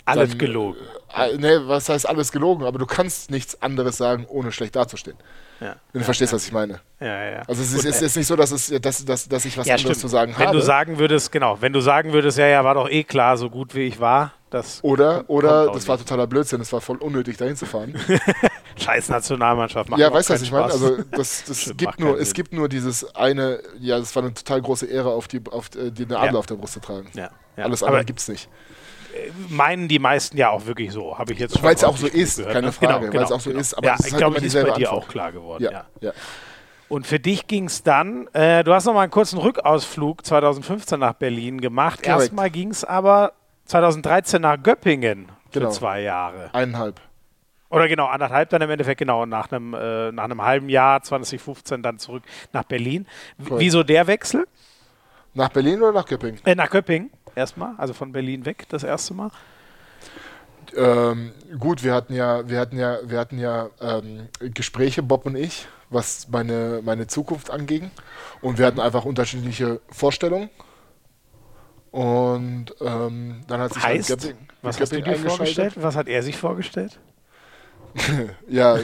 Alles dann, gelogen. Äh, ne, was heißt alles gelogen? Aber du kannst nichts anderes sagen, ohne schlecht dazustehen. Ja. Wenn du verstehst, was ich meine. Ja, ja. Also es ist, es ist nicht so, dass, es, dass, dass, dass ich was anderes stimmt. zu sagen wenn habe. du sagen würdest, genau, wenn du sagen würdest, ja, ja, war doch eh klar, so gut wie ich war, Das Oder, oder das war totaler Blödsinn, es war voll unnötig, dahin zu fahren. Scheiß Nationalmannschaft. macht ja, weißt du, was ich meine? Also, das, das Stimmt, gibt nur, es Sinn. gibt nur dieses eine, ja, das war eine total große Ehre, auf die, auf äh, die eine Adler auf der Brust zu tragen. ja. Alles andere Aber gibt's nicht. Meinen die meisten ja auch wirklich so, habe ich jetzt Weil es auch so ist, gehört, keine ne? Frage, weil es auch so ist, aber ja, ist ich halt glaube, das ist bei dir Antwort. auch klar geworden. Ja, Ja. ja. Und für dich ging es dann, äh, du hast noch mal einen kurzen Rückausflug 2015 nach Berlin gemacht. Korrekt. Erstmal ging es aber 2013 nach Göppingen für Genau. zwei Jahre. Eineinhalb. Oder genau, anderthalb dann im Endeffekt, genau, nach einem, äh, nach einem halben Jahr 2015 dann zurück nach Berlin. W-. Wieso der Wechsel? Nach Berlin oder nach Göppingen? Äh, nach Göppingen erstmal, also von Berlin weg das erste Mal. Ähm, gut, wir hatten ja, wir hatten ja, wir hatten ja ähm, Gespräche, Bob und ich, was meine, meine Zukunft anging. Und wir hatten einfach unterschiedliche Vorstellungen. Und ähm, dann hat sich halt Heißt, Göpping- was hast du dir vorgestellt? Was hat er sich vorgestellt? Ja,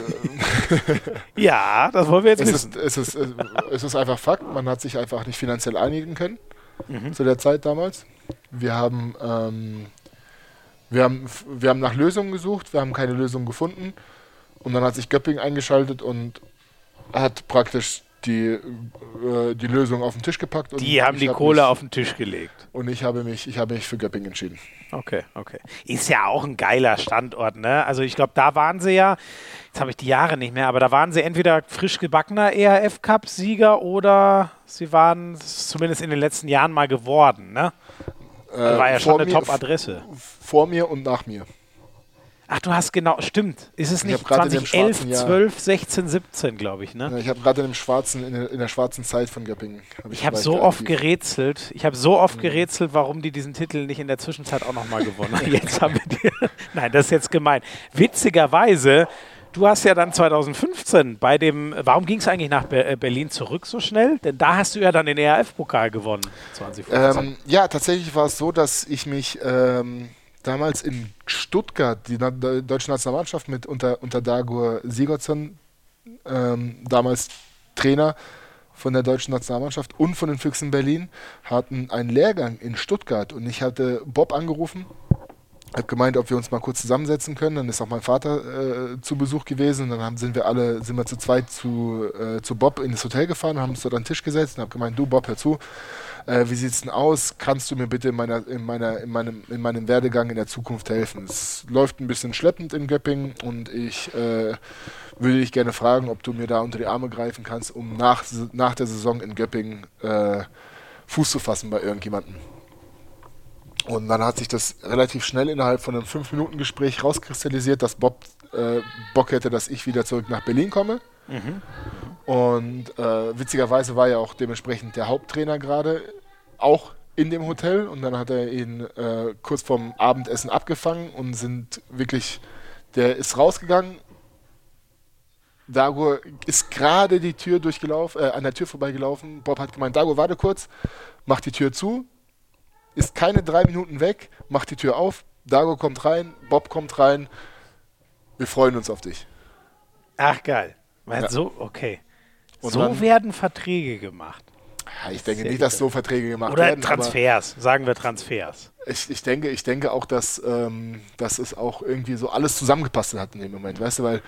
Ja, das wollen wir jetzt es wissen. ist, es, ist, es ist einfach Fakt. Man hat sich einfach nicht finanziell einigen können Mhm. zu der Zeit damals. Wir haben, ähm, wir, haben, wir haben nach Lösungen gesucht, wir haben keine Lösung gefunden. Und dann hat sich Göpping eingeschaltet und hat praktisch die, äh, die Lösung auf den Tisch gepackt. Und Die haben die hab Kohle mich, auf den Tisch gelegt. Und ich habe mich, ich habe mich für Göpping entschieden. Okay, okay. Ist ja auch ein geiler Standort, ne? Also ich glaube, da waren sie ja, jetzt habe ich die Jahre nicht mehr, aber da waren sie entweder frisch gebackener ERF-Cup-Sieger oder sie waren es zumindest in den letzten Jahren mal geworden, ne? Äh, war ja schon eine Top-Adresse. Vor mir und nach mir. Ach, du hast genau, stimmt. Ist es Ich nicht hab grad in dem 2011, schwarzen Jahr- 12, 16, 17, glaube ich, ne? Ja, Ich habe gerade in, dem schwarzen, in, der, in der schwarzen Zeit von Göppingen. hab Ich habe so oft gerätselt, ich habe so Mhm. oft gerätselt, warum die diesen Titel nicht in der Zwischenzeit auch nochmal gewonnen haben. Jetzt haben wir die. Nein, das ist jetzt gemein. Witzigerweise, du hast ja dann 2015 bei dem, warum ging es eigentlich nach äh, Berlin zurück so schnell? Denn da hast du ja dann den ERF-Pokal gewonnen, 2015. Ähm, ja, tatsächlich war es so, dass ich mich ähm, damals in Stuttgart, die Na de- deutsche Nationalmannschaft mit unter, unter Dagur Sigurdsson, ähm, damals Trainer von der deutschen Nationalmannschaft und von den Füchsen Berlin, hatten einen Lehrgang in Stuttgart und ich hatte Bob angerufen, hat gemeint, ob wir uns mal kurz zusammensetzen können. Dann ist auch mein Vater äh, zu Besuch gewesen. Dann haben, sind wir alle, sind wir zu zweit zu, äh, zu Bob in das Hotel gefahren, haben uns dort an den Tisch gesetzt und habe gemeint, du Bob, hör zu, äh, wie sieht's denn aus? Kannst du mir bitte in, meiner, in, meiner, in, meinem, in meinem Werdegang in der Zukunft helfen? Es läuft ein bisschen schleppend in Göppingen und ich äh, würde dich gerne fragen, ob du mir da unter die Arme greifen kannst, um nach, nach der Saison in Göppingen äh, Fuß zu fassen bei irgendjemandem. Und dann hat sich das relativ schnell innerhalb von einem 5-Minuten-Gespräch rauskristallisiert, dass Bob äh, Bock hätte, dass ich wieder zurück nach Berlin komme. Und äh, witzigerweise war ja auch dementsprechend der Haupttrainer gerade auch in dem Hotel. Und dann hat er ihn äh, kurz vorm Abendessen abgefangen und sind wirklich, der ist rausgegangen. Dagur ist gerade die Tür durchgelaufen, äh, an der Tür vorbeigelaufen. Bob hat gemeint, Dagur, warte kurz, mach die Tür zu, ist keine drei Minuten weg, macht die Tür auf, Dago kommt rein, Bob kommt rein. Wir freuen uns auf dich. Ach, geil. Weil Ja. So, okay. Und so dann- werden Verträge gemacht. Ich denke nicht, dass so Verträge gemacht Oder werden. aber Transfers, sagen wir Transfers. Ich, ich, denke, ich denke auch, dass, ähm, dass es auch irgendwie so alles zusammengepasst hat in dem Moment. Weißt du, weil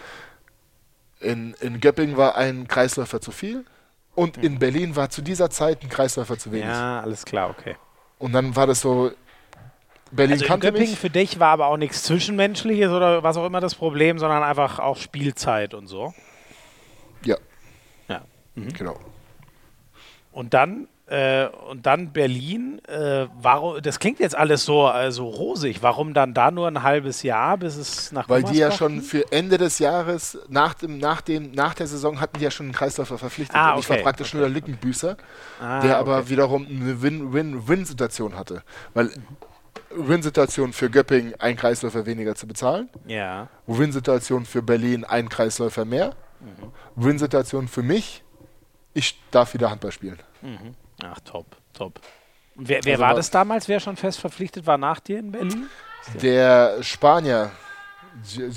in, in Göppingen war ein Kreisläufer zu viel und in Berlin war zu dieser Zeit ein Kreisläufer zu wenig. Ja, alles klar, okay. Und dann war das so, Berlin Also kannte Göppingen mich. für dich war aber auch nichts Zwischenmenschliches oder was auch immer das Problem, sondern einfach auch Spielzeit und so. Ja, Ja. genau. Und dann, äh, und dann Berlin, äh, warum, das klingt jetzt alles so also rosig. Warum dann da nur ein halbes Jahr, bis es nach Weil die ja schon für Ende des Jahres, nach, dem, nach, dem, nach der Saison, hatten die ja schon einen Kreisläufer verpflichtet. Ah, Und ich war okay, praktisch okay, nur der Lückenbüßer, Ah, der aber okay. wiederum eine Win-Win-Win-Situation hatte. Weil Win-Situation für Göppingen, ein Kreisläufer weniger zu bezahlen. Ja. Win-Situation für Berlin, ein Kreisläufer mehr. Mhm. Win-Situation für mich, ich darf wieder Handball spielen. Ach, top, top. Und wer, wer Also war das damals, wer schon fest verpflichtet war nach dir in Berlin? Der Spanier, wie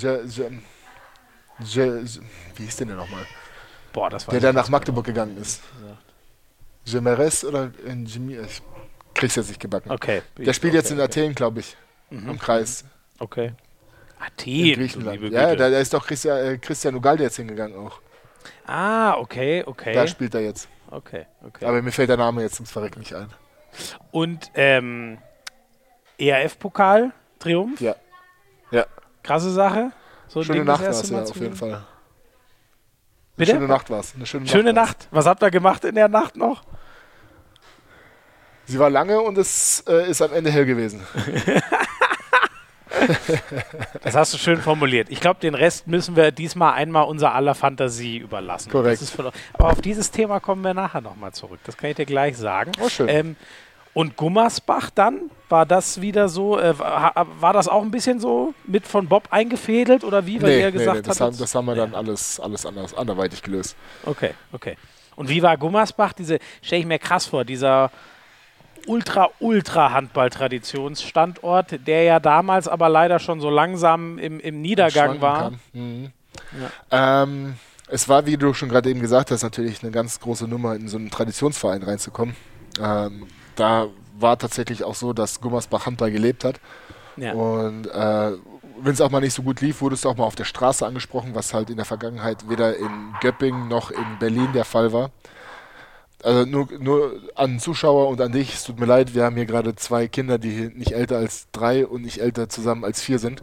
hieß denn der nochmal? Boah, das war Der dann nach Magdeburg gegangen ist. Gemeres oder in Jimmy, ich krieg's jetzt nicht gebacken. Okay. Der spielt jetzt okay, in okay. Athen, glaube ich. im Kreis. Okay. In Athen. Griechenland. du liebe Ja, Güte. da, da ist doch Christian, äh, Christian Ugalde jetzt hingegangen auch. ah, okay, okay. Da spielt er jetzt. Okay, okay. Aber mir fällt der Name jetzt ums Verrecken nicht ein. Und ähm, ERF-Pokal, Triumph, Ja. Ja. krasse Sache. So Schöne Ding Nacht war es ja, auf jeden Fall. Eine Bitte? schöne Nacht war es. Eine schöne, Schöne Nacht. Nacht. Was habt ihr gemacht in der Nacht noch? Sie war lange und es äh, ist am Ende hell gewesen. Das hast du schön formuliert. Ich glaube, den Rest müssen wir diesmal einmal unser aller Fantasie überlassen. Korrekt. Aber auf dieses Thema kommen wir nachher nochmal zurück. Das kann ich dir gleich sagen. Oh, schön. Ähm, und Gummersbach dann, war das wieder so, äh, war, das auch ein bisschen so mit von Bob eingefädelt oder wie, weil Nee, er nee, gesagt nee, das, hat? haben, das haben wir dann alles, alles anders, anderweitig gelöst. Okay, okay. Und wie war Gummersbach? Diese, stelle ich mir krass vor, dieser ultra, ultra Handball-Traditionsstandort, der ja damals aber leider schon so langsam im, im Niedergang war. Mhm. Ähm, es war, wie du schon gerade eben gesagt hast, natürlich eine ganz große Nummer, in so einen Traditionsverein reinzukommen. Ähm, da war tatsächlich auch so, dass Gummersbach Handball gelebt hat. Ja. Und äh, wenn es auch mal nicht so gut lief, wurdest du auch mal auf der Straße angesprochen, was halt in der Vergangenheit weder in Göppingen noch in Berlin der Fall war. Also nur, nur an Zuschauer und an dich, es tut mir leid, wir haben hier gerade zwei Kinder, die nicht älter als drei und nicht älter zusammen als vier sind.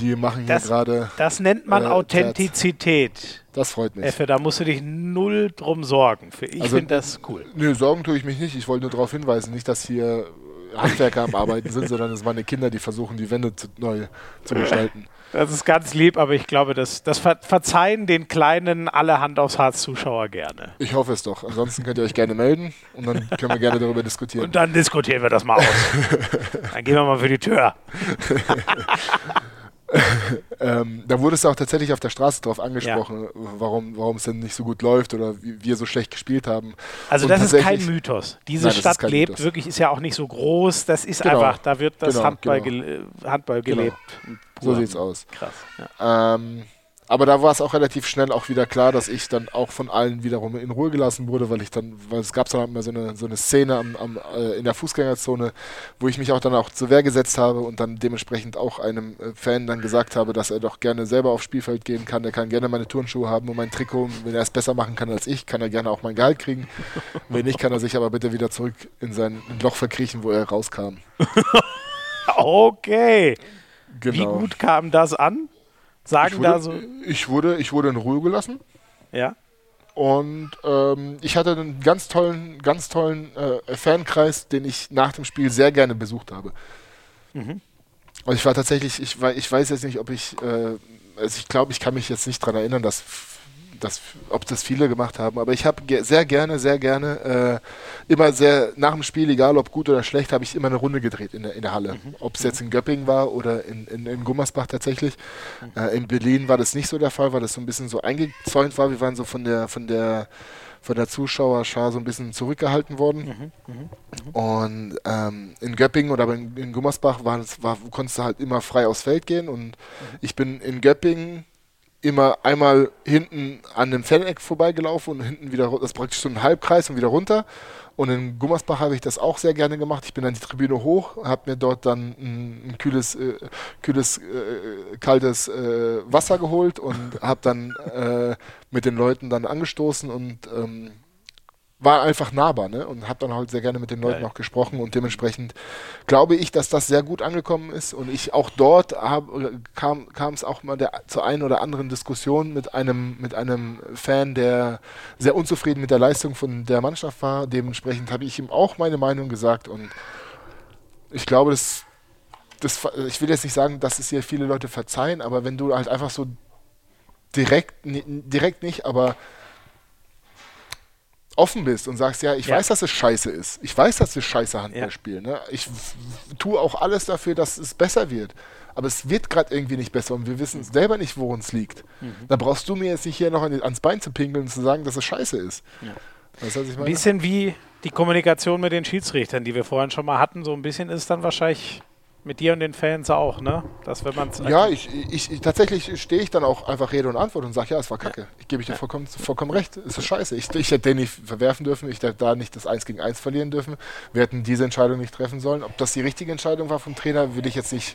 Die machen hier gerade, Das nennt man Äh, Authentizität. das freut mich. Effe, da musst du dich null drum sorgen. Für ich Also- finde das cool. Nö, Sorgen tue ich mich nicht. Ich wollte nur darauf hinweisen, nicht, dass hier Handwerker am Arbeiten sind, sondern es meine Kinder, die versuchen, die Wände zu, neu zu gestalten. Das ist ganz lieb, aber ich glaube, das, das ver verzeihen den kleinen alle Hand aufs Harz Zuschauer gerne. Ich hoffe es doch. Ansonsten könnt ihr euch gerne melden und dann können wir gerne darüber diskutieren. Und dann diskutieren wir das mal aus. dann gehen wir mal für die Tür. Ähm, da wurde es auch tatsächlich auf der Straße drauf angesprochen, warum, warum es denn nicht so gut läuft oder wie wir so schlecht gespielt haben. Also Und das ist kein Mythos. Diese Nein, Stadt lebt Mythos. wirklich, ist ja auch nicht so groß. Das ist Genau. einfach, da wird das Genau, Handball, genau. gele Handball Genau. gelebt. So sieht's aus. Krass. Ja. Ähm, aber da war es auch relativ schnell auch wieder klar, dass ich dann auch von allen wiederum in Ruhe gelassen wurde, weil ich dann, weil es gab dann immer so eine, so eine Szene am, am, äh, in der Fußgängerzone, wo ich mich auch dann auch zur Wehr gesetzt habe und dann dementsprechend auch einem äh, Fan dann gesagt habe, dass er doch gerne selber aufs Spielfeld gehen kann. Der kann gerne meine Turnschuhe haben und mein Trikot. Wenn er es besser machen kann als ich, kann er gerne auch mein Gehalt kriegen. Wenn nicht, kann er sich aber bitte wieder zurück in sein Loch verkriechen, wo er rauskam. Okay. Wie Genau. gut kam das an? Sagen ich, da wurde, so. ich, wurde, ich wurde in Ruhe gelassen. Ja. Und ähm, ich hatte einen ganz tollen, ganz tollen äh, Fankreis, den ich nach dem Spiel sehr gerne besucht habe. Mhm. Und ich war tatsächlich, ich, wei- ich weiß jetzt nicht, ob ich, äh, also ich glaube, ich kann mich jetzt nicht daran erinnern, dass, dass, ob das viele gemacht haben, aber ich habe ge sehr gerne, sehr gerne, äh, immer sehr, nach dem Spiel, egal ob gut oder schlecht, habe ich immer eine Runde gedreht in der, in der Halle. Ob es jetzt in Göppingen war oder in, in, in Gummersbach tatsächlich. Äh, in Berlin war das nicht so der Fall, weil das so ein bisschen so eingezäunt war. Wir waren so von der, von der, von der Zuschauerschar so ein bisschen zurückgehalten worden. Und ähm, in Göppingen oder in, in Gummersbach war, war, konntest du halt immer frei aufs Feld gehen. Und ich bin in Göppingen immer einmal hinten an dem Faneck vorbeigelaufen und hinten wieder, das ist praktisch so ein Halbkreis und wieder runter. Und in Gummersbach habe ich das auch sehr gerne gemacht. Ich bin dann die Tribüne hoch, habe mir dort dann ein, ein kühles, äh, kühles äh, kaltes äh, Wasser geholt und habe dann äh, mit den Leuten dann angestoßen und ähm, war einfach nahbar ne? und habe dann halt sehr gerne mit den Leuten Geil. auch gesprochen und dementsprechend glaube ich, dass das sehr gut angekommen ist und ich auch dort hab, kam es auch mal der, zur einen oder anderen Diskussion mit einem mit einem Fan, der sehr unzufrieden mit der Leistung von der Mannschaft war. Dementsprechend habe ich ihm auch meine Meinung gesagt und ich glaube, das, das ich will jetzt nicht sagen, dass es hier viele Leute verzeihen, aber wenn du halt einfach so direkt direkt nicht, aber offen bist und sagst, ja, ich Ja. weiß, dass es scheiße ist. Ich weiß, dass wir scheiße Handball Ja. spielen. Ne? Ich tue auch alles dafür, dass es besser wird. Aber es wird gerade irgendwie nicht besser und wir wissen selber nicht, woran es liegt. Mhm. Da brauchst du mir jetzt nicht hier noch ans Bein zu pinkeln und zu sagen, dass es scheiße ist. Ja. Weißt Ein bisschen wie die Kommunikation mit den Schiedsrichtern, die wir vorhin schon mal hatten. So ein bisschen ist dann wahrscheinlich mit dir und den Fans auch, ne? Dass wenn man Ja, ich, ich, ich, tatsächlich stehe ich dann auch einfach Rede und Antwort und sage, ja, es war kacke. Ich gebe dir vollkommen, vollkommen recht. Es ist scheiße. Ich, ich hätte den nicht verwerfen dürfen, ich hätte da nicht das 1 gegen 1 verlieren dürfen. Wir hätten diese Entscheidung nicht treffen sollen. Ob das die richtige Entscheidung war vom Trainer, will ich jetzt nicht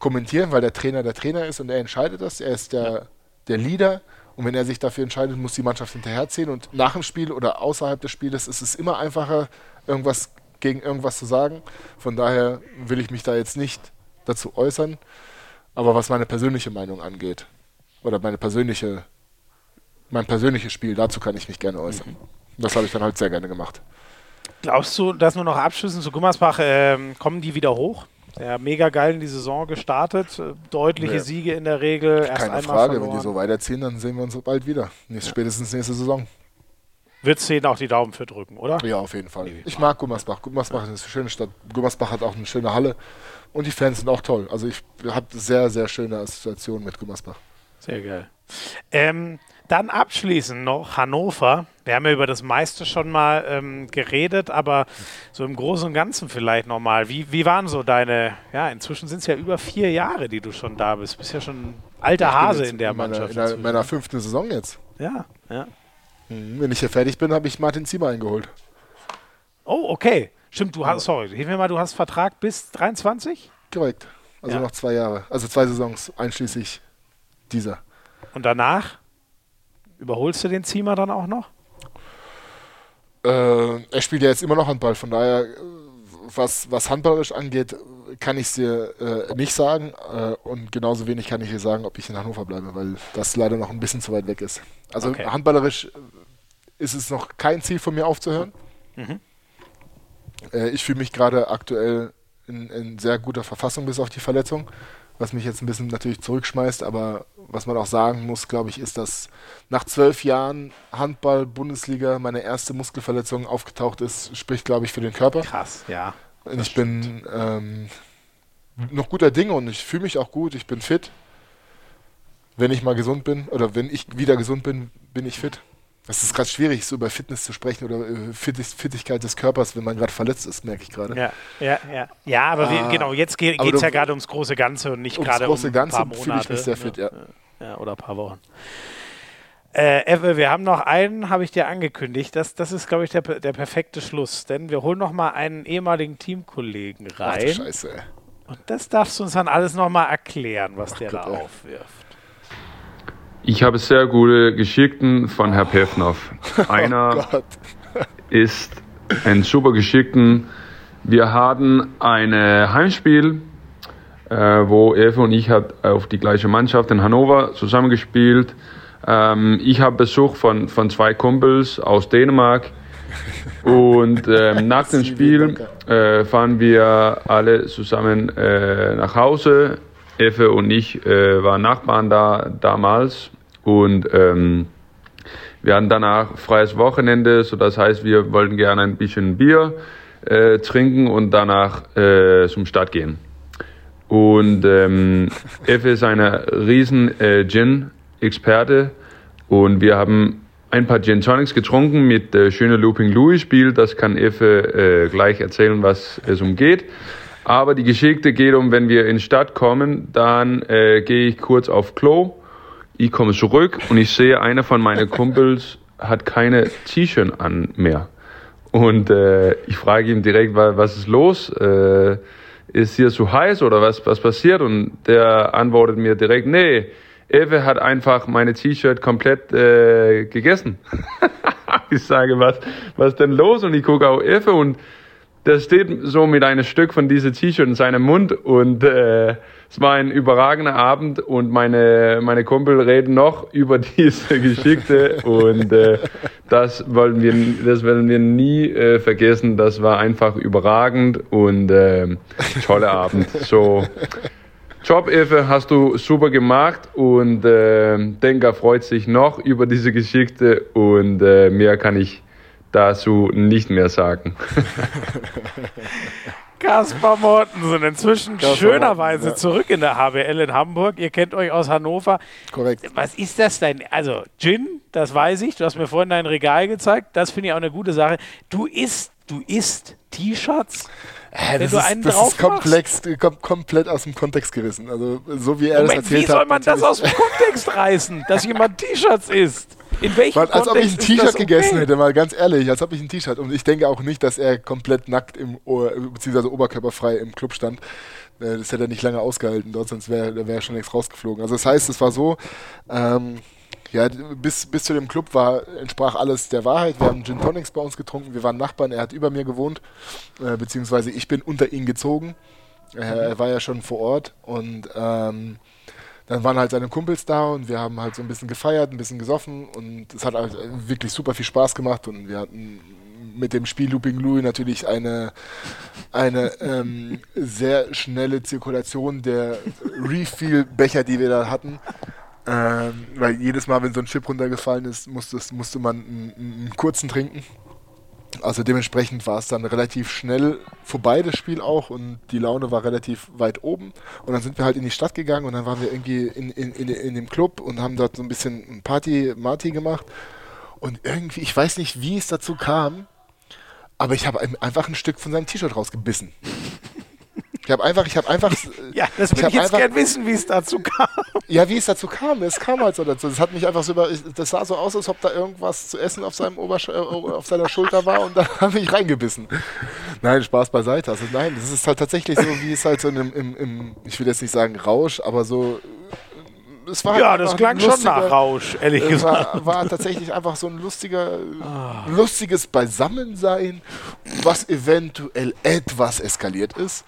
kommentieren, weil der Trainer der Trainer ist und er entscheidet das. Er ist der, der Leader. Und wenn er sich dafür entscheidet, muss die Mannschaft hinterherziehen. Und nach dem Spiel oder außerhalb des Spieles ist es immer einfacher, irgendwas gegen irgendwas zu sagen. Von daher will ich mich da jetzt nicht dazu äußern. Aber was meine persönliche Meinung angeht, oder meine persönliche, mein persönliches Spiel, dazu kann ich mich gerne äußern. Mhm. Das habe ich dann halt sehr gerne gemacht. Glaubst du, dass nur noch abschließend zu Gummersbach, äh, kommen die wieder hoch? Ja, mega geil in die Saison gestartet. Äh, deutliche ja. Siege in der Regel. Erst Keine Frage, verloren. wenn die so weiterziehen, dann sehen wir uns bald wieder. Nächst, ja. Spätestens nächste Saison. Wird es auch die Daumen für drücken, oder? Ja, auf jeden Fall. Ich mag Gummersbach. Gummersbach ist eine schöne Stadt. Gummersbach hat auch eine schöne Halle. Und die Fans sind auch toll. Also ich habe sehr, sehr schöne Assoziationen mit Gummersbach. Sehr geil. Ähm, dann abschließend noch Hannover. Wir haben ja über das meiste schon mal ähm, geredet, aber so im Großen und Ganzen vielleicht nochmal. Wie, wie waren so deine, ja, inzwischen sind es ja über vier Jahre, die du schon da bist. Du bist ja schon ein alter Hase in der in meiner, Mannschaft. In meiner fünften Saison jetzt. Ja, ja. Mhm, wenn ich hier fertig bin, habe ich Martin Ziemer eingeholt. Oh, okay. Stimmt, du hast, sorry, hilf mir mal, du hast Vertrag bis 23? Korrekt. Also ja. noch zwei Jahre. Also zwei Saisons, einschließlich dieser. Und danach? Überholst du den Ziemer dann auch noch? Äh, er spielt ja jetzt immer noch Handball, von daher, was, was handballerisch angeht, kann ich es dir äh, nicht sagen. Äh, und genauso wenig kann ich dir sagen, ob ich in Hannover bleibe, weil das leider noch ein bisschen zu weit weg ist. Also okay. handballerisch ist es noch kein Ziel von mir aufzuhören. Mhm. Äh, ich fühle mich gerade aktuell in, in, sehr guter Verfassung bis auf die Verletzung, was mich jetzt ein bisschen natürlich zurückschmeißt, aber was man auch sagen muss, glaube ich, ist, dass nach zwölf Jahren Handball, Bundesliga, meine erste Muskelverletzung aufgetaucht ist, spricht, glaube ich, für den Körper. Krass, ja. Und ich bin ähm, noch guter Dinge und ich fühle mich auch gut, ich bin fit. Wenn ich mal gesund bin oder wenn ich wieder gesund bin, bin ich fit. Es ist gerade schwierig, so über Fitness zu sprechen oder äh, Fittigkeit des Körpers, wenn man gerade verletzt ist, merke ich gerade. Ja, ja, ja. Ja, aber ah, wie, genau, jetzt geht es ja gerade ums große Ganze und nicht gerade um ein paar Monate. Ich mich sehr fit, ja. ja. oder ein paar Wochen. Äh, Ewe, wir haben noch einen, habe ich dir angekündigt. Das, das ist, glaube ich, der, der perfekte Schluss. Denn wir holen noch mal einen ehemaligen Teamkollegen rein. Ach, Scheiße. Und das darfst du uns dann alles noch mal erklären, was Ach, der Gott, da ey. aufwirft. Ich habe sehr gute Geschickten von Herr Pevnov. Oh Einer oh ist ein super Geschickten. Wir hatten ein Heimspiel, äh, wo Elfe und ich hat auf die gleiche Mannschaft in Hannover zusammengespielt. Ähm, ich habe Besuch von, von zwei Kumpels aus Dänemark. Und ähm, nach dem Spiel äh, fahren wir alle zusammen äh, nach Hause. Effe und ich äh, waren Nachbarn da damals und ähm, wir hatten danach freies Wochenende, so das heißt, wir wollten gerne ein bisschen Bier äh, trinken und danach äh, zum Stadt gehen. Und ähm, Effe ist eine riesen äh, Gin-Experte und wir haben ein paar Gin Tonics getrunken mit äh, schöner Looping Louis Spiel. Das kann Effe äh, gleich erzählen, was es umgeht. Aber die Geschichte geht um, wenn wir in Stadt kommen, dann äh, gehe ich kurz auf Klo ich komme zurück und ich sehe, einer von meinen Kumpels hat keine T-Shirt an mehr. Und äh, ich frage ihn direkt, was ist los? Äh, ist hier zu heiß oder was, was passiert? Und der antwortet mir direkt, nee, Ewe hat einfach meine T-Shirt komplett äh, gegessen. ich sage, was, was denn los? Und ich gucke auf Ewe und der steht so mit einem Stück von diesem T-Shirt in seinem Mund und äh, es war ein überragender Abend und meine, meine Kumpel reden noch über diese Geschichte und äh, das wollen wir, das werden wir nie äh, vergessen. Das war einfach überragend und äh, toller Abend. So, Job, Efe, hast du super gemacht und äh, Denker freut sich noch über diese Geschichte und äh, mehr kann ich dazu nicht mehr sagen. Kaspar Mortensen, inzwischen Kaspar schönerweise ja. zurück in der HBL in Hamburg. Ihr kennt euch aus Hannover. Korrekt. Was ist das denn? Also, Gin, das weiß ich. Du hast mir vorhin dein Regal gezeigt. Das finde ich auch eine gute Sache. Du isst, du isst T-Shirts? Äh, das, ist, das ist komplex, kom komplett aus dem Kontext gerissen. Also so wie er Moment, das erzählt hat. Wie soll man das aus dem Kontext reißen, dass jemand T-Shirts isst? In welchem Man, Als ob ich ein T-Shirt gegessen okay? hätte, mal ganz ehrlich, als ob ich ein T-Shirt. Und ich denke auch nicht, dass er komplett nackt im Ohr, beziehungsweise oberkörperfrei im Club stand. Äh, das hätte er nicht lange ausgehalten, dort, sonst wäre wär er schon längst rausgeflogen. Also das heißt, es war so, ähm, ja, bis, bis zu dem Club war, entsprach alles der Wahrheit. Wir haben Gin Tonics bei uns getrunken, wir waren Nachbarn, er hat über mir gewohnt, äh, beziehungsweise ich bin unter ihn gezogen. Äh, er war ja schon vor Ort und ähm, dann waren halt seine Kumpels da und wir haben halt so ein bisschen gefeiert, ein bisschen gesoffen und es hat halt wirklich super viel Spaß gemacht und wir hatten mit dem Spiel Looping Louis natürlich eine, eine ähm, sehr schnelle Zirkulation der Refill-Becher, die wir da hatten. Ähm, weil jedes Mal, wenn so ein Chip runtergefallen ist, musste, musste man einen, einen kurzen trinken. Also dementsprechend war es dann relativ schnell vorbei, das Spiel auch, und die Laune war relativ weit oben. Und dann sind wir halt in die Stadt gegangen und dann waren wir irgendwie in, in, in, in dem Club und haben dort so ein bisschen Party, Marty gemacht. Und irgendwie, ich weiß nicht, wie es dazu kam, aber ich habe einfach ein Stück von seinem T-Shirt rausgebissen. Ich habe einfach, ich habe einfach. ja, das würde ich, ich jetzt gerne wissen, wie es dazu kam. Ja, wie es dazu kam. Es kam halt so dazu. Das hat mich einfach so über. Das sah so aus, als ob da irgendwas zu essen auf, seinem Obersch äh, auf seiner Schulter war und da habe ich reingebissen. Nein, Spaß beiseite. Also nein, das ist halt tatsächlich so, wie es halt so im, im, im ich will jetzt nicht sagen Rausch, aber so es war ja, das klang schon nach Rausch, ehrlich gesagt. War, war tatsächlich einfach so ein lustiger, ah. lustiges Beisammensein, was eventuell etwas eskaliert ist.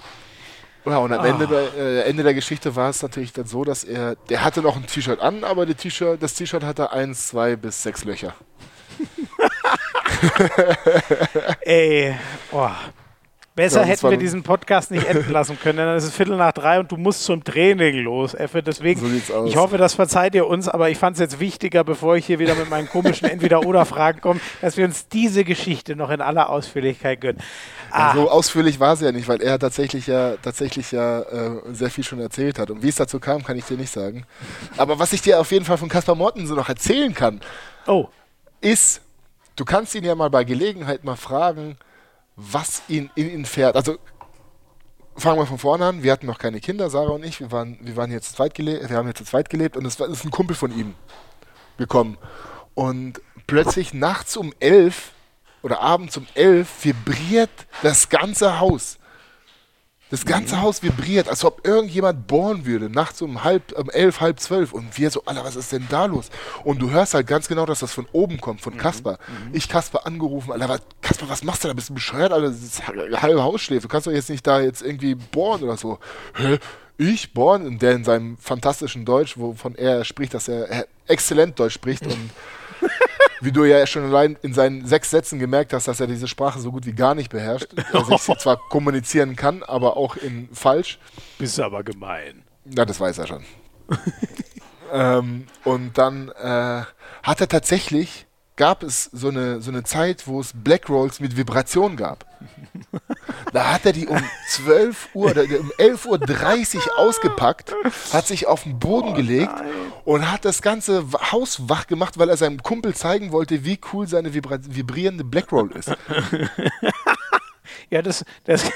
Ja, und am. Ende, der, äh, Ende der Geschichte war es natürlich dann so, dass er, der hatte noch ein T-Shirt an, aber das T-Shirt hatte eins, zwei bis sechs Löcher. Ey, oh. Besser ja, hätten wir diesen Podcast nicht enden lassen können, denn es ist Viertel nach drei und du musst zum Training los, Effe. Deswegen, so ich hoffe, das verzeiht ihr uns, aber ich fand es jetzt wichtiger, bevor ich hier wieder mit meinen komischen Entweder-Oder-Fragen komme, dass wir uns diese Geschichte noch in aller Ausführlichkeit gönnen. Ah. So ausführlich war sie ja nicht, weil er tatsächlich ja, tatsächlich ja äh, sehr viel schon erzählt hat. Und wie es dazu kam, kann ich dir nicht sagen. Aber was ich dir auf jeden Fall von Caspar Mortensen noch erzählen kann, oh. ist, du kannst ihn ja mal bei Gelegenheit mal fragen, was ihn in ihn fährt. Also fangen wir von vorne an. Wir hatten noch keine Kinder, Sarah und ich. Wir waren, wir waren jetzt zu zweit gelebt, wir haben jetzt zu zweit gelebt und es ist ein Kumpel von ihm gekommen. Und plötzlich nachts um elf oder abends um elf vibriert das ganze Haus. Das ganze mhm. Haus vibriert, als ob irgendjemand bohren würde, nachts um halb, um elf, halb zwölf. Und wir so, Alter, was ist denn da los? Und du hörst halt ganz genau, dass das von oben kommt, von mhm. Kasper. Mhm. Ich Kasper angerufen, Alter, was, Kasper, was machst du da? Bist du bescheuert, Alter? Das halbe Haus schläft. Du kannst doch jetzt nicht da jetzt irgendwie bohren oder so. Hä? Ich, Born, und der in seinem fantastischen Deutsch, wovon er spricht, dass er exzellent Deutsch spricht und wie du ja schon allein in seinen sechs Sätzen gemerkt hast, dass er diese Sprache so gut wie gar nicht beherrscht. Also ich sie zwar kommunizieren kann, aber auch in falsch. Bist aber gemein. Ja, das weiß er schon. ähm, und dann äh, hat er tatsächlich gab es so eine, so eine Zeit, wo es Black Rolls mit Vibration gab. Da hat er die um 12 Uhr, oder um 11.30 Uhr ausgepackt, hat sich auf den Boden oh, gelegt nein. und hat das ganze Haus wach gemacht, weil er seinem Kumpel zeigen wollte, wie cool seine vibrierende Black Roll ist. ja, das, das,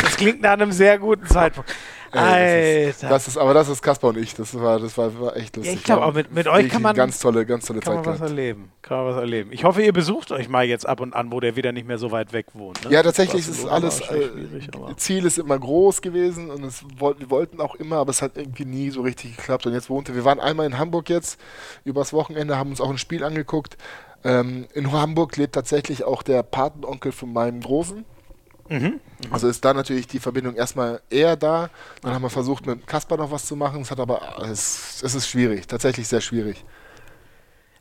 das klingt nach einem sehr guten Zeitpunkt. Alter. Das ist, das ist, aber das ist Kasper und ich. Das war, das war, war echt lustig. Ja, ich glaube auch mit, mit euch kann man ganz tolle, ganz tolle kann Zeit man was erleben. Kann man was erleben. Ich hoffe, ihr besucht euch mal jetzt ab und an, wo der wieder nicht mehr so weit weg wohnt. Ne? Ja, tatsächlich ist alles. Äh, Ziel ist immer groß gewesen und es, wir wollten auch immer, aber es hat irgendwie nie so richtig geklappt. Und jetzt wohnte. Wir waren einmal in Hamburg jetzt übers Wochenende, haben uns auch ein Spiel angeguckt. Ähm, in Hamburg lebt tatsächlich auch der Patenonkel von meinem Großen. Mhm. Also ist da natürlich die Verbindung erstmal eher da. Dann haben wir versucht, mit Kasper noch was zu machen. Es hat aber, es, es ist schwierig, tatsächlich sehr schwierig.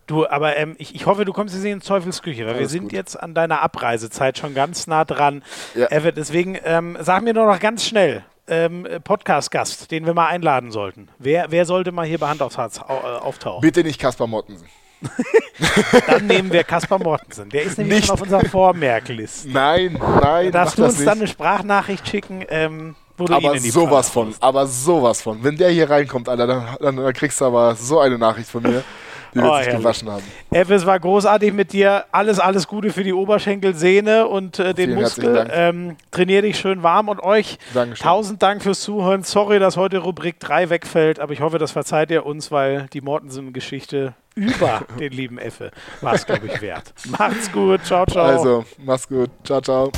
Du, aber ähm, ich, ich hoffe, du kommst jetzt in Teufelsküche, weil Alles wir sind gut. jetzt an deiner Abreisezeit schon ganz nah dran. Ja. Everett, deswegen ähm, sag mir nur noch ganz schnell, ähm, Podcast-Gast, den wir mal einladen sollten. Wer, wer sollte mal hier bei Hand aufs Herz äh, auftauchen? Bitte nicht Kaspar Mottensen. dann nehmen wir Kaspar Mortensen. Der ist nämlich schon auf unserer Vormerkliste. Nein, nein. Da darfst du uns dann eine Sprachnachricht schicken, ähm, wo du aber sowas von, aber sowas von. Wenn der hier reinkommt, Alter, dann, dann, dann, kriegst du aber so eine Nachricht von mir. Die wir oh, sich gewaschen haben. F, es war großartig mit dir. Alles, alles Gute für die Oberschenkelsehne und äh, den Vielen Muskel. Ähm, trainier dich schön warm und euch Dankeschön. tausend Dank fürs Zuhören. Sorry, dass heute Rubrik 3 wegfällt, aber ich hoffe, das verzeiht ihr uns, weil die Mortensen-Geschichte über den lieben Effe war es, glaube ich, wert. Macht's gut. Ciao, ciao. Also, mach's gut. Ciao, ciao.